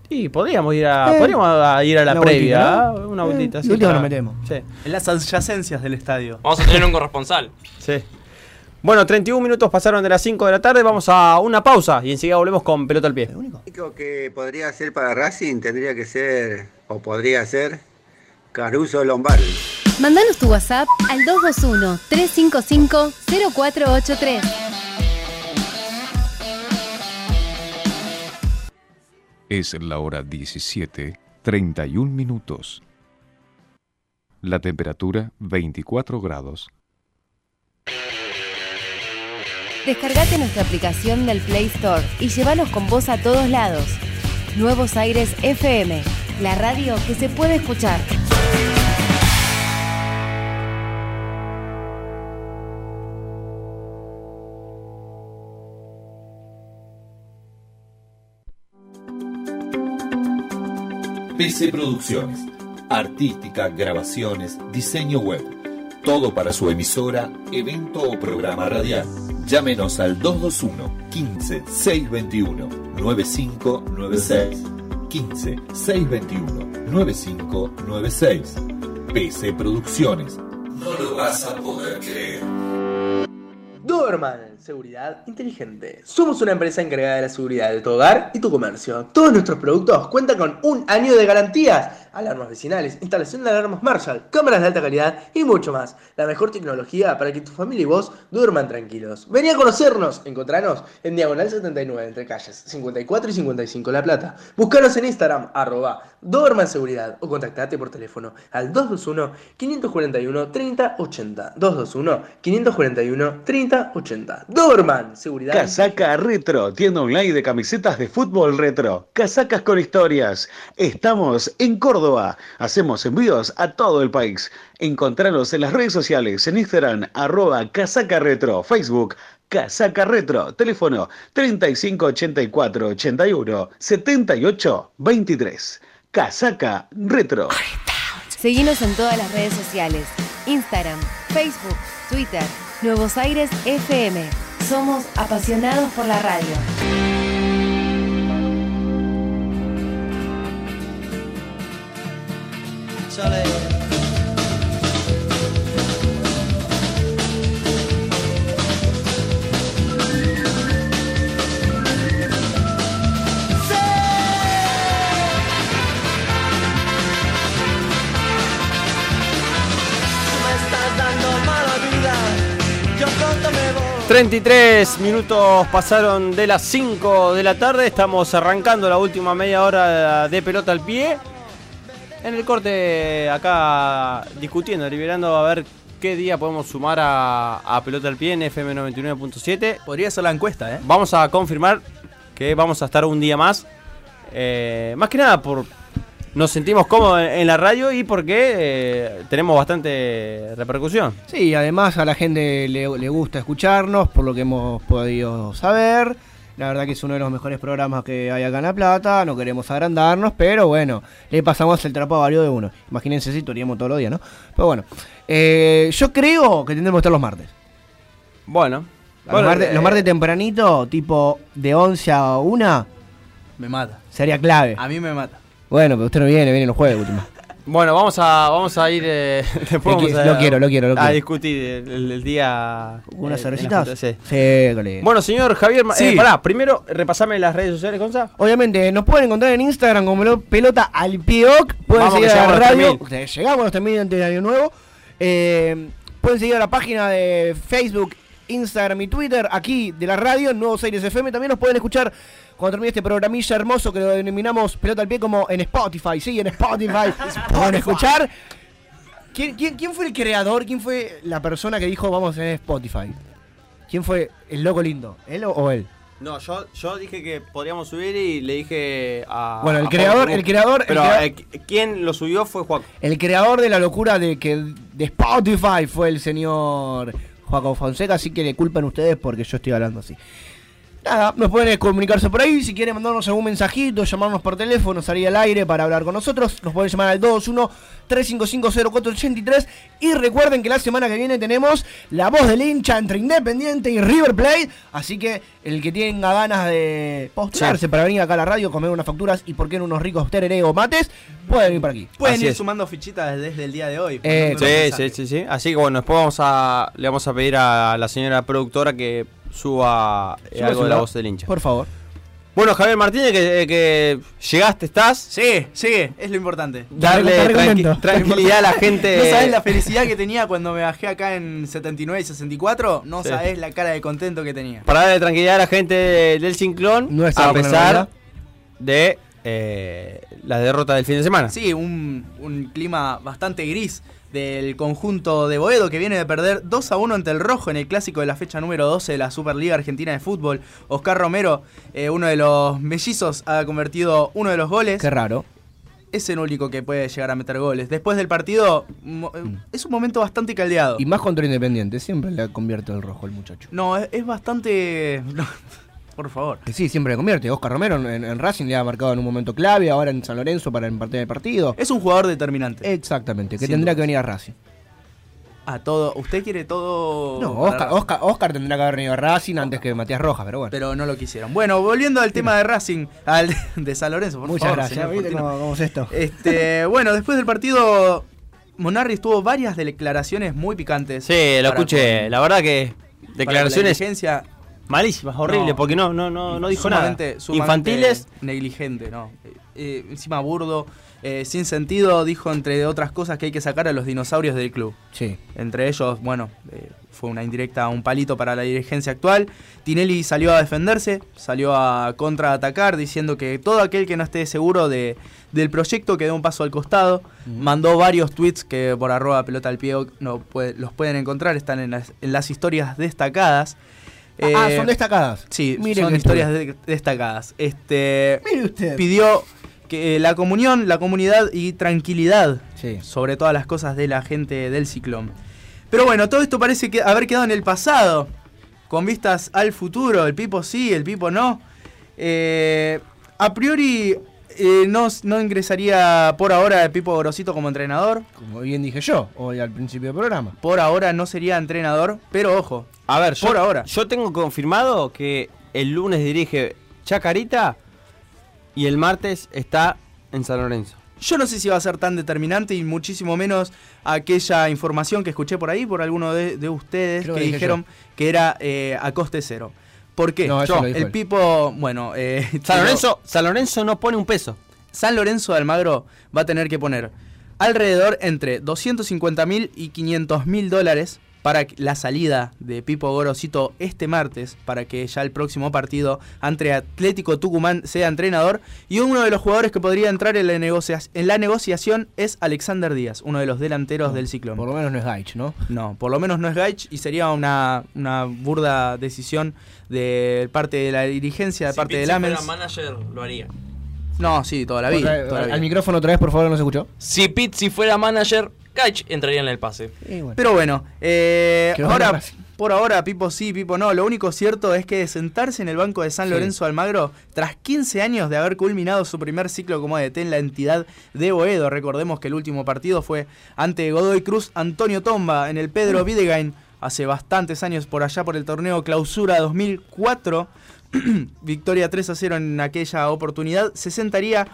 Y podríamos ir a, Eh, podríamos a- ir a la una previa, vueltita. ¿no? una Eh, vueltita. y sí, última nos metemos. Sí. En las adyacencias del estadio. Vamos a tener un corresponsal. Sí. Bueno, 31 minutos pasaron de las 5 de la tarde, vamos a una pausa y enseguida volvemos con pelota al pie. Lo único que podría ser para Racing tendría que ser, o podría ser, Caruso Lombardi. Mandanos tu WhatsApp al 221-355-0483. Es la hora 17, 31 minutos. La temperatura 24 grados. Descargate nuestra aplicación del Play Store y llévanos con vos a todos lados. Nuevos Aires FM, la radio que se puede escuchar. PC Producciones. Artística, grabaciones, diseño web. Todo para su emisora, evento o programa radial. Llámenos al 221 15 621 9596. 15 621 9596. PC Producciones. No lo vas a poder creer. Doberman, seguridad inteligente. Somos una empresa encargada de la seguridad de tu hogar y tu comercio. Todos nuestros productos cuentan con un año de garantías. Alarmas vecinales, instalación de alarmas Marshall, cámaras de alta calidad y mucho más. La mejor tecnología para que tu familia y vos duerman tranquilos. Vení a conocernos. Encontranos en Diagonal 79 entre calles 54 y 55 La Plata. Búscanos en Instagram arroba Doberman Seguridad o contactate por teléfono al 221-541-3080. 221-541-3080. Doberman Seguridad. Casaca Retro, tienda online de camisetas de fútbol retro. Casacas con historias. Estamos en Córdoba. Hacemos envíos a todo el país. Encontranos en las redes sociales, en Instagram, arroba Casaca Retro, Facebook, Casaca Retro, teléfono 3584 81 78 23. Casaca Retro. Seguinos en todas las redes sociales. Instagram, Facebook, Twitter, Nuevos Aires FM. Somos apasionados por la radio. 33 minutos pasaron de las 5 de la tarde. Estamos arrancando la última media hora de pelota al pie. En el corte, acá discutiendo, deliberando a ver qué día podemos sumar a, a pelota al pie en FM 99.7. Podría ser la encuesta, ¿eh? Vamos a confirmar que vamos a estar un día más. Eh, más que nada por. Nos sentimos cómodos en, la radio y porque eh, tenemos bastante repercusión. Sí, además a la gente le, le gusta escucharnos, por lo que hemos podido saber. La verdad que es uno de los mejores programas que hay acá en La Plata. No queremos agrandarnos, pero bueno, le pasamos el trapo a varios de uno. Imagínense si toríamos todos los días, ¿no? Pero bueno, eh, yo creo que tendremos que estar los martes. Bueno, Los, Bueno, martes, eh, los martes tempranito, tipo de 11 a 1, Me mata. sería clave. A mí me mata. Bueno, pero usted no viene, viene los jueves, último. Bueno, vamos a, vamos a ir. eh, después vamos a, lo quiero, lo quiero, lo a quiero. discutir el, día. ¿Unas eh, cervecitas? sí. Sí, colega. Bueno, señor Javier, Sí. eh, pará, primero repasame las redes sociales, Gonza. Obviamente, nos pueden encontrar en Instagram como lo- pelota al pioc. Pueden Vamos, seguir a la a radio. 3000. Ustedes Llegamos a 3000 antes del año nuevo. Eh, pueden seguir a la página de Facebook, Instagram y Twitter aquí de la radio, Nuevos Aires FM. También nos pueden escuchar cuando termine este programilla hermoso que lo denominamos pelota al pie como en Spotify. Sí, en Spotify. pueden escuchar. ¿Quién, quién, quién fue el creador? ¿Quién fue la persona que dijo vamos en Spotify? ¿Quién fue el loco lindo? ¿Él o- o él? No, yo, yo dije que podríamos subir y le dije a. Bueno, el a creador- el creador- el Pero crea- eh, qu- quien lo subió fue Juan. El creador de la locura de que de Spotify fue el señor Joaco Fonseca, así que le culpan ustedes porque yo estoy hablando así. Nada, nos pueden comunicarse por ahí, si quieren mandarnos algún mensajito, llamarnos por teléfono, salir al aire para hablar con nosotros, nos pueden llamar al 221-355-0483 y recuerden que la semana que viene tenemos la voz del hincha entre Independiente y River Plate, así que el que tenga ganas de postularse Sí. para venir acá a la radio, comer unas facturas y por qué no unos ricos tereré o mates, pueden venir por aquí. Pueden Así ir es. sumando fichitas desde el día de hoy. Eh, Sí, sí, sí, sí. Así que bueno, después vamos a, le vamos a pedir a la señora productora que suba eh, Suba algo su de la voz del hincha. Por favor. Bueno, Javier Martínez, que, eh, que llegaste, estás. Sí, sí, es lo importante. Darle tranqui- tranquilidad a la gente. No sabes la felicidad que tenía cuando me bajé acá en 79 y 64. No Sí. sabes la cara de contento que tenía. Para darle tranquilidad a la gente de- del Cinclón, No a pesar de eh, la derrota del fin de semana. Sí, un, un clima bastante gris del conjunto de Boedo que viene de perder 2 a 1 ante el Rojo en el clásico de la fecha número 12 de la Superliga Argentina de Fútbol. Oscar Romero, eh, uno de los mellizos, ha convertido uno de los goles. Qué raro. Es el único que puede llegar a meter goles. Después del partido, eh, es un momento bastante caldeado. Y más contra Independiente, siempre le convierte el rojo el muchacho. No, es, es bastante... por favor. Que sí, siempre le convierte. Oscar Romero en, en Racing le ha marcado en un momento clave, ahora en San Lorenzo para el partido del partido. Es un jugador determinante. Exactamente, que Sin tendría dudas. que venir a Racing. A todo. ¿Usted quiere todo.? No, para- Oscar, Oscar, Oscar tendría que haber venido a Racing antes que Matías Rojas, pero bueno. Pero no lo quisieron. Bueno, volviendo al tema de Racing, al de San Lorenzo, por Muchas favor. gracias. señor ¿Viste Fortino. cómo, cómo es esto? Este, bueno, después del partido, Monarri tuvo varias declaraciones muy picantes. Sí, lo escuché. con- La verdad que declaraciones la malísimas, horribles, No. porque no, no, no, no dijo nada. sumamente- Infantiles. Negligente, ¿no? Eh, encima burdo, eh, sin sentido, dijo entre otras cosas que hay que sacar a los dinosaurios del club. Sí. Entre ellos, bueno, eh, fue una indirecta, un palito para la dirigencia actual. Tinelli salió a defenderse, salió a contraatacar, diciendo que todo aquel que no esté seguro de, del proyecto que dé un paso al costado. Mandó varios tweets que por arroba pelota al pie no puede- los pueden encontrar, están en las, en las historias destacadas. Ah, Eh, son destacadas. Sí, Mire son historias de- destacadas. Este, Mire usted. Pidió que, eh, la comunión, la comunidad y tranquilidad sobre todas las cosas de la gente del ciclón. Pero bueno, todo esto parece que haber quedado en el pasado, con vistas al futuro, el Pipo sí, el Pipo no. Eh, a priori eh, no, no ingresaría por ahora el Pipo Grosito como entrenador. Como bien dije yo, hoy al principio del programa. Por ahora no sería entrenador, pero ojo. A ver, por yo, ahora. Yo tengo confirmado que el lunes dirige Chacarita y el martes está en San Lorenzo. Yo no sé si va a ser tan determinante y muchísimo menos aquella información que escuché por ahí por alguno de, de ustedes Creo que que dije dijeron que era eh, a coste cero. ¿Por qué? No, Yo, el él. Pipo, bueno, eh, San Lorenzo, San Lorenzo no pone un peso. San Lorenzo de Almagro va a tener que poner alrededor entre 250 mil y 500 mil dólares para la salida de Pipo Gorosito este martes, para que ya el próximo partido ante Atlético Tucumán sea entrenador. Y uno de los jugadores que podría entrar en la, negocia- en la negociación es Alexander Díaz, uno de los delanteros del Ciclón. Por lo menos no es Gaich, ¿no? No, por lo menos no es Gaich y sería una, una burda decisión de parte de la dirigencia, de Si parte Pizzi de fuera Lamens. manager, lo haría. No, sí, toda la vida. Otra- toda la al micrófono otra vez, por favor, no se escuchó. Si Pizzi fuera manager, Gaich entraría en el pase. Pero bueno, eh, ahora, por ahora, Pipo sí, Pipo no. Lo único cierto es que sentarse en el banco de San Sí. Lorenzo Almagro, tras 15 años de haber culminado su primer ciclo como DT en la entidad de Boedo, recordemos que el último partido fue ante Godoy Cruz Antonio Tomba en el Pedro Videgain hace bastantes años por allá por el torneo Clausura 2004. Victoria 3 a 0 en aquella oportunidad. Se sentaría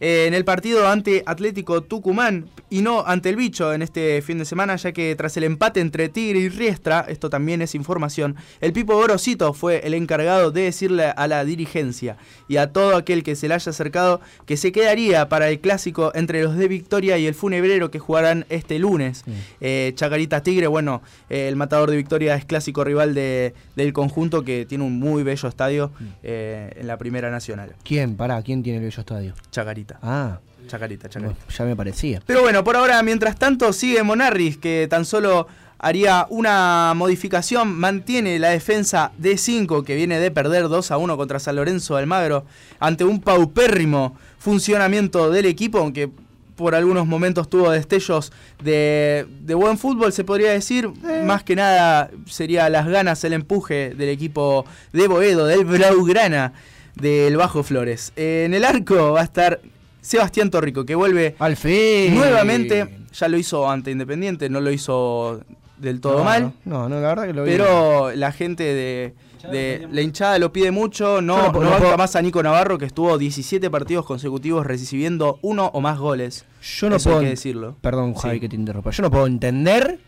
eh, en el partido ante Atlético Tucumán y no ante el bicho en este fin de semana, ya que tras el empate entre Tigre y Riestra, esto también es información, el Pipo Gorosito fue el encargado de decirle a la dirigencia y a todo aquel que se le haya acercado que se quedaría para el clásico entre los de Victoria y el Funebrero que jugarán este lunes. Eh, Chacarita Tigre, bueno, eh, el matador de Victoria es clásico rival de- del conjunto que tiene un muy bello estadio en la Primera Nacional. ¿Quién? Pará, ¿quién tiene el bello estadio? Chacarita. Ah. Chacarita, Chacarita. Ya me parecía. Pero bueno, por ahora, mientras tanto, sigue Monarris, que tan solo haría una modificación, mantiene la defensa de 5 que viene de perder 2 a 1 contra San Lorenzo de Almagro, ante un paupérrimo funcionamiento del equipo, aunque por algunos momentos tuvo destellos de, de buen fútbol, se podría decir. Más que nada sería las ganas, el empuje del equipo de Boedo, del Blaugrana, del Bajo Flores. en el arco va a estar Sebastián Torrico, que vuelve Al fin. nuevamente. Ya lo hizo ante Independiente, no lo hizo del todo No, mal. No, no, la verdad que lo vi. Pero la gente de, de- la hinchada lo pide mucho, no, no banca más a Nico Navarro que estuvo 17 partidos consecutivos recibiendo uno o más goles. Yo no Eso puedo. hay que decirlo. Perdón, Sí. Javi, que te interrumpa. Yo no puedo entender.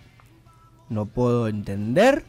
No puedo entender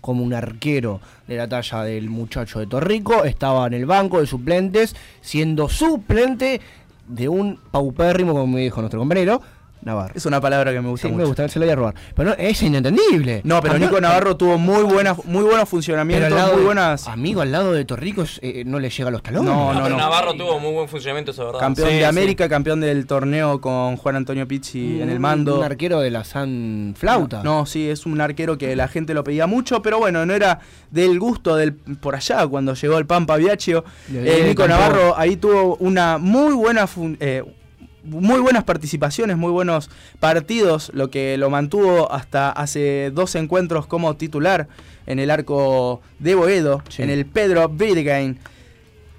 cómo un arquero de la talla del muchacho de Torrico estaba en el banco de suplentes, siendo suplente de un paupérrimo, como me dijo nuestro compañero, Navarro. Es una palabra que me gusta Sí, mucho. me gusta, se lo voy a robar. Pero no, es inentendible. No, pero Amigo- Nico Navarro tuvo muy buena, muy buenos funcionamientos, pero al lado muy de- buenas. Amigo, al lado de Torrico es- eh, no le llega a los talones. No, no, pero. Navarro tuvo muy buen funcionamiento, eso es verdad. Campeón Sí, de sí. América, campeón del torneo con Juan Antonio Pizzi en el mando. Un arquero de la San Flauta. No, sí, es un arquero que la gente lo pedía mucho, pero bueno, no era del gusto del por allá cuando llegó el Pampa Viacchio. Le- Eh, Nico. Navarro ahí tuvo una muy buena fun- eh, muy buenas participaciones, muy buenos partidos, lo que lo mantuvo hasta hace dos encuentros como titular en el arco de Boedo, en el Pedro Videgain.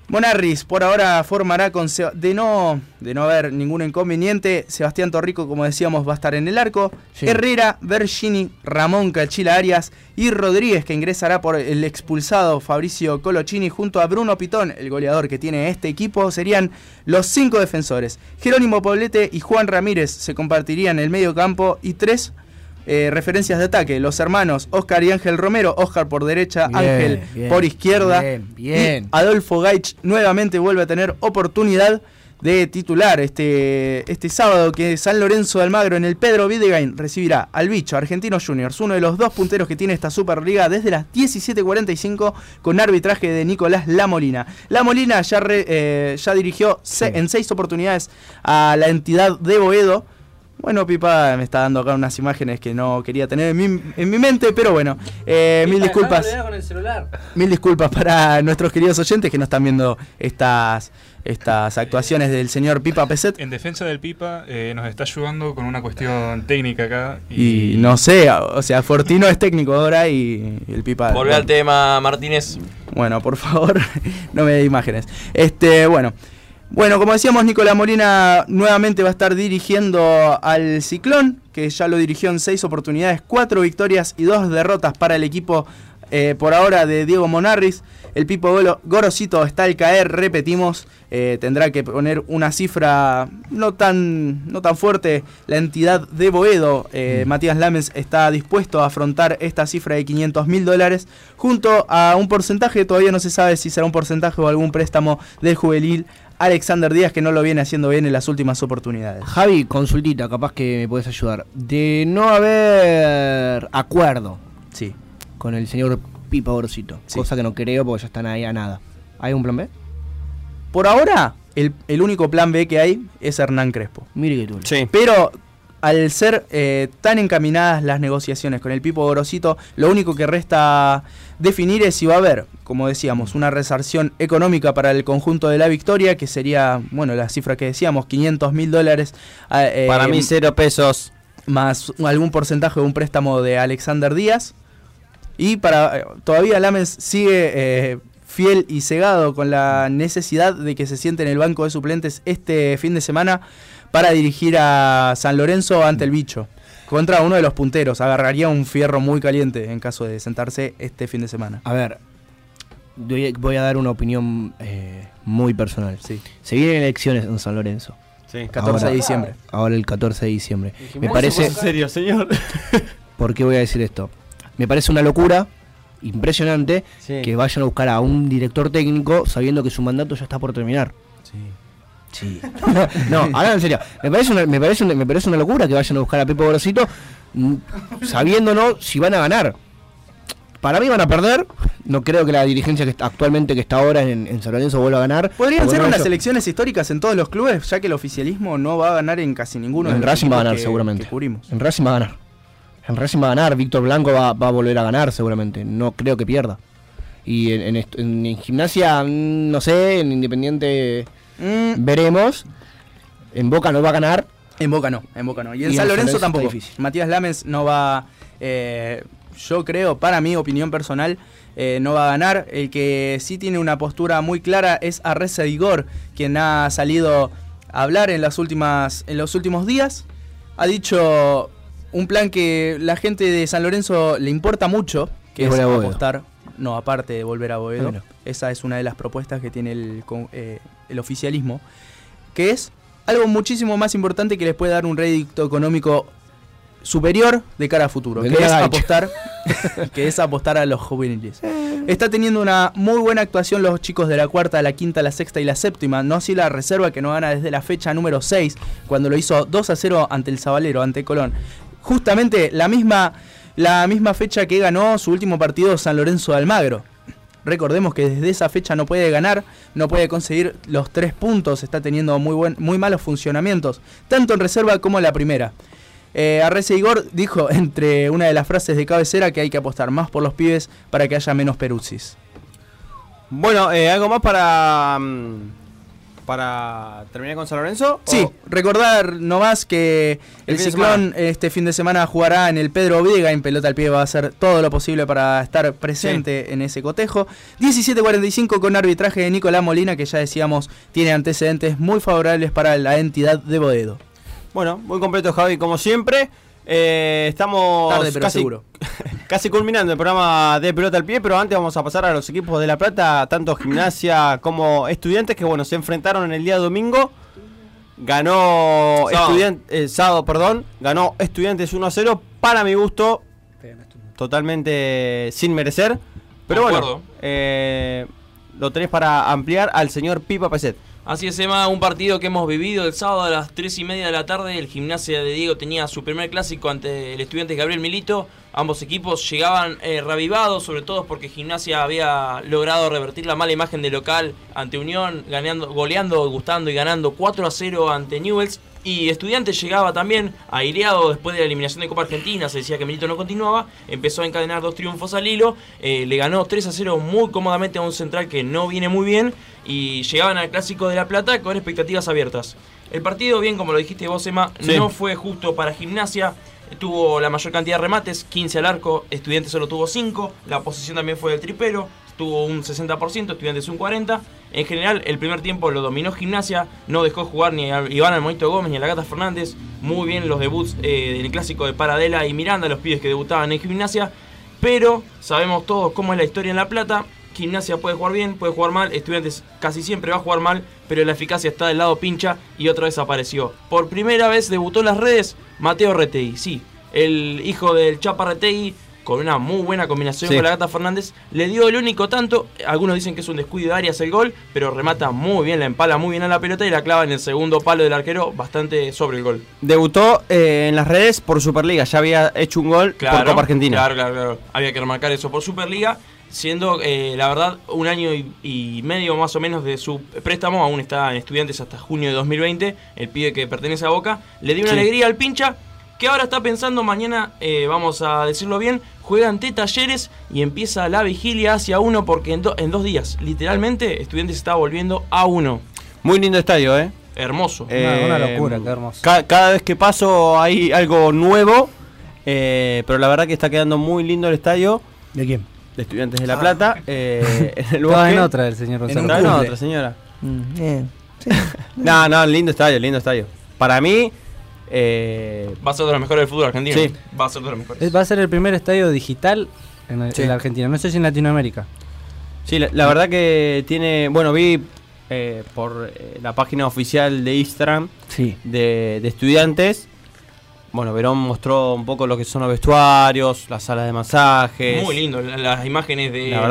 Monarris por ahora formará con de no de no haber ningún inconveniente. Sebastián Torrico, como decíamos, va a estar en el arco. Herrera, Bergini, Ramón Cachila Arias y Rodríguez, que ingresará por el expulsado Fabricio Colochini junto a Bruno Pitón, el goleador que tiene este equipo, serían los cinco defensores. Jerónimo Poblete y Juan Ramírez se compartirían el medio campo y tres eh, referencias de ataque. Los hermanos Oscar y Ángel Romero, Oscar por derecha, Bien, Ángel bien, por izquierda. bien, bien. Y Adolfo Gaich nuevamente vuelve a tener oportunidad de titular este, este sábado que San Lorenzo de Almagro en el Pedro Videgain recibirá al bicho Argentinos Juniors, uno de los dos punteros que tiene esta Superliga desde las 17.45 con arbitraje de Nicolás Lamolina. Lamolina ya, re- eh, ya dirigió en seis oportunidades a la entidad de Boedo Bueno, Pipa me está dando acá unas imágenes que no quería tener en mi, en mi mente, pero bueno, eh, mil disculpas. Mil disculpas para nuestros queridos oyentes que no están viendo estas, estas actuaciones del señor Pipa Peset. En defensa del Pipa, eh, nos está ayudando con una cuestión técnica acá. Y no sé, o sea, Fortino es técnico ahora y el Pipa. Volvé al tema, Martínez. Bueno, por favor, no me dé imágenes. Este, bueno. Bueno, como decíamos, Nicolás Molina nuevamente va a estar dirigiendo al Ciclón, que ya lo dirigió en seis oportunidades, cuatro victorias y dos derrotas para el equipo eh, por ahora de Diego Monarris. El Pipo Golo- Gorosito está al caer, repetimos, eh, tendrá que poner una cifra no tan, no tan fuerte. La entidad de Boedo, eh, Matías Lames, está dispuesto a afrontar esta cifra de 500 mil dólares junto a un porcentaje, todavía no se sabe si será un porcentaje o algún préstamo del juvenil Alexander Díaz, que no lo viene haciendo bien en las últimas oportunidades. Javi, consultita, capaz que me puedes ayudar. De no haber acuerdo sí. con el señor Pipa Gorosito, cosa que no creo porque ya están ahí a nada. ¿Hay un plan B? Por ahora, el, el único plan B que hay es Hernán Crespo. Mire que tú. Pero al ser eh, tan encaminadas las negociaciones con el Pipo Gorosito, lo único que resta definir es si va a haber, como decíamos, una resarción económica para el conjunto de la victoria, que sería, bueno, la cifra que decíamos, 500 mil dólares. eh, Para mí, cero pesos. Más algún porcentaje de un préstamo de Alexander Díaz. Y para eh, todavía Lames sigue eh, fiel y cegado con la necesidad de que se siente en el banco de suplentes este fin de semana para dirigir a San Lorenzo ante el bicho. Contra uno de los punteros. Agarraría un fierro muy caliente en caso de sentarse este fin de semana. A ver, voy a dar una opinión eh, muy personal. Se vienen elecciones en San Lorenzo. Sí. 14 de diciembre. Ahora el 14 de diciembre. Me ¿Cómo parece. pasa serio, señor? ¿Por qué voy a decir esto? Me parece una locura impresionante Sí. que vayan a buscar a un director técnico sabiendo que su mandato ya está por terminar. Sí. no, ahora en serio. Me parece, una, me, parece una, me parece una locura que vayan a buscar a Pepe Gorosito mm, sabiéndonos si van a ganar. Para mí van a perder. No creo que la dirigencia que está, actualmente que está ahora en, en San Lorenzo vuelva a ganar. Podrían ser no, unas yo- elecciones históricas en todos los clubes, ya que el oficialismo no va a ganar en casi ninguno de En Racing va a ganar que- seguramente. que cubrimos. En Racing va a ganar. En Racing va a ganar. Víctor Blanco va, va a volver a ganar seguramente. No creo que pierda. Y en, en- en gimnasia, mm, no sé, en Independiente veremos. En Boca no va a ganar. En Boca no, en Boca no. Y en Y San en Lorenzo tampoco. Matías Lames no va, eh, yo creo, para mi opinión personal, eh, no va a ganar. El que sí tiene una postura muy clara es Arreza Vigor, quien ha salido a hablar en, las últimas, en los últimos días. Ha dicho un plan que la gente de San Lorenzo le importa mucho, que Es es volver a Boedo. apostar, no, aparte de volver a Boedo. Esa es una de las propuestas que tiene el, eh, el oficialismo, que es algo muchísimo más importante que les puede dar un rédito económico superior de cara a futuro, que es apostar, que es apostar a los juveniles. Está teniendo una muy buena actuación los chicos de la cuarta, la quinta, la sexta y la séptima, no así la reserva que no gana desde la fecha número 6, cuando lo hizo 2 a 0 ante el Zabalero, ante Colón. Justamente la misma, la misma fecha que ganó su último partido San Lorenzo de Almagro. Recordemos que desde esa fecha no puede ganar, no puede conseguir los tres puntos, está teniendo muy, buen, muy malos funcionamientos, tanto en reserva como en la primera. Eh, Arrece Igor dijo entre una de las frases de cabecera que hay que apostar más por los pibes para que haya menos peruzis. Bueno, eh, ¿algo más para, mm, para terminar con San Lorenzo? Sí, ¿O- recordar nomás que El el fin de Ciclón este fin de semana jugará en el Pedro Vega en pelota al pie, va a hacer todo lo posible para estar presente en ese cotejo. 17.45 con arbitraje de Nicolás Molina, que ya decíamos tiene antecedentes muy favorables para la entidad de Boedo. Bueno, muy completo Javi, como siempre. Eh, estamos Tarde, pero casi, seguro. casi culminando el programa de pelota al pie, pero antes vamos a pasar a los equipos de La Plata, tanto gimnasia como estudiantes, que bueno, se enfrentaron en el día domingo. Ganó Sábado. estudiantes, sábado, perdón, ganó estudiantes 1 a 0, para mi gusto, totalmente sin merecer. Pero bueno, eh, lo tenés para ampliar al señor Pipa Peset. Así es, Emma, un partido que hemos vivido el sábado a las 3 y media de la tarde. El gimnasia de Diego tenía su primer clásico ante el estudiante Gabriel Milito. Ambos equipos llegaban eh, reavivados, sobre todo porque Gimnasia había logrado revertir la mala imagen de local ante Unión, ganando, goleando, gustando y ganando 4 a 0 ante Newells. Y Estudiantes llegaba también aireado después de la eliminación de Copa Argentina, se decía que Milito no continuaba, empezó a encadenar dos triunfos al hilo, eh, le ganó 3 a 0 muy cómodamente a un central que no viene muy bien y llegaban al Clásico de La Plata con expectativas abiertas. El partido, bien como lo dijiste vos, Emma, Sí. no fue justo para Gimnasia, tuvo la mayor cantidad de remates, 15 al arco, Estudiantes solo tuvo 5, la posición también fue del tripero, tuvo un 60%, Estudiantes un 40%. En general, el primer tiempo lo dominó Gimnasia, no dejó jugar ni a Iván Almonito Gómez ni a la Gata Fernández. Muy bien los debuts eh, del clásico de Paradela y Miranda, los pibes que debutaban en Gimnasia. Pero sabemos todos cómo es la historia en La Plata. Gimnasia puede jugar bien, puede jugar mal, Estudiantes casi siempre va a jugar mal, pero la eficacia está del lado pincha y otra vez apareció. Por primera vez debutó en las redes Mateo Retegui, sí, el hijo del Chapa Retegui, con una muy buena combinación Sí. con la Gata Fernández, le dio el único tanto, algunos dicen que es un descuido de Arias el gol, pero remata muy bien, la empala muy bien a la pelota y la clava en el segundo palo del arquero, bastante sobre el gol. Debutó eh, en las redes por Superliga, ya había hecho un gol por Copa Argentina. Claro, claro, claro. Había que remarcar eso por Superliga, siendo eh, la verdad un año y, y medio más o menos de su préstamo, aún está en estudiantes hasta junio de 2020, el pibe que pertenece a Boca, le dio una Sí. alegría al pincha. Que ahora está pensando mañana, eh, vamos a decirlo bien, juega ante talleres y empieza la vigilia hacia uno porque en, do- en dos días, literalmente, Estudiantes está volviendo a uno. Muy lindo estadio, ¿eh? Hermoso. Eh, ca- cada vez que paso hay algo nuevo, eh, pero la verdad que está quedando muy lindo el estadio. ¿De quién? De Estudiantes de La Plata. eh, en el Estaba bosque. en otra el señor. Estaba en cumple. otra, señora. Mm, bien. No, no, lindo estadio, lindo estadio. Para mí, eh, Va a ser de los mejores del fútbol argentino. Sí. Va a ser de los mejores. Es- Va a ser el primer estadio digital en, en Sí. la Argentina. No sé si en Latinoamérica. Sí, la, la verdad que tiene. Bueno, vi eh, por eh, la página oficial de Instagram Sí. de, de estudiantes. Bueno, Verón mostró un poco lo que son los vestuarios, las salas de masajes. Muy lindo, la- las imágenes de los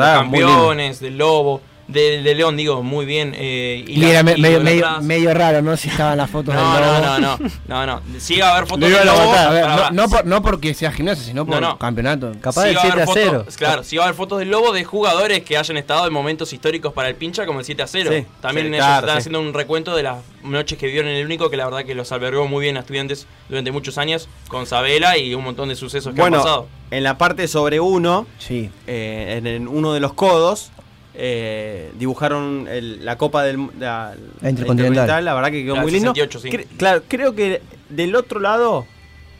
campeones, del lobo, de, de León, digo, muy bien. eh, Y, era me- y medio, medio, raro, ¿no? Si estaban las fotos No, del no, lobo. no, no, no, no. Sí va a haber fotos del a lobo. A no, no por- no porque sea gimnasia, sino por No, no. campeonato. Sí va a haber fotos- Claro, sí va a haber fotos del Lobo de jugadores que hayan estado en momentos históricos para el pincha, como el 7 a 0. Sí, También sí, ellos claro, están sí. haciendo un recuento de las noches que vivieron en el único, que la verdad que los albergó muy bien a estudiantes durante muchos años, con Sabela y un montón de sucesos que han Bueno, pasado. en la parte sobre uno, sí. eh, en, uno de los codos, eh, dibujaron el- la copa del de la, La Intercontinental. La verdad que quedó La muy lindo. 68, sí. Cre- claro, creo que del otro lado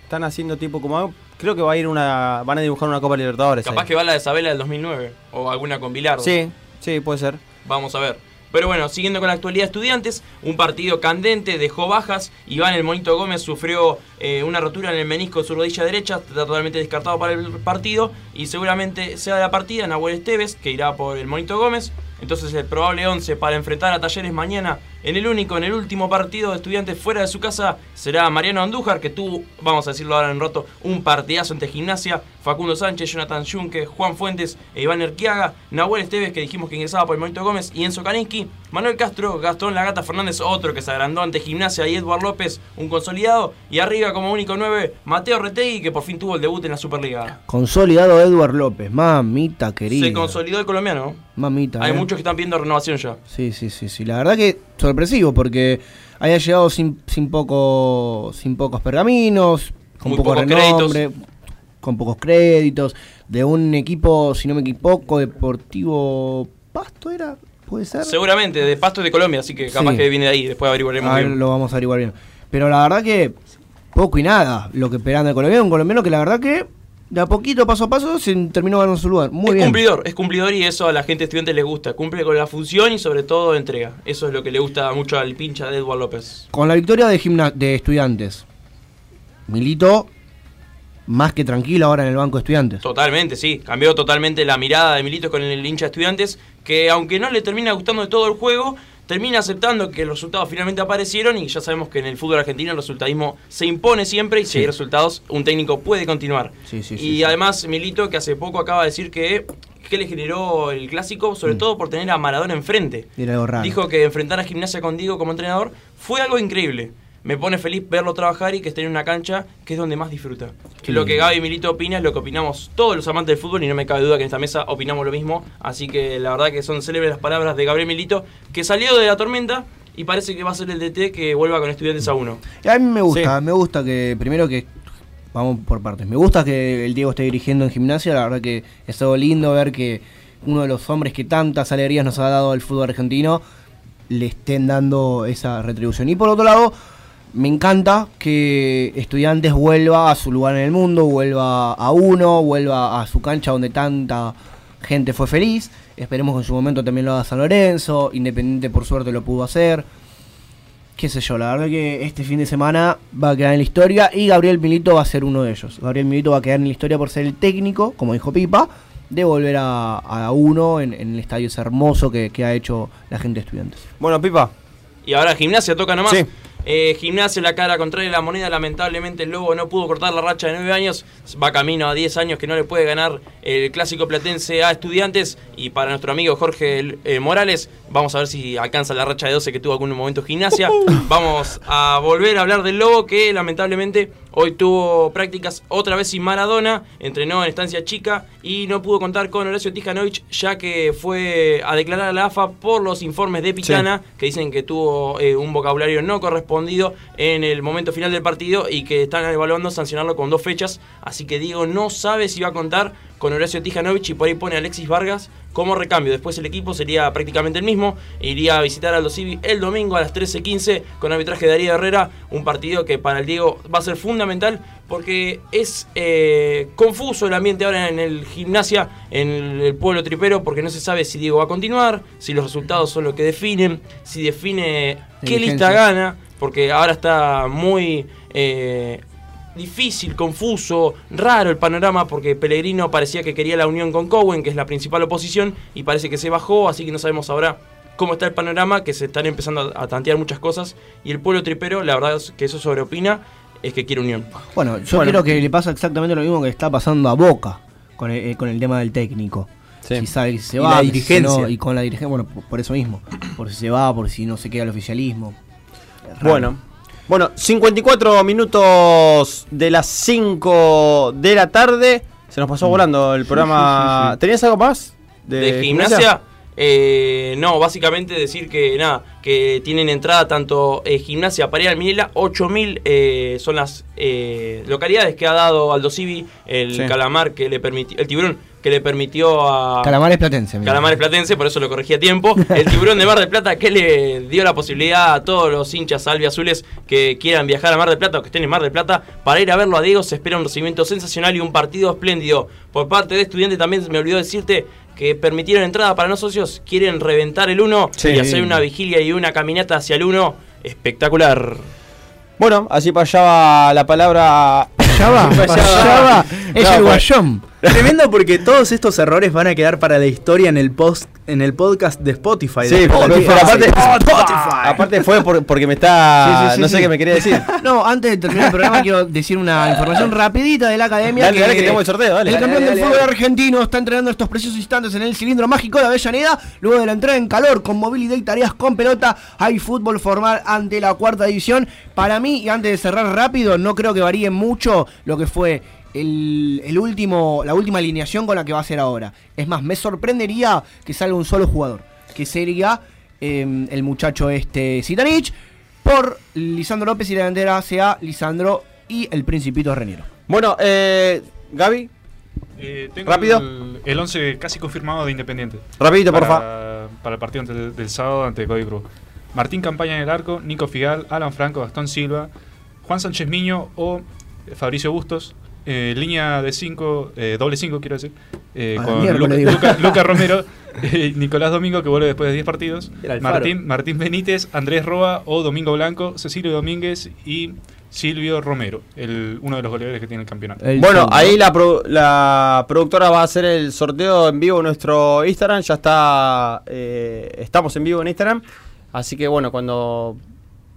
están haciendo tipo como. Creo que va a ir una. Van a dibujar una Copa Libertadores. Capaz ahí. que va la de Sabela del 2009, o alguna con Bilardo. Sí, sí, puede ser. Vamos a ver. Pero bueno, siguiendo con la actualidad estudiantes, un partido candente, dejó bajas. Iván el Monito Gómez sufrió eh, una rotura en el menisco de su rodilla derecha, está totalmente descartado para el partido. Y seguramente sea de la partida Nahuel Esteves, que irá por el Monito Gómez. Entonces el probable 11 para enfrentar a Talleres mañana en el único, en el último partido de estudiantes fuera de su casa será Mariano Andújar, que tuvo, vamos a decirlo ahora en rato, un partidazo ante Gimnasia, Facundo Sánchez, Jonathan Junque, Juan Fuentes e Iván Erquiaga, Nahuel Esteves, que dijimos que ingresaba por el Monito Gómez, y Enzo Kalinski, Manuel Castro, Gastón Lagata Fernández, otro que se agrandó ante Gimnasia, y Edward López, un consolidado, y arriba como único 9, Mateo Retegui, que por fin tuvo el debut en la Superliga. Consolidado Edward López, mamita querida. Se consolidó el colombiano. Mamita. Hay eh. muchos que están pidiendo renovación ya. Sí, sí, sí, sí. La verdad que sorpresivo porque haya llegado sin, sin poco, sin pocos pergaminos, con Muy poco pocos renombre, con pocos créditos, de un equipo, si no me equivoco, deportivo Pasto era, puede ser. Seguramente, de Pasto de Colombia, así que capaz Sí. que viene de ahí, después averiguaremos A ver, bien. lo vamos a averiguar bien. Pero la verdad que poco y nada lo que esperan del colombiano, un colombiano que la verdad que de a poquito, paso a paso, se terminó ganando su lugar. Muy es bien. cumplidor, es cumplidor y eso a la gente estudiante les gusta. Cumple con la función y sobre todo entrega. Eso es lo que le gusta mucho al pincha de Edward López. Con la victoria de, gimna- de estudiantes, Milito más que tranquilo ahora en el banco de estudiantes. Totalmente, sí. Cambió totalmente la mirada de Militos con el hincha de estudiantes, que aunque no le termina gustando de todo el juego, termina aceptando que los resultados finalmente aparecieron y ya sabemos que en el fútbol argentino el resultadismo se impone siempre y si Sí. hay resultados, un técnico puede continuar. Sí, sí, y además Milito, que hace poco acaba de decir que, que le generó el clásico, sobre todo por tener a Maradona enfrente. Era algo raro. Dijo que enfrentar a Gimnasia con Diego como entrenador fue algo increíble. Me pone feliz verlo trabajar y que esté en una cancha que es donde más disfruta. Qué lo que. Gaby Milito opina es lo que opinamos todos los amantes del fútbol y no me cabe duda que en esta mesa opinamos lo mismo. Así que la verdad que son célebres las palabras de Gabriel Milito, que salió de la tormenta y parece que va a ser el DT que vuelva con estudiantes a uno. Y a mí me gusta, me gusta que primero que vamos por partes. Me gusta que el Diego esté dirigiendo en gimnasia, la verdad que es algo lindo ver que uno de los hombres que tantas alegrías nos ha dado al fútbol argentino le estén dando esa retribución. Y por otro lado, me encanta que Estudiantes vuelva a su lugar en el mundo, vuelva a uno, vuelva a su cancha donde tanta gente fue feliz. Esperemos que en su momento también lo haga San Lorenzo, Independiente por suerte lo pudo hacer. Qué sé yo, la verdad que este fin de semana va a quedar en la historia y Gabriel Milito va a ser uno de ellos. Gabriel Milito va a quedar en la historia por ser el técnico, como dijo Pipa, de volver a, a uno en, en el estadio ese hermoso que, que ha hecho la gente de estudiantes. Bueno, Pipa. Y ahora gimnasia toca nomás. Sí. Eh, gimnasia la cara contraria de la moneda. Lamentablemente el Lobo no pudo cortar la racha de 9 años. Va camino a 10 años que no le puede ganar el clásico platense a estudiantes. Y para nuestro amigo Jorge eh, Morales, vamos a ver si alcanza la racha de 12 que tuvo algún momento gimnasia. Vamos a volver a hablar del Lobo que lamentablemente hoy tuvo prácticas otra vez sin Maradona. Entrenó en estancia chica y no pudo contar con Horacio Tijanovic ya que fue a declarar a la AFA por los informes de Pitana que dicen que tuvo eh, un vocabulario no correspondido en el momento final del partido y que están evaluando sancionarlo con dos fechas. Así que Diego no sabe si va a contar con Horacio Tijanovic y por ahí pone a Alexis Vargas como recambio. Después el equipo sería prácticamente el mismo. Iría a visitar a Aldo Civi el domingo a las 13.15 con arbitraje de Darío Herrera. Un partido que para el Diego va a ser fundamental porque es eh, confuso el ambiente ahora en el gimnasia, en el, pueblo tripero, porque no se sabe si Diego va a continuar, si los resultados son lo que definen, si define qué lista gana, porque ahora está muy... eh, difícil, confuso, raro el panorama porque Pellegrino parecía que quería la unión con Cowen, que es la principal oposición, y parece que se bajó, así que no sabemos ahora cómo está el panorama, que se están empezando a, tantear muchas cosas, y el pueblo tripero, la verdad es que eso sobreopina, es que quiere unión. Bueno, yo Bueno. creo que le pasa exactamente lo mismo que está pasando a Boca con el, eh, con el tema del técnico. Si sabe que se Y va, la si dirigencia. no, y con la dirigencia, bueno, por, por eso mismo. Por si se va, por si no se queda el oficialismo. Bueno. Bueno, 54 minutos de las 5 de la tarde. Se nos pasó volando el programa. sí, sí. ¿Tenías algo más? de, gimnasia. eh, no, básicamente decir que nada, que tienen entrada tanto eh, gimnasia para ir al Minela, 8000 eh, son las eh, localidades que ha dado Aldo Civi, el Sí. calamar que le permitió, el tiburón que le permitió a Calamares Platense. mira. Calamares Platense, por eso lo corregí a tiempo. El tiburón de Mar del Plata que le dio la posibilidad a todos los hinchas albiazules que quieran viajar a Mar del Plata o que estén en Mar del Plata para ir a verlo a Diego. Se espera un recibimiento sensacional y un partido espléndido. Por parte de estudiantes también me olvidó decirte que permitieron entrada para no socios. Quieren reventar el 1 Sí. y hacer una vigilia y una caminata hacia el 1 espectacular. Bueno, así pasaba la palabra. Es No, el pues- guayón. Tremendo porque todos estos errores van a quedar para la historia en el post en el podcast de Spotify. Sí, de Spotify. pero aparte, Spotify. aparte fue por- porque me está. Sí, sí, sí, no sé qué me quería decir. No, antes de terminar el programa quiero decir una información rapidita de la academia. Dale, dale, que tenemos el sorteo, dale. El Dale, campeón del fútbol argentino está entrenando estos preciosos instantes en el cilindro mágico de Avellaneda. Luego de la entrada en calor con movilidad y tareas con pelota, hay fútbol formal ante la cuarta división. Para mí, y antes de cerrar rápido, no creo que varíe mucho lo que fue el, el último, la última alineación con la que va a ser ahora. Es más, me sorprendería que salga un solo jugador, que sería eh, el muchacho este Zitanich, por Lisandro López y la delantera sea Lisandro y el Principito Reniero. Bueno, eh, Gaby. Eh, tengo Rápido. El, el 11 casi confirmado de Independiente. Rapidito, para, porfa. Para el partido ante- del, sábado ante Código Cruz. Martín Campaña en el arco, Nico Figal, Alan Franco, Gastón Silva, Juan Sánchez Miño o Fabricio Bustos. Eh, línea de 5, doble 5 quiero decir, eh, A la con Luca, digo. Luca- Luca Romero, eh, Nicolás Domingo que vuelve después de 10 partidos. Martín, Martín Benítez, Andrés Roa o Domingo Blanco, Cecilio Domínguez y Silvio Romero, el, uno de los goleadores que tiene el campeonato. Bueno, ahí la, pro- la productora va a hacer el sorteo en vivo en nuestro Instagram. Ya está. eh, estamos en vivo en Instagram. Así que bueno, cuando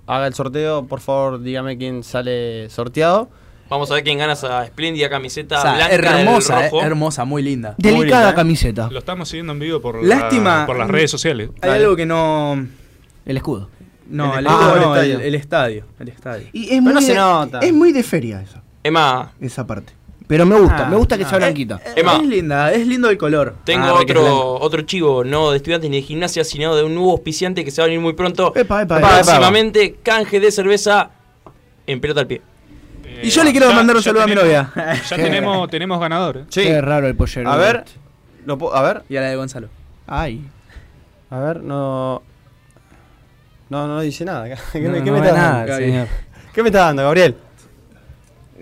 haga el sorteo, por favor, dígame quién sale sorteado. Vamos a ver quién gana esa espléndida camiseta O sea, blanca hermosa, del eh, rojo. hermosa, muy linda. Delicada camiseta. Lo estamos siguiendo en vivo por, Lástima. la- por las redes sociales. Hay algo que no. El escudo. No, El el, escudo, no, el estadio. el estadio. El estadio. Y es Pero muy, no se de, nota. es muy de feria eso, Emma, esa parte. Pero me gusta, Ah, me gusta que ah. sea blanquita. Emma. Es linda, es lindo el color. Tengo Ah, otro, otro chivo, no de estudiantes ni de gimnasia, sino de un nuevo auspiciante que se va a venir muy pronto. Epa, epa, epa. Próximamente, canje de cerveza en pelota al pie. Y yo le quiero Ya- mandar un saludo a mi novia. Ya tenemos, tenemos ganador. ¿eh? Sí. Qué raro el pollero. A ver. lo a ver. Y a la de Gonzalo. Ay. A ver, no. No, no dice nada. ¿Qué, No, me, qué no me está nada, dando? señor. ¿Qué me está dando, Gabriel?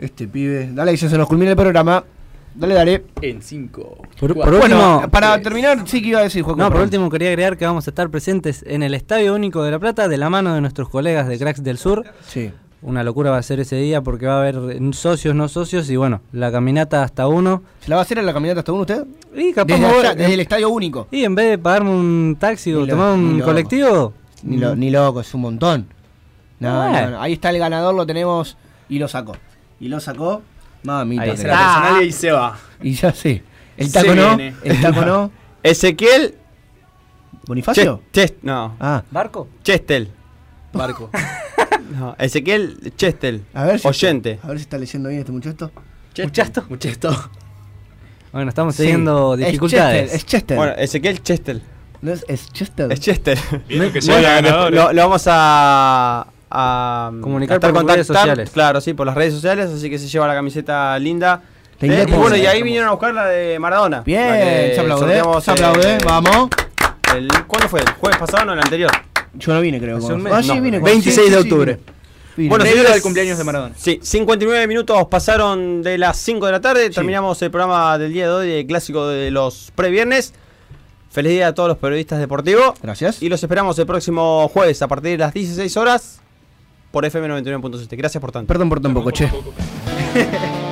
Este pibe. Dale, que ya se nos culmina el programa. Dale, dale. En 5. Por, por Bueno, último, para terminar, sí que iba a decir, Juan. no, por último quería agregar que vamos a estar presentes en el Estadio Único de La Plata de la mano de nuestros colegas de Cracks del Sur. Sí. Una locura va a ser ese día porque va a haber socios, no socios y bueno, la caminata hasta uno. ¿Se la va a hacer en la caminata hasta uno usted? Y capaz Desde, allá, desde el estadio único. Y en vez de pagarme un taxi o lo- tomar un colectivo, Ni, lo- ni loco, es un montón. No, Ah. no, no. Ahí está el ganador, lo tenemos y lo sacó. Y lo sacó. Mamita. Ahí que se la- la personal y se va. Y ya sí. El Se taco no. viene. El taco no. Ezequiel. ¿Bonifacio? Ches- Ches- no. Ah, ¿barco? Chestel. Barco. No, Ezequiel Chestel. a ver si. Oyente. A ver si está leyendo bien este muchacho. Muchacho. Muchacho. bueno, estamos Sí. teniendo Es dificultades. Chester, es Chester. Bueno, Ezequiel Chestel. No es, es Chester. Es Chester. Que sea después ganador. lo, lo vamos a, a Comunicar por redes contactar, sociales. Claro, sí, por las redes sociales, así que se lleva la camiseta linda. Eh, y bueno, y ahí vinieron a buscar la de Maradona. Bien, se aplaude. Se aplaude. eh, Vamos. el- ¿Cuándo fue? ¿El jueves pasado o no, el anterior? Yo no vine, creo. Hace con- un mes. Ah, sí, No, vine. con- 26 sí, de sí, sí, octubre. vine. Bueno, señores, al cumpleaños de Maradona. Sí, 59 minutos pasaron de las 5 de la tarde. Terminamos el programa del día de hoy, el clásico de los previernes. Feliz día a todos los periodistas deportivos. Gracias. Y los esperamos el próximo jueves a partir de las 16 horas por FM 99.7. Gracias por tanto. Perdón por tan poco, che.